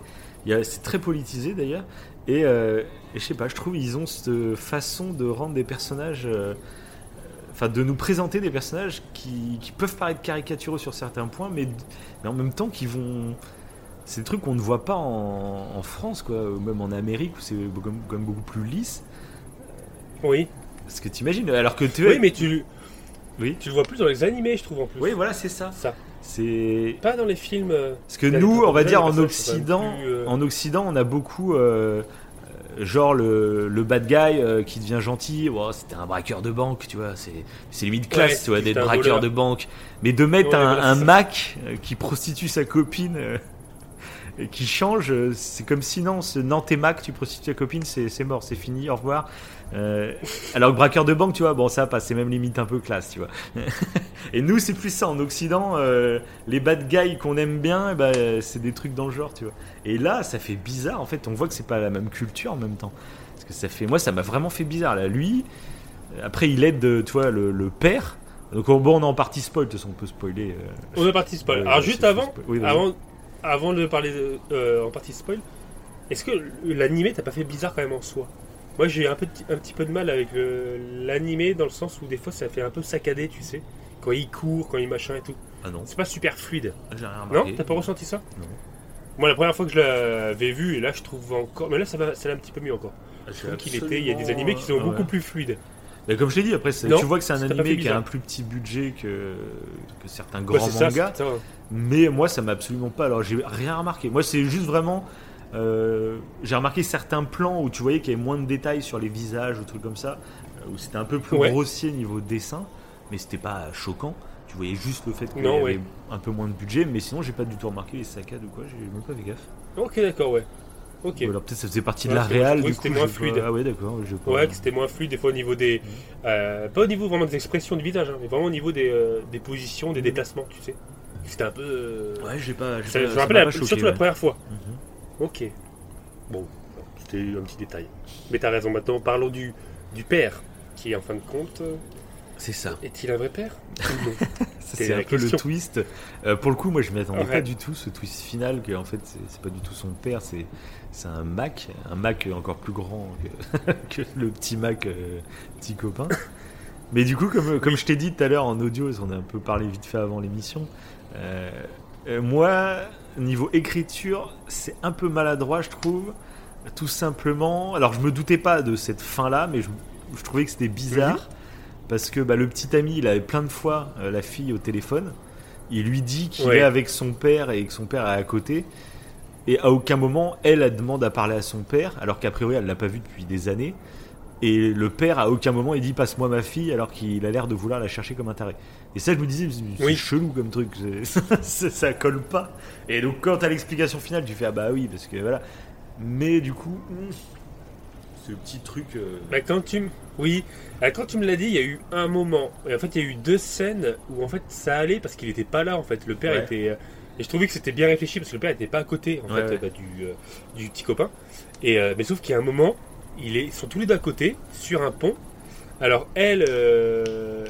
C'est très politisé d'ailleurs. Et, euh, et je sais pas, je trouve ils ont cette façon de rendre des personnages. euh, Enfin, de nous présenter des personnages qui, qui peuvent paraître caricatureux sur certains points, mais, mais en même temps qui vont. C'est des trucs qu'on ne voit pas en, en France, quoi, ou même en Amérique, où c'est comme, comme beaucoup plus lisse. Oui. Parce que t'imagines, alors que tu Oui, mais tu, Oui. tu le vois plus dans les animés, je trouve, en plus. Oui, voilà, c'est ça. Ça. C'est. Pas dans les films. euh, Parce que nous, on va dire en Occident, plus, euh, en Occident, on a beaucoup, euh, genre le, le bad guy euh, qui devient gentil. Oh, c'était un braqueur de banque, tu vois. C'est, c'est limite classe, Ouais, tu vois, d'être braqueur voleur. de banque. Mais de mettre un. Mac euh, qui prostitue sa copine, euh, qui change, euh, c'est comme si non, ce Nantes et Mac, tu prostitues ta copine, c'est, mort, c'est fini, au revoir. Euh, alors que braqueur de banque, tu vois, bon ça passe, c'est même limite un peu classe, tu vois. Et nous, c'est plus ça en Occident. euh, les bad guys qu'on aime bien, euh, c'est des trucs dans le genre, tu vois. Et là, ça fait bizarre. En fait, on voit que c'est pas la même culture en même temps. Parce que ça fait, moi, ça m'a vraiment fait bizarre. Là, lui, après, il aide, tu vois, le, le père. Donc bon, on est en partie spoil. De toute façon, on peut spoiler. euh, On est parti spoil. Ouais, Alors juste avant, spoil. Oui, avant, avant de parler de- euh, en partie spoil, est-ce que l'animé t'a pas fait bizarre quand même en soi? Moi j'ai un, peu, un petit peu de mal avec euh, l'animé dans le sens où des fois ça fait un peu saccadé, tu sais, quand il court, quand il machin et tout. Ah non, C'est pas super fluide. j'ai rien Non? remarqué. T'as pas ressenti ça? Non. Moi la première fois que je l'avais vu, et là je trouve encore, mais là ça va, ça va un petit peu mieux encore. Ah, Je trouve qu'il était, il y a des animés qui sont Ah beaucoup ouais. plus fluides. Mais comme je t'ai dit, après, Non, tu vois que c'est un animé qui a un plus petit budget que, que certains grands mangas. ça. Mais moi, ça m'a absolument pas. Alors, j'ai rien remarqué. Moi, c'est juste vraiment. euh, j'ai remarqué certains plans où tu voyais qu'il y avait moins de détails sur les visages ou trucs comme ça, euh, où c'était un peu plus Ouais. grossier niveau dessin, mais c'était pas choquant. Tu voyais juste le fait qu'il y avait ouais. un peu moins de budget, mais sinon, j'ai pas du tout remarqué les saccades ou quoi. J'ai même pas fait gaffe. Ok d'accord ouais. Ok. Ou alors peut-être ça faisait partie de la réal. Du coup, c'était moins pas- fluide. Ah ouais, d'accord. pas- Ouais, que c'était moins fluide des fois au niveau des. euh, pas au niveau vraiment des expressions du visage, hein, mais vraiment au niveau des, euh, des positions, des déplacements, tu sais. C'était un peu. euh, Ouais, j'ai pas. ça- pas- je me rappelle la- surtout la première fois. Mhm. Ok. Bon, c'était un petit détail. Mais t'as raison, maintenant parlons du, du père, qui en fin de compte. C'est ça. Est-il un vrai père c'est un peu le twist. Euh, pour le coup, moi, je m'y attendais Ouais. pas du tout, ce twist final, que en fait, c'est pas du tout son père, c'est c'est un Mac, un Mac encore plus grand que, que le petit Mac, euh, petit copain. Mais du coup, comme, comme je t'ai dit tout à l'heure en audio, on a un peu parlé vite fait avant l'émission, euh, euh, moi, niveau écriture, c'est un peu maladroit, je trouve. Tout simplement. Alors, je me doutais pas de cette fin-là, mais je, je trouvais que c'était bizarre. Parce que bah, le petit ami, il avait plein de fois euh, la fille au téléphone. Il lui dit qu'il Ouais. est avec son père et que son père est à côté. Et à aucun moment, elle, elle demande à parler à son père, alors qu'a priori, elle l'a pas vu depuis des années. Et le père, à aucun moment, il dit passe-moi ma fille, alors qu'il a l'air de vouloir la chercher comme un taré. Et ça, je me disais, c'est Oui. chelou comme truc, ça, ça colle pas. Et donc, quand t'as l'explication finale, tu fais ah bah oui, parce que voilà. Mais du coup, hmm, ce petit truc. euh, Bah, quand tu me... Oui, Ah, quand tu me l'as dit, il y a eu un moment. Et en fait, il y a eu deux scènes où en fait ça allait parce qu'il était pas là. En fait, le père Ouais. était. Et je trouvais que c'était bien réfléchi parce que le père était pas à côté en Ouais, fait bah, du, euh, du petit copain. Et euh, mais sauf qu'il y a un moment, il est... ils sont tous les deux à côté sur un pont. Alors elle, euh,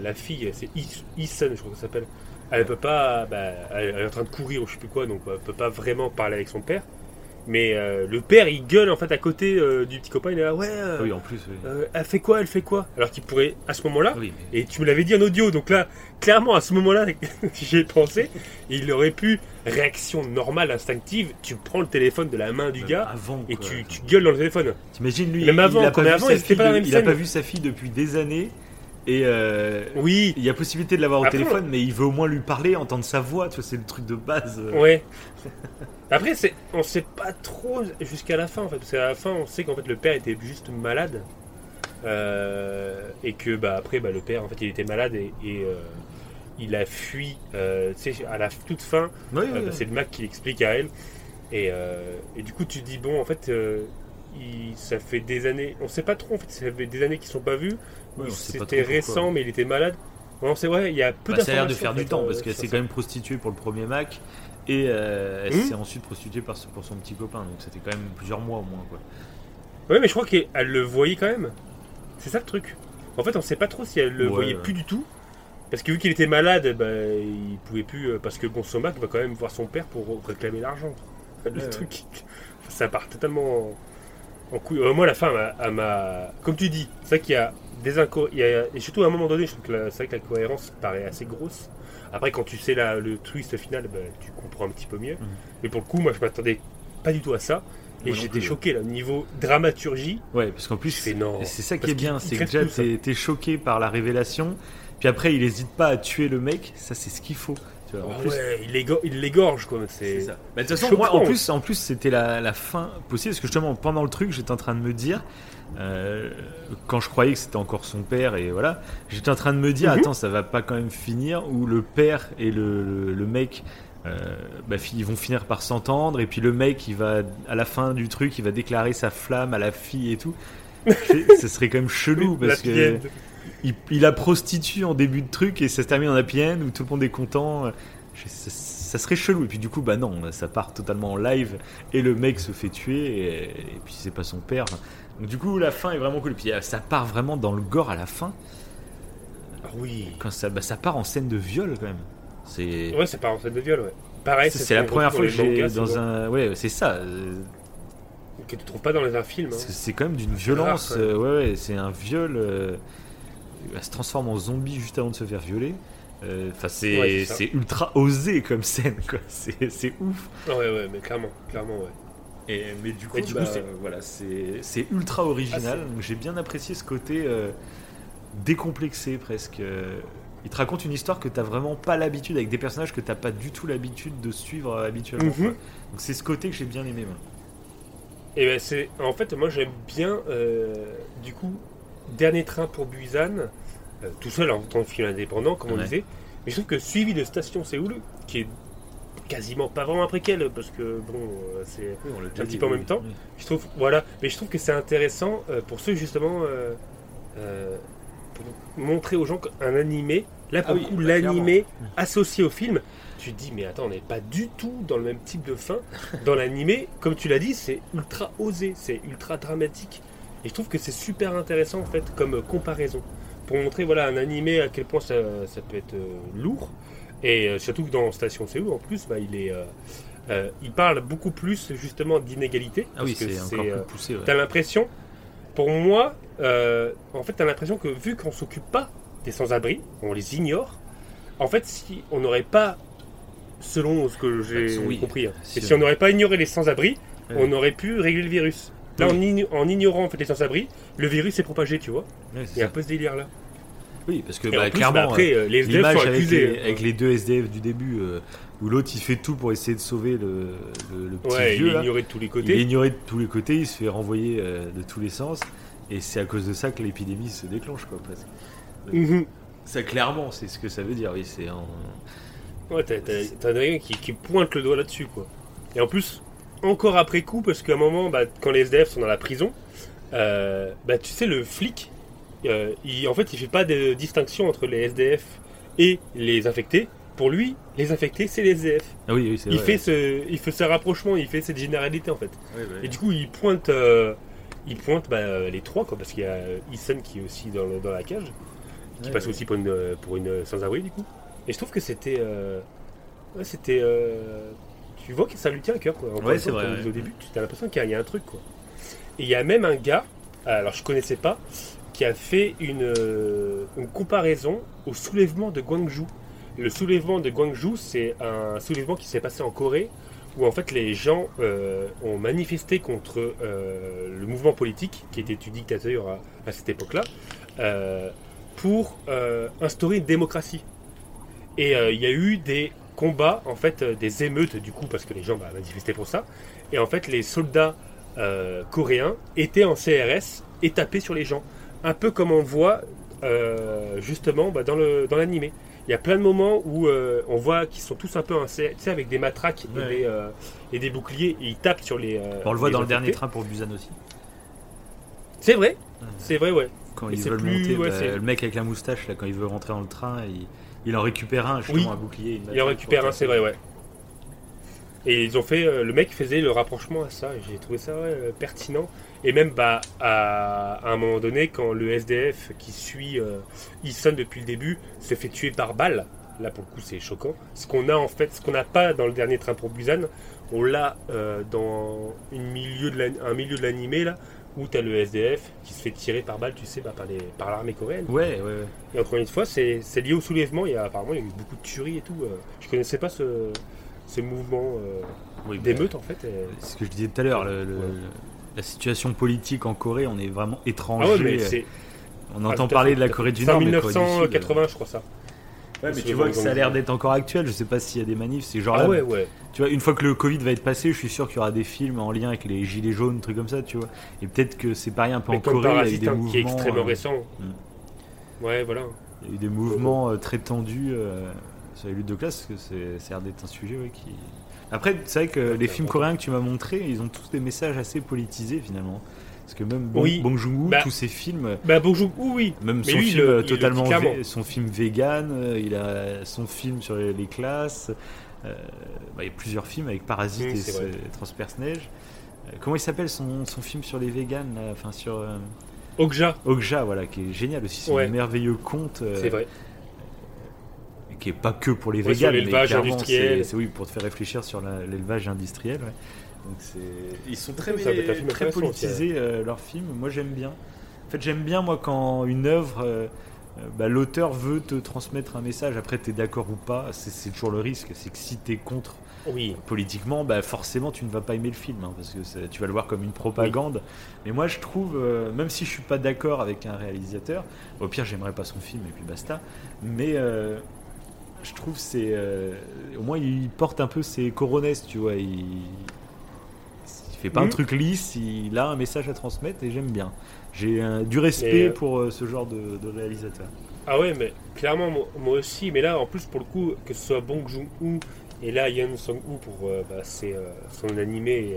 la fille, c'est Is- Isen, je crois que ça s'appelle. Elle peut pas, bah, elle elle est en train de courir ou je sais plus quoi, donc elle peut pas vraiment parler avec son père. Mais euh, le père, il gueule en fait à côté euh, du petit copain. Il est là, ouais. euh, Oui, en plus. oui. euh, elle fait quoi Elle fait quoi? Alors qu'il pourrait, à ce moment-là, Oui, mais- et tu me l'avais dit en audio, donc là, clairement, à ce moment-là, j'y ai pensé, il aurait pu, réaction normale, instinctive, tu prends le téléphone de la main du Même gars avant, et quoi. tu, tu gueules dans le téléphone. T'imagines lui, Même avant, il a quand pas, vu, avant, sa ils étaient fille pas dans la de- même il a scène. pas vu sa fille depuis des années et euh, Oui, il y a possibilité de l'avoir au Après, téléphone, mais il veut au moins lui parler, entendre sa voix. Tu vois, c'est le truc de base. ouais. Après, c'est, on sait pas trop jusqu'à la fin, en fait, parce qu'à la fin, on sait qu'en fait, le père était juste malade. Euh, et que, bah, après, bah, le père, en fait, il était malade et, et, euh, il a fui, euh, tu sais, à la toute fin, Euh, bah, c'est le Mac qui l'explique à elle. Et, et du coup, tu te dis, bon, en fait, il- ça fait des années, on sait pas trop, en fait, ça fait des années qu'ils sont pas vus. Ouais, on sait C'était récent, mais il était malade. Non, c'est vrai, il y a peu Bah, ça a l'air de faire du temps euh, parce qu'elle s'est ça. quand même prostituée pour le premier Mac et euh, elle s'est ensuite prostituée par, pour son petit copain. Donc c'était quand même plusieurs mois au moins. Quoi. Ouais, mais je crois qu'elle le voyait quand même. C'est ça le truc. En fait, on sait pas trop si elle le Ouais, voyait ouais. plus du tout. Parce que vu qu'il était malade, bah, il pouvait plus. euh, Parce que bon, son Mac va quand même voir son père pour réclamer l'argent. Le Ouais, ouais. truc, ça part totalement en, couille. Euh, moi, la fin, elle m'a-. Comme tu dis, c'est qu'il y a des inco... il y a- Et surtout à un moment donné, je trouve que c'est vrai que la cohérence paraît assez grosse. Après, quand tu sais la- le twist final, bah, tu comprends un petit peu mieux. Mhm. Mais pour le coup, moi, je m'attendais pas du tout à ça. Et j'étais choqué là, niveau dramaturgie. Ouais, parce qu'en plus, c'est ça qui est bien, c'est que déjà t'es choqué par la révélation, puis après il hésite pas à tuer le mec, ça c'est ce qu'il faut. Tu vois, en Ah plus, ouais, il l'égor- il l'égorge quoi. c'est ça. Bah, de toute façon, moi en plus, en plus c'était la, la fin possible, parce que justement pendant le truc, j'étais en train de me dire, euh, quand je croyais que c'était encore son père, et voilà, j'étais en train de me dire, Mhm. attends, ça va pas quand même finir, où le père et le, le, le mec. euh, bah, ils vont finir par s'entendre et puis le mec il va à la fin du truc il va déclarer sa flamme à la fille et tout ce serait quand même chelou parce que il, il la prostitue en début de truc et ça se termine en happy end où tout le monde est content. Ça, ça serait chelou. Et puis du coup, bah non, ça part totalement en live et le mec se fait tuer et, et puis c'est pas son père. Donc du coup, la fin est vraiment cool. Et puis euh, ça part vraiment dans le gore à la fin. Ah oui. Quand ça, bah, ça part en scène de viol quand même. C'est Ouais, c'est pas en scène de viol, ouais. Pareil, c'est ce c'est la première fois que les j'ai dans un ouais c'est ça. euh, Que tu trouves pas dans un film. hein. C'est quand même d'une violence. rare, euh, ouais, ouais, c'est un viol. euh, elle se transforme en zombie juste avant de se faire violer. Euh, Enfin, c'est Ouais, ça. ultra osé comme scène, quoi. C'est ouf. Ouais, ouais, mais clairement, clairement, ouais. Et, mais du coup, bah, c'est- voilà, ultra original. Ah, J'ai bien apprécié ce côté euh, décomplexé presque. Euh, Il te raconte une histoire que t'as vraiment pas l'habitude avec des personnages que t'as pas du tout l'habitude de suivre euh, habituellement. Mhm. Donc c'est ce côté que j'ai bien aimé. moi. Et ben c'est en fait moi j'aime bien euh, du coup dernier train pour Busan euh, tout seul en tant que film indépendant comme on Ouais. disait mais je trouve que suivi de Station Séoul qui est quasiment pas vraiment après qu'elle parce que bon euh, c'est un petit peu en même temps. je trouve voilà mais je trouve que c'est intéressant euh, pour ceux justement euh, euh, pour montrer aux gens qu'un animé là pour Ah le oui, coup bah, l'animé associé au film tu te dis mais attends on n'est pas du tout dans le même type de fin. Dans l'animé comme tu l'as dit c'est ultra osé c'est ultra dramatique. Et je trouve que c'est super intéressant en fait comme comparaison. Pour montrer voilà un animé à quel point ça, ça peut être euh, lourd et euh, surtout que dans Station Séoul en plus bah, il est euh, euh, il parle beaucoup plus justement d'inégalité Ah oui, c'est encore plus poussé. ouais. T'as l'impression, pour moi, euh, en fait, t'as l'impression que vu qu'on s'occupe pas des sans-abri, on les ignore. En fait, si on n'aurait pas, selon ce que j'ai Oui. compris, hein, Si et si on n'aurait pas ignoré les sans-abri, Ouais. on aurait pu régler le virus. Là, Oui. en, igno- en ignorant en fait les sans-abri, le virus s'est propagé, tu vois. Ouais, Il y a un peu ce délire là. Oui, parce que bah, plus, clairement, bah, après, euh, les SDF l'image sont avec les, avec les deux SDF du début, euh, où l'autre il fait tout pour essayer de sauver le, le, le petit ouais, il vieux. est là. ignoré de tous les Il est côtés. ignoré de tous les côtés, il se fait renvoyer euh, de tous les sens, et c'est à cause de ça que l'épidémie se déclenche, quoi, presque. Mhm. Ça, clairement, c'est ce que ça veut dire, oui, c'est un... Ouais, t'as, qui, qui pointe le doigt là-dessus, quoi. Et en plus, encore après coup, parce qu'à un moment, bah, quand les SDF sont dans la prison, euh, bah, tu sais, le flic, euh, il, en fait, il fait pas de distinction entre les SDF et les infectés. Pour lui, les infectés, c'est les SDF. Ah oui, oui, c'est Il vrai. fait, ce, il fait ce rapprochement, il fait cette généralité, en fait. Et du coup, il pointe, euh, il pointe bah, les trois, quoi, parce qu'il y a Eason qui est aussi dans, le- dans la cage, qui passe aussi pour une, euh, pour une sans-abri, du coup. Et je trouve que c'était. euh, ouais, c'était. tu vois que ça lui tient à cœur, quoi. Encore Ouais, c'est fois, vrai, au début, tu as l'impression qu'il y, a- y a un truc, quoi. Et il y a même un gars, alors je connaissais pas, qui a fait une, euh, une comparaison au soulèvement de Gwangju. Le soulèvement de Gwangju, c'est un soulèvement qui s'est passé en Corée, où en fait les gens euh, ont manifesté contre euh, le mouvement politique, qui était du dictateur à, cette époque-là, pour instaurer une démocratie. Et il y a eu des combats, en fait, des émeutes, du coup, parce que les gens bah, manifestaient pour ça. Et en fait, les soldats coréens étaient en CRS et tapaient sur les gens. Un peu comme on voit euh, justement bah, dans le dans l'animé. Il y a plein de moments où euh, on voit qu'ils sont tous un peu tu sais, avec des matraques Ouais. et, des, euh, et des boucliers, et ils tapent sur les. On le voit les dans le dernier train pour Busan aussi. C'est vrai, c'est vrai, ouais. Quand ils veulent plus- monter, ouais, bah, le mec avec la moustache, là, quand il veut rentrer dans le train, il, il en récupère un, justement, Oui. un bouclier. Il en récupère un, c'est vrai, ouais. Et ils ont fait, le mec faisait le rapprochement à ça, et j'ai trouvé ça ouais, pertinent. Et même bah, à, à un moment donné, quand le SDF qui suit euh, Eason depuis le début se fait tuer par balle, là pour le coup c'est choquant. Ce qu'on a en fait, ce qu'on n'a pas dans le dernier train pour Busan, on l'a euh, dans une milieu de l'an- un milieu de l'animé là, où tu as le SDF qui se fait tirer par balle, tu sais, bah, par, les, par l'armée coréenne. Ouais, ouais, ouais. Et encore une fois, c'est c'est lié au soulèvement. Il y a, apparemment, il y a eu beaucoup de tueries et tout. euh. Je connaissais pas ce, mouvement. euh. Oui, d'émeutes en fait. et- C'est ce que je disais tout à l'heure. le-. La situation politique en Corée, on est vraiment Ah ouais, étranger. mais c'est. on ah, entend à parler de la Corée du en Nord, mais du Sud, 1980, je crois ça. Ouais, mais tu vois que ça a l'air Bangkok. d'être encore actuel. Je sais pas s'il y a des manifs. C'est genre Ah là, ouais, ouais. tu vois, une fois que le Covid va être passé, je suis sûr qu'il y aura des films en lien avec les gilets jaunes, trucs comme ça, tu vois. Et peut-être que c'est pareil un peu Mais en comme Corée, il y a eu des hein, mouvements. qui est extrêmement euh, récent. Ouais, voilà. Il y a eu des mouvements euh, très tendus euh, sur les luttes de classe, parce que c'est l'air d'être un sujet ouais, qui. Après, c'est vrai que les films coréens que tu m'as montrés, ils ont tous des messages assez politisés finalement. Parce que même Bong, Oui. Bong Joon-ho, Bah, tous ses films, Bah, bonjour, oui. même Mais son lui, il film le- totalement, clairement. vé- son film vegan, euh, il a son film sur les, les classes. euh, bah, il y a plusieurs films avec Parasite et c'est vrai. ce- Transperce Neige. Euh, comment il s'appelle son, son film sur les véganes là Enfin sur euh, Okja, Okja, voilà, qui est génial aussi. C'est Ouais. un merveilleux conte. c'est vrai. Qui est pas que pour les Ouais, mais l'élevage clairement, industriel. c'est- oui pour te faire réfléchir sur l'élevage industriel. ouais. Donc c'est ils sont très Ça politisés euh, leurs films. Moi j'aime bien. En fait j'aime bien moi quand une œuvre euh, euh, bah, l'auteur veut te transmettre un message. Après tu es d'accord ou pas, c'est toujours le risque. C'est que si tu es contre Oui. politiquement, bah forcément tu ne vas pas aimer le film hein, parce que tu vas le voir comme une propagande. Mais moi je trouve, euh, même si je suis pas d'accord avec un réalisateur, au pire j'aimerais pas son film et puis basta. Mais euh, je trouve c'est, euh, au moins il porte un peu ses coronesses, tu vois. Il, il fait pas un Mhm. truc lisse, il a un message à transmettre et j'aime bien. J'ai du respect euh, pour euh, ce genre de, de réalisateur. Ah ouais, mais clairement, moi, moi aussi. Mais là, en plus, pour le coup, que ce soit Bong Joon-ho et là, Yeon Song-ho pour euh, bah, son animé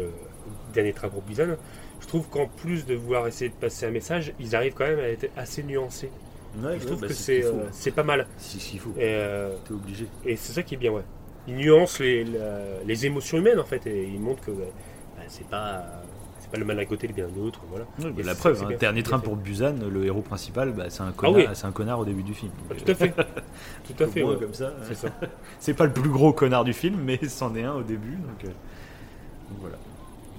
Dernier train pour Busan, je trouve qu'en plus de vouloir essayer de passer un message, ils arrivent quand même à être assez nuancés. Je trouve que c'est, euh, c'est pas mal. c'est ce qu'il faut. Et, euh, T'es obligé. et c'est ça qui est bien, ouais. Ils nuancent les, la- les émotions humaines, en fait, et ils montrent que ouais, bah, c'est pas, c'est pas le mal d'un côté, le bien de l'autre, voilà. Oui, bah, Et la c'est- preuve, hein, dernier train pour Busan, le héros principal, bah, c'est un Ah connard, oui. un connard au début du film. Ah, tout à fait. Tout à fait, ouais. comme ça. C'est ça. C'est pas le plus gros connard du film, mais c'en est un au début. Donc, euh, donc voilà.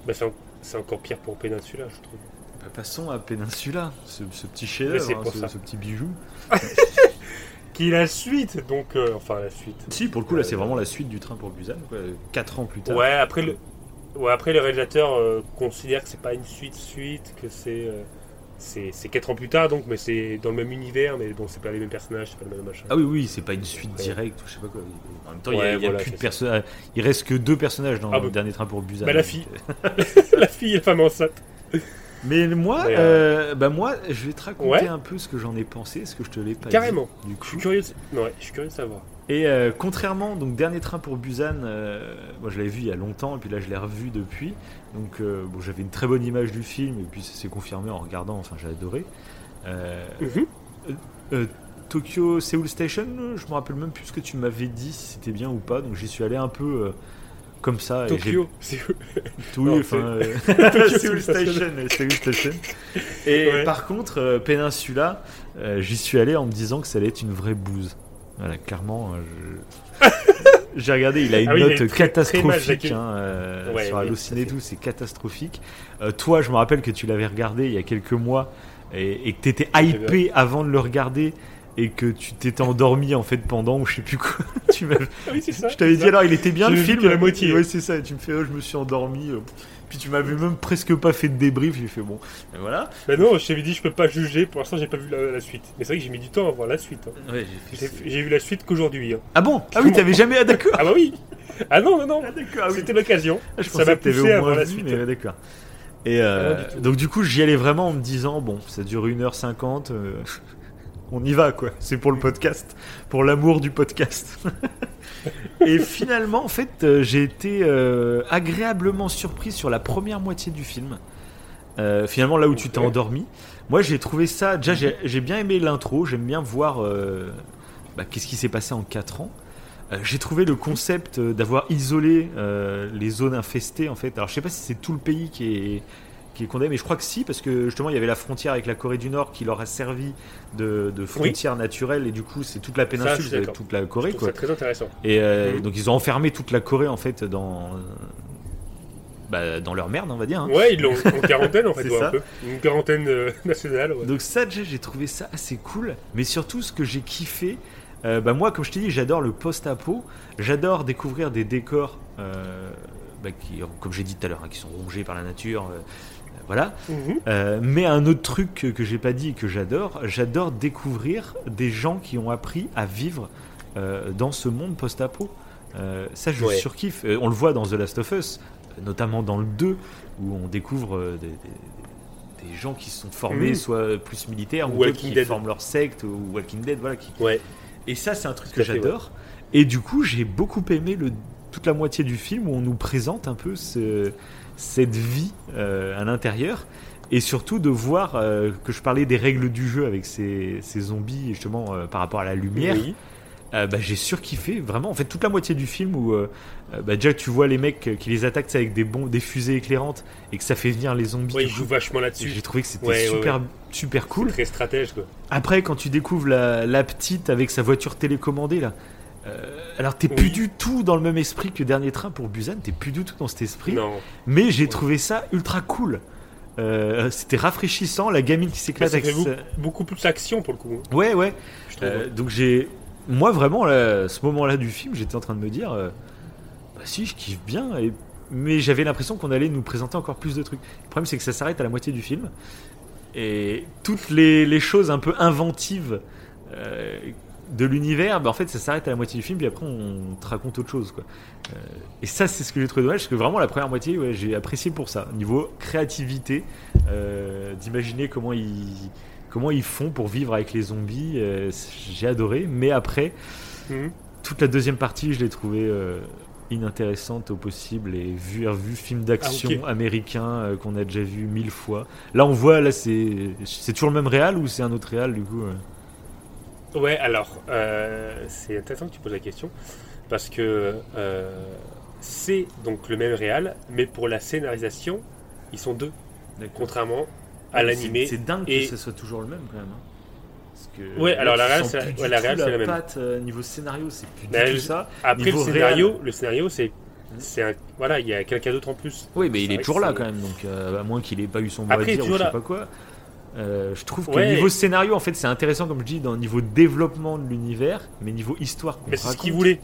Bah, c'est, en- c'est encore pire pour Peninsula, je trouve. Bah, passons à Peninsula, ce, ce petit chef-d'œuvre, hein, ce, petit bijou. Qui est la suite, donc, euh, enfin, la suite. Si, pour le coup, là, c'est Euh, vraiment la suite du train pour Busan, quoi, quatre ans plus tard. Ouais, après le, ouais, après les réalisateurs euh, considèrent que c'est pas une suite suite, que c'est euh, c'est c'est quatre ans plus tard donc, mais c'est dans le même univers, mais bon, c'est pas les mêmes personnages, c'est pas le même machin. Ah oui, oui, c'est pas une suite Ouais. directe, ou je sais pas quoi. En même temps, il y a, y plus de c'est personnages. Il reste que deux personnages dans Ah le bah- dernier train pour Busan. Bah, la fille. la fille et la femme enceinte. Mais moi, Mais, euh, bah moi, je vais te raconter Ouais. un peu ce que j'en ai pensé, ce que je te l'ai pas Carrément. dit. Du Je suis curieux. de- Ouais, je suis curieux de savoir. Et euh, contrairement, donc dernier train pour Busan, euh, moi je l'avais vu il y a longtemps et puis là je l'ai revu depuis. Donc euh, bon, j'avais une très bonne image du film et puis ça s'est confirmé en regardant. Enfin, j'ai adoré. Euh, Mhm. euh, Tokyo Seoul Station, euh, je me rappelle même plus ce que tu m'avais dit si c'était bien ou pas. Donc j'y suis allé un peu euh, comme ça. Tokyo, Non, enfin, euh, Seoul Seoul Station, euh, Seoul Station. Et Ouais. par contre, euh, Peninsula, euh, j'y suis allé en me disant que ça allait être une vraie bouse. Voilà, clairement, euh, je- j'ai regardé, il a une Ah oui, il note très- très catastrophique jaqué. hein, euh, Ouais, sur Allociné tout, c'est catastrophique. Euh, toi, je me rappelle que tu l'avais regardé il y a quelques mois et, et que tu étais hypé avant de le regarder et que tu t'étais endormi en fait pendant ou je sais plus quoi. tu Ah oui, c'est ça. je t'avais c'est dit ça. alors il était bien le film la moitié. Ouais c'est ça. Et tu me fais oh, je me suis endormi. euh, Puis tu m'avais même presque pas fait de débrief. J'ai fait bon. Et voilà. Bah non, je t'avais dit, je peux pas juger. Pour l'instant, j'ai pas vu la, la suite. Mais c'est vrai que j'ai mis du temps à voir la suite. hein. Ouais, J'ai j'ai vu la suite qu'aujourd'hui. hein. Ah bon? Ah oui t'avais jamais ah d'accord. Ah bah oui. Ah non, non, non. Ah d'accord. ah oui. C'était l'occasion. Ah, je ça pensais m'a que t'avais poussé à voir moins la suite. mais d'accord. Et euh, Ah, du donc du coup j'y allais vraiment en me disant bon ça dure 1h50 euh, on y va quoi. C'est pour le podcast pour l'amour du podcast. Et finalement en fait euh, j'ai été euh, agréablement surpris sur la première moitié du film. Euh, finalement là où tu t'es endormi. Moi j'ai trouvé ça déjà j'ai- j'ai bien aimé l'intro. J'aime bien voir euh, bah, qu'est-ce qui s'est passé en 4 ans. Euh, j'ai trouvé le concept d'avoir isolé les zones infestées en fait. Alors je sais pas si c'est tout le pays qui est qui est condamné, mais je crois que si parce que justement il y avait la frontière avec la Corée du Nord qui leur a servi de, de frontière naturelle et du coup c'est toute la péninsule, c'est d'accord. toute la Corée ça très intéressant. Et euh, Mhm. donc ils ont enfermé toute la Corée en fait dans bah, dans leur merde on va dire. hein. Ouais, ils l'ont en quarantaine en fait, C'est ouais, ça. un peu. Une quarantaine euh, nationale. Ouais. Donc ça déjà j'ai trouvé ça assez cool, mais surtout ce que j'ai kiffé, euh, bah moi comme je t'ai dit j'adore le post-apo, j'adore découvrir des décors euh, bah, qui, comme j'ai dit tout à l'heure, hein, qui sont rongés par la nature. Voilà. Mhm. Euh, mais un autre truc que, que j'ai pas dit et que j'adore, j'adore découvrir des gens qui ont appris à vivre euh, dans ce monde post-apo. Euh, ça, je Ouais. surkiffe. Euh, on le voit dans The Last of Us, notamment dans le 2, où on découvre euh, des, des- des gens qui sont formés, Mhm. soit plus militaires, ou qui Dead. forment leur secte, ou Walking Dead, voilà. Qui... Ouais. Et ça, c'est un truc que j'adore. Et du coup, j'ai beaucoup aimé le, toute la moitié du film où on nous présente un peu ce- cette vie euh, à l'intérieur. Et surtout de voir euh, que je parlais des règles du jeu avec ces, ces zombies, justement, euh, par rapport à la lumière. Oui. Euh, bah, j'ai surkiffé vraiment en fait toute la moitié du film où bah, déjà tu vois les mecs qui les attaquent avec des bombes des fusées éclarantes et que ça fait venir les zombies Ouais, du il coup, joue vachement là-dessus. j'ai trouvé que c'était Ouais, ouais, super super cool C'est Très stratège, quoi. après quand tu découvres la, la petite avec sa voiture télécommandée là euh, alors t'es plus du tout dans le même esprit que Dernier Train pour Busan t'es plus du tout dans cet esprit Non. mais j'ai Ouais. trouvé ça ultra cool Euh, c'était rafraîchissant la gamine qui s'éclate avec beaucoup, beaucoup plus d'action pour le coup. ouais ouais euh, donc j'ai, moi vraiment, là, ce moment-là du film, j'étais en train de me dire, bah si, je kiffe bien, et... mais j'avais l'impression qu'on allait nous présenter encore plus de trucs. Le problème, c'est que ça s'arrête à la moitié du film, et toutes les, les choses un peu inventives de l'univers, bah, en fait, ça s'arrête à la moitié du film, puis après, on te raconte autre chose, quoi. Euh, et ça, c'est ce que j'ai trouvé dommage, parce que vraiment, la première moitié, ouais, j'ai apprécié pour ça, niveau créativité, euh, d'imaginer comment ils comment ils font pour vivre avec les zombies. euh, j'ai adoré, mais après, Mhm. toute la deuxième partie, je l'ai trouvée inintéressante au possible et vu, vu film d'action Ah, américain euh, qu'on a déjà vu mille fois. Là, on voit, là, c'est c'est toujours le même réal ou c'est un autre réal du coup euh Ouais, alors, euh, c'est intéressant que tu poses la question, parce que euh, c'est donc le même réal, mais pour la scénarisation, ils sont deux, contrairement à l'animé. C'est dingue et- que ce soit toujours le même quand même. hein. Parce que Ouais, là, alors la réal, c'est la- ouais, réal, même. patte, euh, niveau scénario, c'est plus Bah, du tout ça. Après, le niveau scénario, réal. le scénario, c'est, c'est un, voilà, il y a quelqu'un d'autre en plus. Oui, mais il est toujours là quand même, donc euh, à moins qu'il ait pas eu son mot Après, à dire ou je sais pas quoi. Euh, je trouve que Ouais. niveau scénario, en fait, c'est intéressant, comme je dis, dans le niveau développement de l'univers, mais niveau histoire Mais c'est ce qu'il voulait.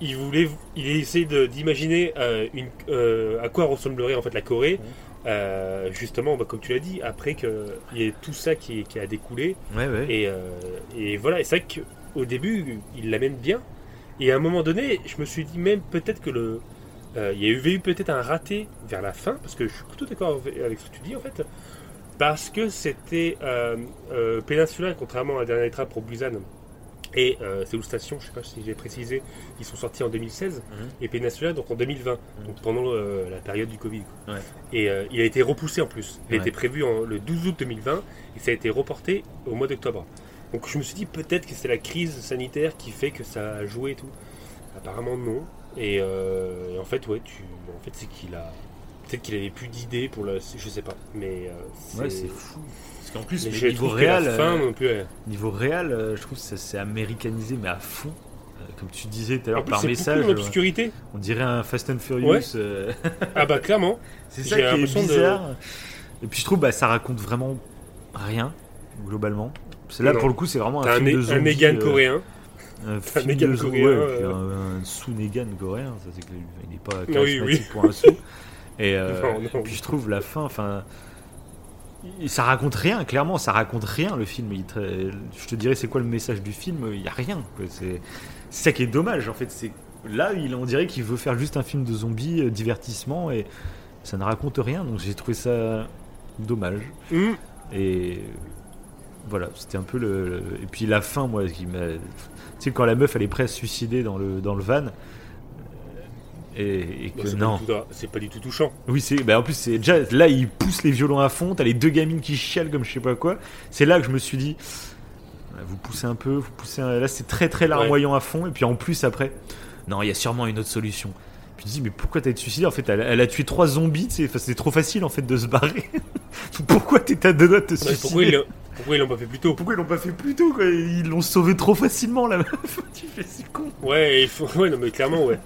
Il voulait, il de- d'imaginer euh, euh, à quoi ressemblerait en fait la Corée. justement, bah, comme tu l'as dit, après qu'il y ait tout ça qui, qui a découlé. Ouais. Et, et voilà, et c'est vrai qu'au début, il l'amène bien. Et à un moment donné, je me suis dit même peut-être que le. il y a eu, eu peut-être un raté vers la fin, parce que je suis plutôt d'accord avec ce que tu dis en fait. Parce que c'était euh, euh, Peninsula, contrairement à Dernier Train pour Busan, et euh, je sais pas si j'ai précisé, ils sont sortis en 2016, Mhm. et Peninsula donc en 2020, donc pendant euh, la période du Covid. Ouais. Et euh, il a été repoussé en plus. Il Ouais. était prévu en- le 12 août 2020, et ça a été reporté au mois d'octobre. Donc je me suis dit peut-être que c'est la crise sanitaire qui fait que ça a joué et tout. Apparemment non. Et, et en fait ouais, tu, en fait c'est qu'il a, peut-être qu'il avait plus d'idées pour le, je sais pas. Mais euh, Ouais, c'est fou. Parce qu'en plus, Mais mais je niveau réel, fin euh, non plus. ouais. niveau réel, euh, je trouve que ça c'est américanisé, mais à fond. Euh, Comme tu disais tout à l'heure par message, euh, on dirait un Fast and Furious. Ouais. euh, Ah bah clairement. C'est ça qui est l'impression de- bizarre. Et puis je trouve bah ça raconte vraiment rien globalement. C'est là Non. pour le coup c'est vraiment un T'as un, film de Né- un zombies. Negan euh, coréen. Un un film Negan coréen, ouais, euh. un, un sous Negan coréen, ça c'est il n'est pas Oui, charismatique oui. pour un sou. Et, euh, Non, non. et puis je trouve la fin, enfin, ça raconte rien. Clairement, ça raconte rien le film. Il te- je te dirais c'est quoi le message du film? Il y a rien. C'est ça qui est dommage en fait. C'est là il on dirait qu'il veut faire juste un film de zombies euh, divertissement et ça ne raconte rien. Donc j'ai trouvé ça dommage. Hum. Et voilà, c'était un peu le, le- Et puis la fin, moi, qui m'a. Tu sais, quand la meuf, elle est prête à se suicider dans le, dans le van. Euh, Et, et Bon, que non. C'est pas du tout touchant. Oui, c'est. Bah, en plus, c'est déjà. Là, il pousse les violons à fond. T'as les deux gamines qui chialent comme je sais pas quoi. C'est là que je me suis dit. Vous poussez un peu, vous poussez un... Là, c'est très très larmoyant à fond. Et puis en plus, après. Non, il y a sûrement une autre solution. Puis tu dis, mais pourquoi t'as été suicidé En fait, elle, elle a tué trois zombies. c'est trop facile en fait de se barrer. pourquoi t'es à deux doigts de te Ouais, suicider pourquoi ils l'ont- pourquoi ils l'ont pas fait plus tôt? Pourquoi ils l'ont pas fait plus tôt quoi? Ils l'ont sauvé trop facilement la meuf. tu fais c'est con. Ouais, ils font... ouais, non mais clairement ouais.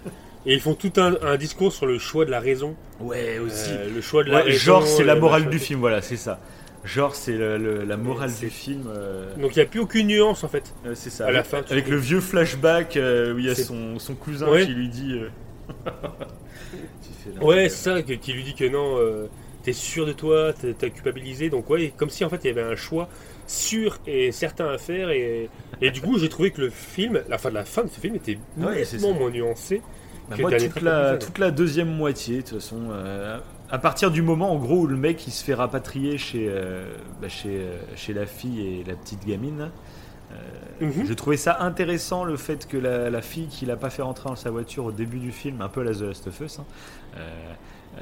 Et ils font tout un, un discours sur le choix de la raison. Ouais Euh, le choix de la Ouais, raison. genre c'est la le morale du film, voilà, c'est ça. Genre c'est la morale du film. euh, Donc il n'y a plus aucune nuance en fait. euh, c'est ça. à la avec, fin, tu avec le vieux flashback où il y a son, son cousin Ouais. qui lui dit. Ouais, c'est ça, qui lui dit que non, t'es sûr de toi, t'as culpabilisé. Donc, ouais, comme si en fait il y avait un choix sûr et certain à faire. Et, et du coup, j'ai trouvé que le film, la fin de la fin de ce film était Ouais, moins nuancé. Bah, moi, toute la, toute la deuxième moitié, de toute façon, euh, à partir du moment, en gros, où le mec il se fait rapatrier chez, euh, bah, chez, euh, chez la fille et la petite gamine, euh, Mhm. j'ai trouvé ça intéressant le fait que la, la fille qu'il a pas fait rentrer dans sa voiture au début du film, un peu à la The Last of Us, hein,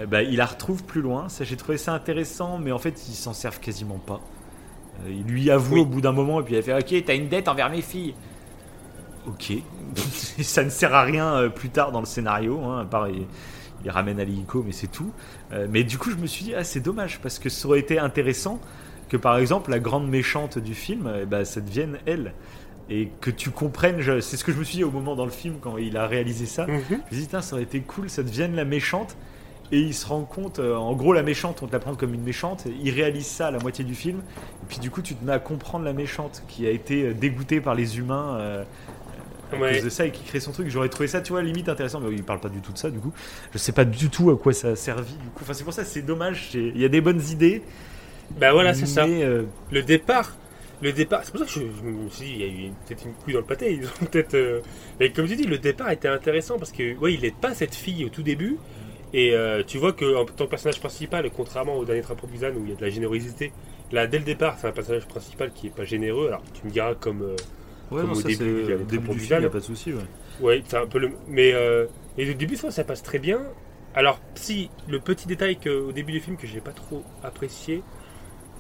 bah, il la retrouve plus loin. Ça, j'ai trouvé ça intéressant, mais en fait, ils s'en servent quasiment pas. Il lui avoue Oui. au bout d'un moment, et puis il a fait Ok, t'as une dette envers mes filles. Ok. ça ne sert à rien euh, plus tard dans le scénario, hein, à part il, il ramène à l'hélico, mais c'est tout. Euh, mais du coup, je me suis dit Ah, c'est dommage, parce que ça aurait été intéressant que par exemple, la grande méchante du film, eh ben, ça devienne elle. Et que tu comprennes, c'est ce que je me suis dit au moment dans le film quand il a réalisé ça. Mhm. Je me suis dit, ça aurait été cool, ça devienne la méchante. Et il se rend compte, euh, en gros, la méchante, on te la prend comme une méchante. Il réalise ça à la moitié du film. Et puis, du coup, tu te mets à comprendre la méchante qui a été dégoûtée par les humains euh, à Ouais. cause de ça et qui crée son truc. J'aurais trouvé ça, tu vois, limite intéressant. Mais il parle pas du tout de ça, du coup. Je sais pas du tout à quoi ça a servi, du coup. Enfin, c'est pour ça, c'est dommage. Il y a des bonnes idées. Bah voilà, c'est ça. euh, Le départ, le départ, c'est pour ça que je, je me suis dit, il y a eu peut-être une couille dans le pâté. Ils ont peut-être. euh, Mais comme tu dis, le départ était intéressant parce que, ouais, il n'aide pas cette fille au tout début. Et euh, tu vois que en tant que personnage principal, contrairement au dernier Train pour Busan où il y a de la générosité, là dès le départ, c'est un personnage principal qui est pas généreux. Alors tu me diras comme. Ouais, Comme non, au ça, début, il y début du film, il n'y a pas de souci. Ouais. Ouais, c'est un peu le. Mais euh, et au début, ça, ça passe très bien. Alors, si le petit détail que, au début du film que j'ai pas trop apprécié,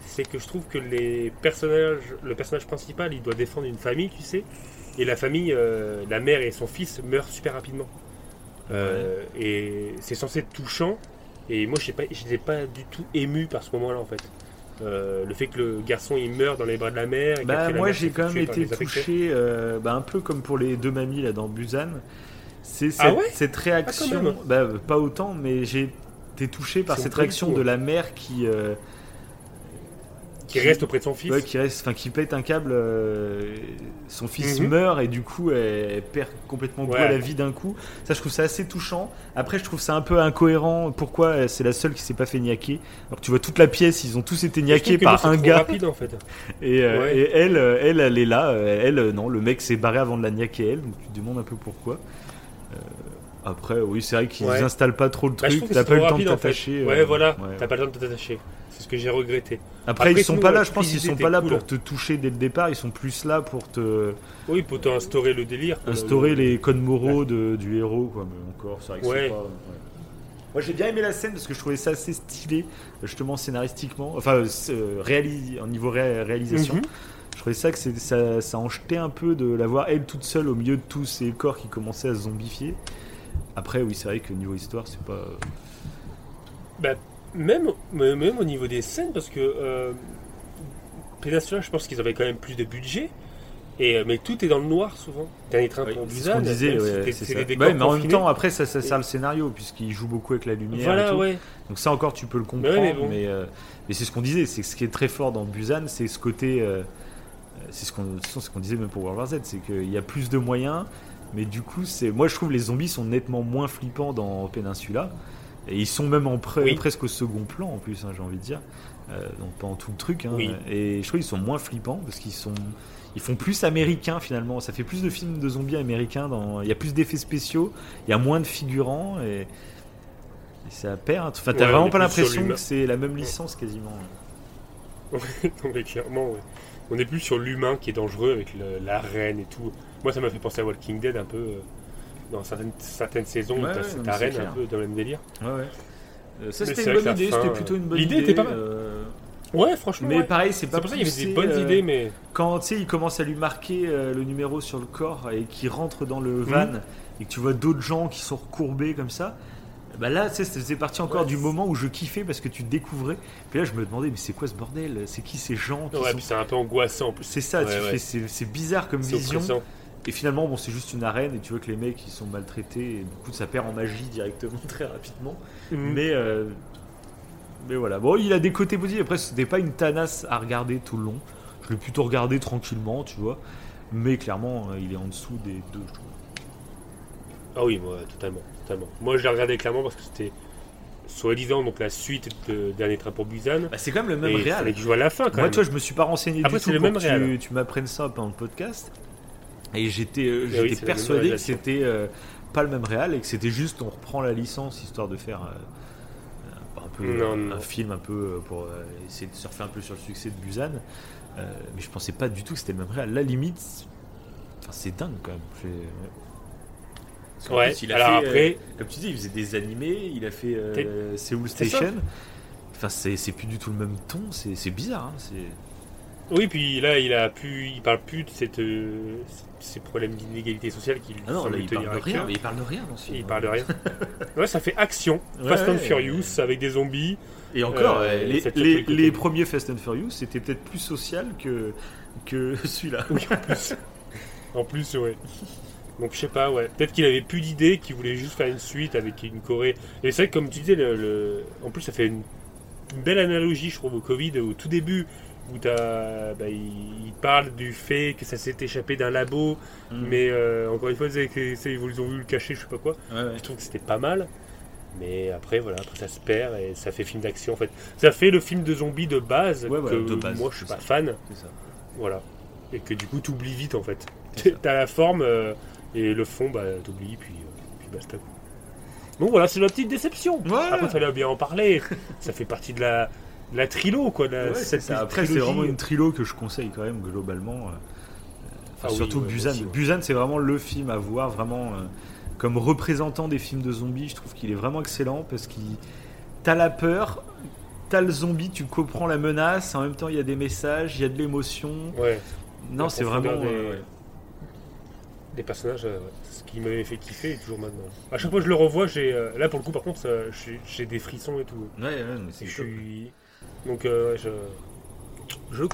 c'est que je trouve que les personnages, le personnage principal, il doit défendre une famille, tu sais, et la famille, euh, la mère et son fils meurent super rapidement. Euh, Et c'est censé être touchant. Et moi, je sais pas, pas du tout ému par ce moment-là, en fait. Euh, le fait que le garçon il meurt dans les bras de la mère. et Bah, moi j'ai quand même été touché, euh, bah, un peu comme pour les deux mamies là dans Busan. C'est cette, Ah ouais? cette réaction, même. bah, pas autant, mais j'ai été touché par cette réaction de la mère qui, euh, Qui reste auprès de son fils. ouais, qui reste, enfin qui pète un câble. euh, son fils Mhm. meurt et du coup elle, elle perd complètement goût Ouais. à la vie d'un coup. Ça, je trouve ça assez touchant. Après, je trouve ça un peu incohérent. Pourquoi euh, c'est la seule qui s'est pas fait niaquer? Alors que tu vois toute la pièce, ils ont tous été niaqués par un gars. rapide en fait? Et, euh, Ouais. et elle, elle, elle est là. Elle, non, le mec s'est barré avant de la niaquer elle. Donc tu te demandes un peu pourquoi. Euh, après, oui, c'est vrai qu'ils Ouais. installent pas trop le Bah, truc. T'as pas eu trop le temps de en t'attacher. Ouais, voilà, ouais. t'as pas le temps de t'attacher. C'est ce que j'ai regretté. Après, Après, ils sont pas là. ouais, Je pense qu'ils sont pas là cool. pour te toucher dès le départ. Ils sont plus là pour te Oui, pour instaurer le délire. instaurer Le- les codes moraux de, du héros. Quoi. Mais encore, c'est vrai que Ouais. c'est pas. ouais. Moi, j'ai bien aimé la scène parce que je trouvais ça assez stylé, justement scénaristiquement. Enfin, euh, réali- en niveau ré- réalisation. Mhm. Je trouvais ça que ça, ça en jetait un peu de la voir elle toute seule au milieu de tous ces corps qui commençaient à se zombifier. Après, oui, c'est vrai que niveau histoire, c'est pas. Bah, même, même au niveau des scènes, parce que euh, Peninsula, je pense qu'ils avaient quand même plus de budget. Et, euh, mais tout est dans le noir souvent. Dernier train Ouais, pour c'est ce Busan. qu'on disait, ouais, c'est Ouais, mais en même temps, après, ça, ça sert Et- le scénario, puisqu'il joue beaucoup avec la lumière. et Voilà, tout. ouais. Donc, ça encore, tu peux le comprendre. mais mais bon. euh, mais c'est ce qu'on disait, c'est ce qui est très fort dans Busan, c'est ce côté. euh, c'est ce qu'on ce qu'on disait même pour World War Z, c'est qu'il y a plus de moyens. Mais du coup, c'est moi je trouve les zombies sont nettement moins flippants dans Peninsula. Et ils sont même en pre- Oui. presque au second plan en plus, hein, j'ai envie de dire. Euh, donc pendant tout le truc. hein. Oui. Et je trouve qu'ils sont moins flippants parce qu'ils sont. Ils font plus américains finalement. Ça fait plus de films de zombies américains. Dans... Il y a plus d'effets spéciaux. Il y a moins de figurants. Et, et ça perd. Enfin, t'as Ouais, vraiment pas l'impression que c'est la même licence quasiment. non, mais clairement, ouais. On est plus sur l'humain qui est dangereux avec le- la reine et tout. Moi, ça m'a fait penser à Walking Dead un peu. euh, dans certaines, certaines saisons, Ouais, c'est un peu dans le même délire. Ouais, ouais. Euh, ça c'était une bonne idée. C'était plutôt une bonne l'idée idée. était pas mal. euh, Ouais, franchement. Mais ouais. pareil, c'est pas pour ça qu'il y avait des bonnes euh, idées, mais. quand tu sais, il commence à lui marquer euh, le numéro sur le corps et qu'il rentre dans le van Mhm. et que tu vois d'autres gens qui sont recourbés comme ça, bah là, tu sais, partie encore Ouais, du moment où je kiffais parce que tu découvrais. Puis là, je me demandais, mais c'est quoi ce bordel? C'est qui ces gens qui Ouais, sont- puis c'est un peu angoissant en plus. C'est ça, Ouais, tu ouais. fais, c'est bizarre comme vision. oppressant. Et finalement, bon, c'est juste une arène et tu vois que les mecs ils sont maltraités et du coup ça perd en magie directement très rapidement. Mhm. Mais euh, mais voilà. Bon, il a des côtés positifs. Après, c'était pas une tanasse à regarder tout le long. Je l'ai plutôt regardé tranquillement, tu vois. Mais clairement, euh, il est en dessous des deux, je trouve. Ah oui, moi, totalement, totalement. Moi, je l'ai regardé clairement parce que c'était soi-disant donc la suite de Dernier Train pour Busan. Bah, c'est quand même le même je joue à la fin quand Moi, même. tu vois, je me suis pas renseigné Après, du c'est tout le pour même que tu, tu m'apprennes ça pendant le podcast. Et j'étais euh, oui, même persuadé que c'était euh, pas le même réal et que c'était juste on reprend la licence histoire de faire euh, un peu Non, un non. film un peu pour euh, essayer de surfer un peu sur le succès de Busan. Mais je pensais pas du tout que c'était le même réal. La limite, c'est dingue quand même. Parce Ouais, plus, il a alors fait, après- comme tu dis, il faisait des animés, il a fait Seoul. Station. Enfin, c'est plus du tout le même ton, c'est c'est bizarre. hein, c'est- Oui, puis là, il a pu, il parle plus de cette, euh, ces problèmes d'inégalité sociale qu'il Ah non, semble là, il tenir parle de rien. mais il parle de rien dans ce. Il parle de rien. ouais, ça fait action. Ouais, Fast and Furious avec des zombies. Et encore, Euh, les, premiers Fast and Furious, c'était peut-être plus social que, que celui-là. Oui, en plus. en plus, ouais. Donc je sais pas, ouais. Peut-être qu'il avait plus d'idées, qu'il voulait juste faire une suite avec une Corée. Et c'est vrai que comme tu disais, le, le- en plus ça fait une, une belle analogie, je trouve, au Covid, au tout début, où t'as, bah, il, il parle du fait que ça s'est échappé d'un labo, Mm. mais euh, encore une fois, que- c'est- ils ont voulu le cacher, je sais pas quoi. Ouais, ouais. Je trouve que c'était pas mal. Mais après, voilà, après ça se perd et ça fait film d'action en fait. Ça fait le film de zombies de base Ouais, que de base, moi je suis pas ça. fan. Ça. Voilà. Et que du coup, t'oublies vite en fait. T'as la forme euh, et le fond, bah t'oublies, puis, euh, puis basta. Donc voilà, c'est ma petite déception. Après, fallait bien en parler. ça fait partie de la, la trilo, quoi. la- Ouais, cette ça. Après, c'est vraiment une trilo que je conseille quand même globalement. euh, enfin, Ah oui, surtout ouais, moi Busan. aussi, ouais. Busan, c'est vraiment le film à voir, vraiment euh, comme représentant des films de zombies. Je trouve qu'il est vraiment excellent parce qu'il t'as la peur, t'as le zombie, tu comprends la menace. En même temps, il y a des messages, il y a de l'émotion. Ouais. Non, c'est vraiment. des- euh, ouais. Des personnages, euh, ouais. ce qui m'avait fait kiffer et toujours maintenant. À chaque fois que je le revois, j'ai là pour le coup, par contre, j'ai des frissons et tout. Ouais, ouais, mais c'est je suis. Donc, euh, ouais, je... je.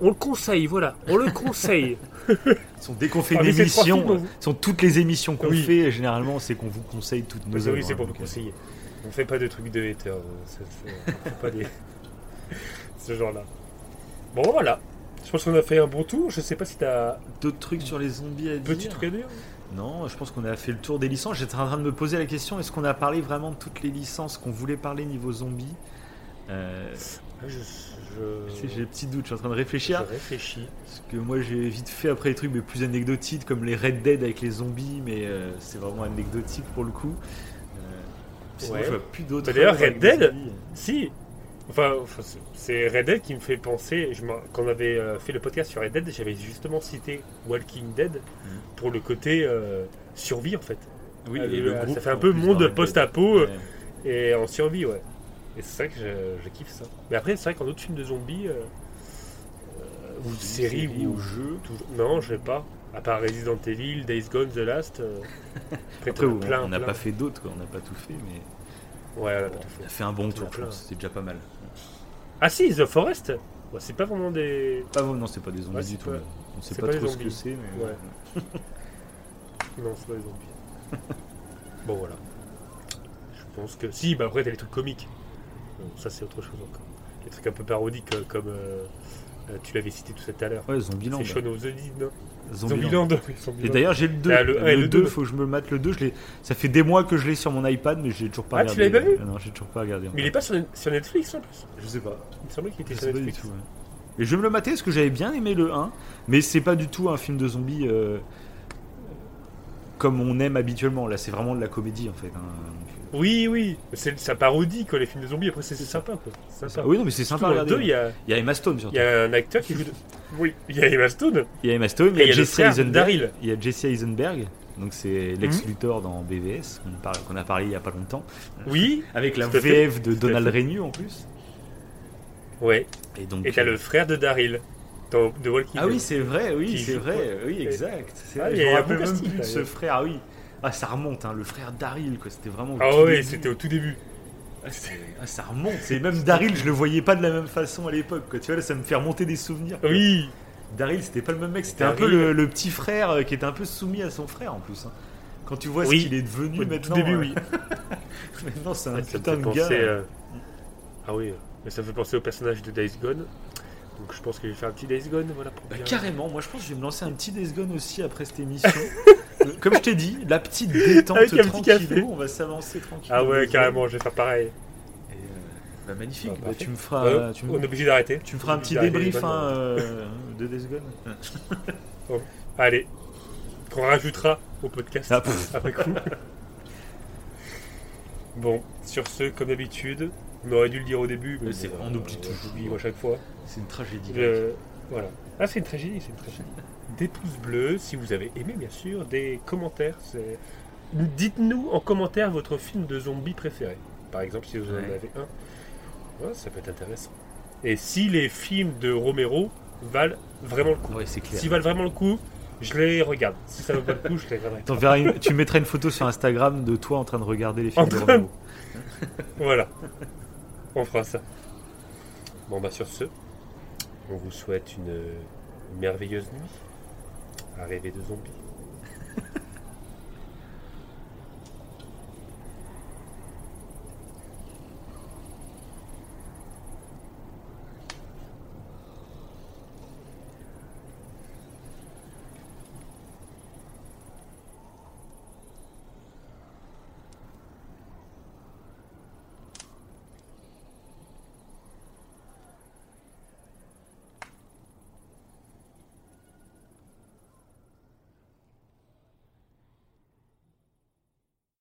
On le conseille, voilà. On le conseille. Sont- Dès qu'on fait une émission, films, euh, sont toutes les émissions qu'on Oui. fait, généralement, c'est qu'on vous conseille toutes nos oui, œuvres. c'est pour hein, vous euh, conseiller. On fait pas de trucs de haters. euh, on fait pas des. ce genre-là. Bon, voilà. Je pense qu'on a fait un bon tour. Je sais pas si t'as D'autres trucs sur les zombies à dire petit truc à dire. Non, je pense qu'on a fait le tour des licences. J'étais en train de me poser la question est-ce qu'on a parlé vraiment de toutes les licences qu'on voulait parler niveau zombies? Euh, Ah, Je, je... J'ai des petits doutes, je suis en train de je réfléchir. réfléchis. Parce que moi, j'ai vite fait après les trucs mais plus anecdotiques comme les Red Dead avec les zombies, mais euh, c'est vraiment anecdotique pour le coup. Euh, sinon, Ouais. je vois plus d'autres. D'ailleurs, Red Dead. Si. Enfin, c'est- Red Dead qui me fait penser. Je quand on avait fait le podcast sur Red Dead, j'avais justement cité Walking Dead Mhm. pour le côté survie en fait. Oui, Ah, et et le le- groupe, ça fait un peu monde post-apo, Ouais. et en survie, ouais. Et c'est ça que je, je kiffe ça. Mais après, c'est vrai qu'en d'autres films de zombies, euh, euh, ou séries séries ou ou jeux. toujours- non, je sais pas. À part Resident Evil, Days Gone, The Last. euh, après, on plein, on n'a pas fait d'autres, quoi, on n'a pas tout fait, mais Ouais, on a pas tout on fait. a fait un bon tour, je pense. C'est déjà pas mal. Ah si, The Forest. Ouais, c'est pas vraiment des. Pas bon, non, c'est pas des zombies Ouais, du tout. pas-. On sait pas, pas des trop ce que c'est, mais Ouais. Non, c'est pas les zombies. bon, voilà. Je pense que. Si, bah après, t'as les trucs comiques. Bon, ça, c'est autre chose encore. Les trucs un peu parodiques, euh, comme. euh, euh, tu l'avais cité tout à l'heure. Ouais, Zombieland. C'est Shaun of the Dead, non Zombieland. Zombieland. Et d'ailleurs, j'ai le 2. Ah, le le un et le 2, deux. faut que je me mate le 2. Je l'ai- ça fait des mois que je l'ai sur mon iPad, mais j'ai toujours pas Ah, tu regardé. l'avais pas vu Ah Non, j'ai toujours pas regardé. Mais il est pas sur, sur Netflix en plus. Je sais pas. Il me semblait qu'il était Je sur sais pas du Netflix. tout. ouais. Et je vais me le mater parce que j'avais bien aimé le 1, mais c'est pas du tout un film de zombies euh, comme on aime habituellement. Là, c'est vraiment de la comédie en fait. hein. Oui, oui. C'est sa parodie, quoi, les films de zombies. Après, c'est c'est sympa, quoi. C'est euh, sympa. Oui, non, mais c'est sympa à dans le regarder. 2, il y a, y a Emma Stone surtout. il y a un acteur qui joue. de- Oui, il y a Emma Stone. Il y a Emma Stone, il y a y Jesse Eisenberg. Il y a Jesse Eisenberg, donc c'est Mhm. Lex Luthor dans BVS, qu'on qu'on a parlé il y a pas longtemps. Oui. Avec la. VF de Donald. Renew en plus. Ouais. Et donc. Et t'as euh, le frère de Daryl. Dans The Walking Ah oui, c'est vrai, oui, c'est vrai, oui, exact. C'est Ah, vrai, il je y me a un rappelle même plus de ce frère, ah oui. Ah, ça remonte, hein, le frère Daryl, quoi. C'était vraiment. au Ah tout oui, début. c'était au tout début. Ah, c'est- ah, ça remonte. C'est même Daryl, je le voyais pas de la même façon à l'époque, quoi. Tu vois, là, ça me fait remonter des souvenirs. quoi. Oui. Daryl, c'était pas le même mec, c'était un peu le, le petit frère euh, qui était un peu soumis à son frère en plus. hein. Quand tu vois Oui. ce qu'il est devenu Au tout maintenant. début, euh, oui. maintenant, c'est un Ça putain de gars. euh, Ah oui, mais ça me fait penser au personnage de Days Gone. Donc je pense que je vais faire un petit Days Gone, voilà. Pour Bah, bien- carrément, moi je pense que je vais me lancer un petit Days Gone aussi après cette émission. comme je t'ai dit, la petite détente Avec un petit café. tranquillement, on va s'avancer tranquillement. Ah ouais, carrément, je vais faire pareil. Et, euh, bah, magnifique. Ah, Bah, tu me feras, Euh, tu me, On est obligé d'arrêter. tu me feras un petit débrief hein, euh, de Days Gone. Allez, qu'on rajoutera au podcast Ah, pff. après coup. bon, sur ce, comme d'habitude, on aurait dû le dire au début, mais Mais c'est bon, vrai, on oublie euh, toujours. à chaque fois. C'est une tragédie. Voilà. Ah, c'est une tragédie, c'est une tragédie. Des pouces bleus, si vous avez aimé, bien sûr. Des commentaires. c'est- Dites-nous en commentaire votre film de zombie préféré. Par exemple, si vous en Ouais. avez un. Ouais, ça peut être intéressant. Et si les films de Romero valent vraiment le coup. Ouais, c'est clair. S'ils valent vraiment le coup, je les regarde. Si ça vaut pas le coup, je les une- tu mettras une photo sur Instagram de toi en train de regarder les films En de train- Romero. Voilà. On fera ça. Bon, bah, sur ce, on vous souhaite une merveilleuse nuit à rêver de zombies.